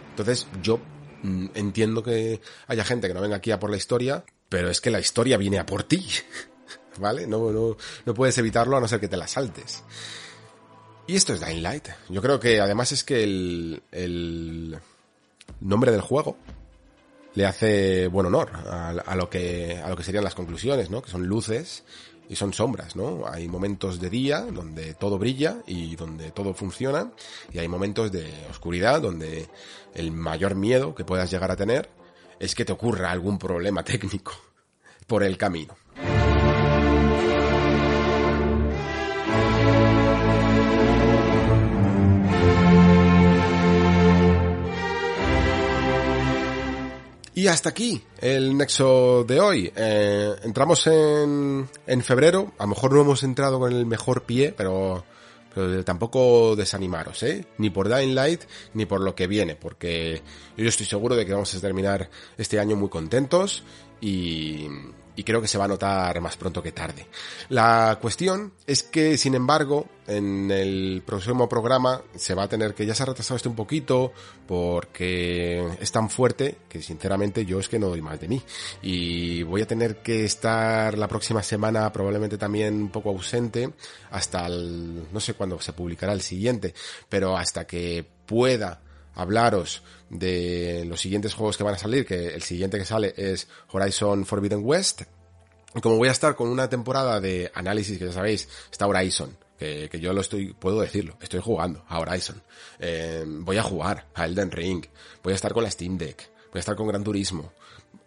Entonces, yo mm, entiendo que haya gente que no venga aquí a por la historia, pero es que la historia viene a por ti. ¿Vale? No, no, no puedes evitarlo a no ser que te la saltes. Y esto es Dying Light. Yo creo que además es que el, el nombre del juego le hace buen honor a, lo que, a lo que serían las conclusiones, ¿no? Que son luces y son sombras, ¿no? Hay momentos de día donde todo brilla y donde todo funciona y hay momentos de oscuridad donde el mayor miedo que puedas llegar a tener es que te ocurra algún problema técnico por el camino. Y hasta aquí el nexo de hoy. Eh, entramos en, en febrero. A lo mejor no hemos entrado con el mejor pie, pero, pero tampoco desanimaros, ¿eh? Ni por Dying Light, ni por lo que viene, porque yo estoy seguro de que vamos a terminar este año muy contentos y, y creo que se va a notar más pronto que tarde. La cuestión es que, sin embargo, en el próximo programa se va a tener que, ya se ha retrasado este un poquito, porque es tan fuerte que sinceramente yo es que no doy más de mí. Y voy a tener que estar la próxima semana probablemente también un poco ausente hasta el, no sé cuándo se publicará el siguiente, pero hasta que pueda hablaros de los siguientes juegos que van a salir, que el siguiente que sale es Horizon Forbidden West. Como voy a estar con una temporada de análisis, que ya sabéis, está Horizon, que, que yo lo estoy, puedo decirlo, estoy jugando a Horizon. Eh, voy a jugar a Elden Ring, voy a estar con la Steam Deck, voy a estar con Gran Turismo.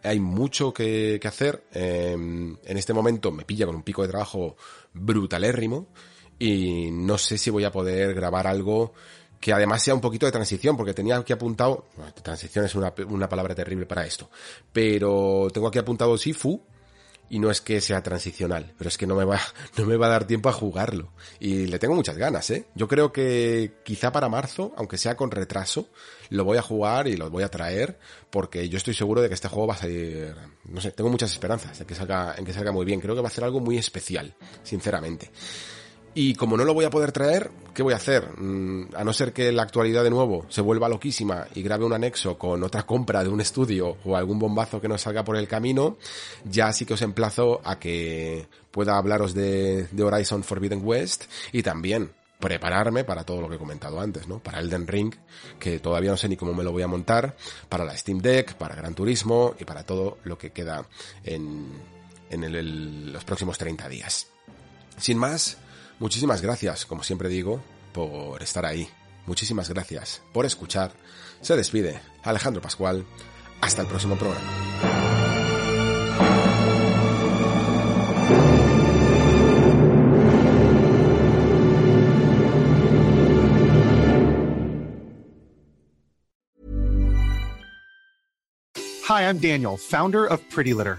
Hay mucho que, hacer. Eh, en este momento me pilla con un pico de trabajo brutalérrimo y no sé si voy a poder grabar algo que además sea un poquito de transición, porque tenía aquí apuntado, bueno, transición es una, una, palabra terrible para esto, pero tengo aquí apuntado Sifu, y no es que sea transicional, pero es que no me va, no me va a dar tiempo a jugarlo. Y le tengo muchas ganas, eh. Yo creo que quizá para marzo, aunque sea con retraso, lo voy a jugar y lo voy a traer, porque yo estoy seguro de que este juego va a salir, no sé, tengo muchas esperanzas en que salga, en que salga muy bien. Creo que va a ser algo muy especial, sinceramente. Y como no lo voy a poder traer, ¿qué voy a hacer? A no ser que la actualidad de nuevo se vuelva loquísima y grabe un anexo con otra compra de un estudio o algún bombazo que nos salga por el camino, ya sí que os emplazo a que pueda hablaros de, de Horizon Forbidden West y también prepararme para todo lo que he comentado antes, ¿no? Para Elden Ring, que todavía no sé ni cómo me lo voy a montar, para la Steam Deck, para Gran Turismo y para todo lo que queda en, en los próximos 30 días. Sin más, Muchísimas gracias, como siempre digo, por estar ahí. Muchísimas gracias por escuchar. Se despide Alejandro Pascual. Hasta el próximo programa.
Hi, I'm Daniel, founder of Pretty Litter.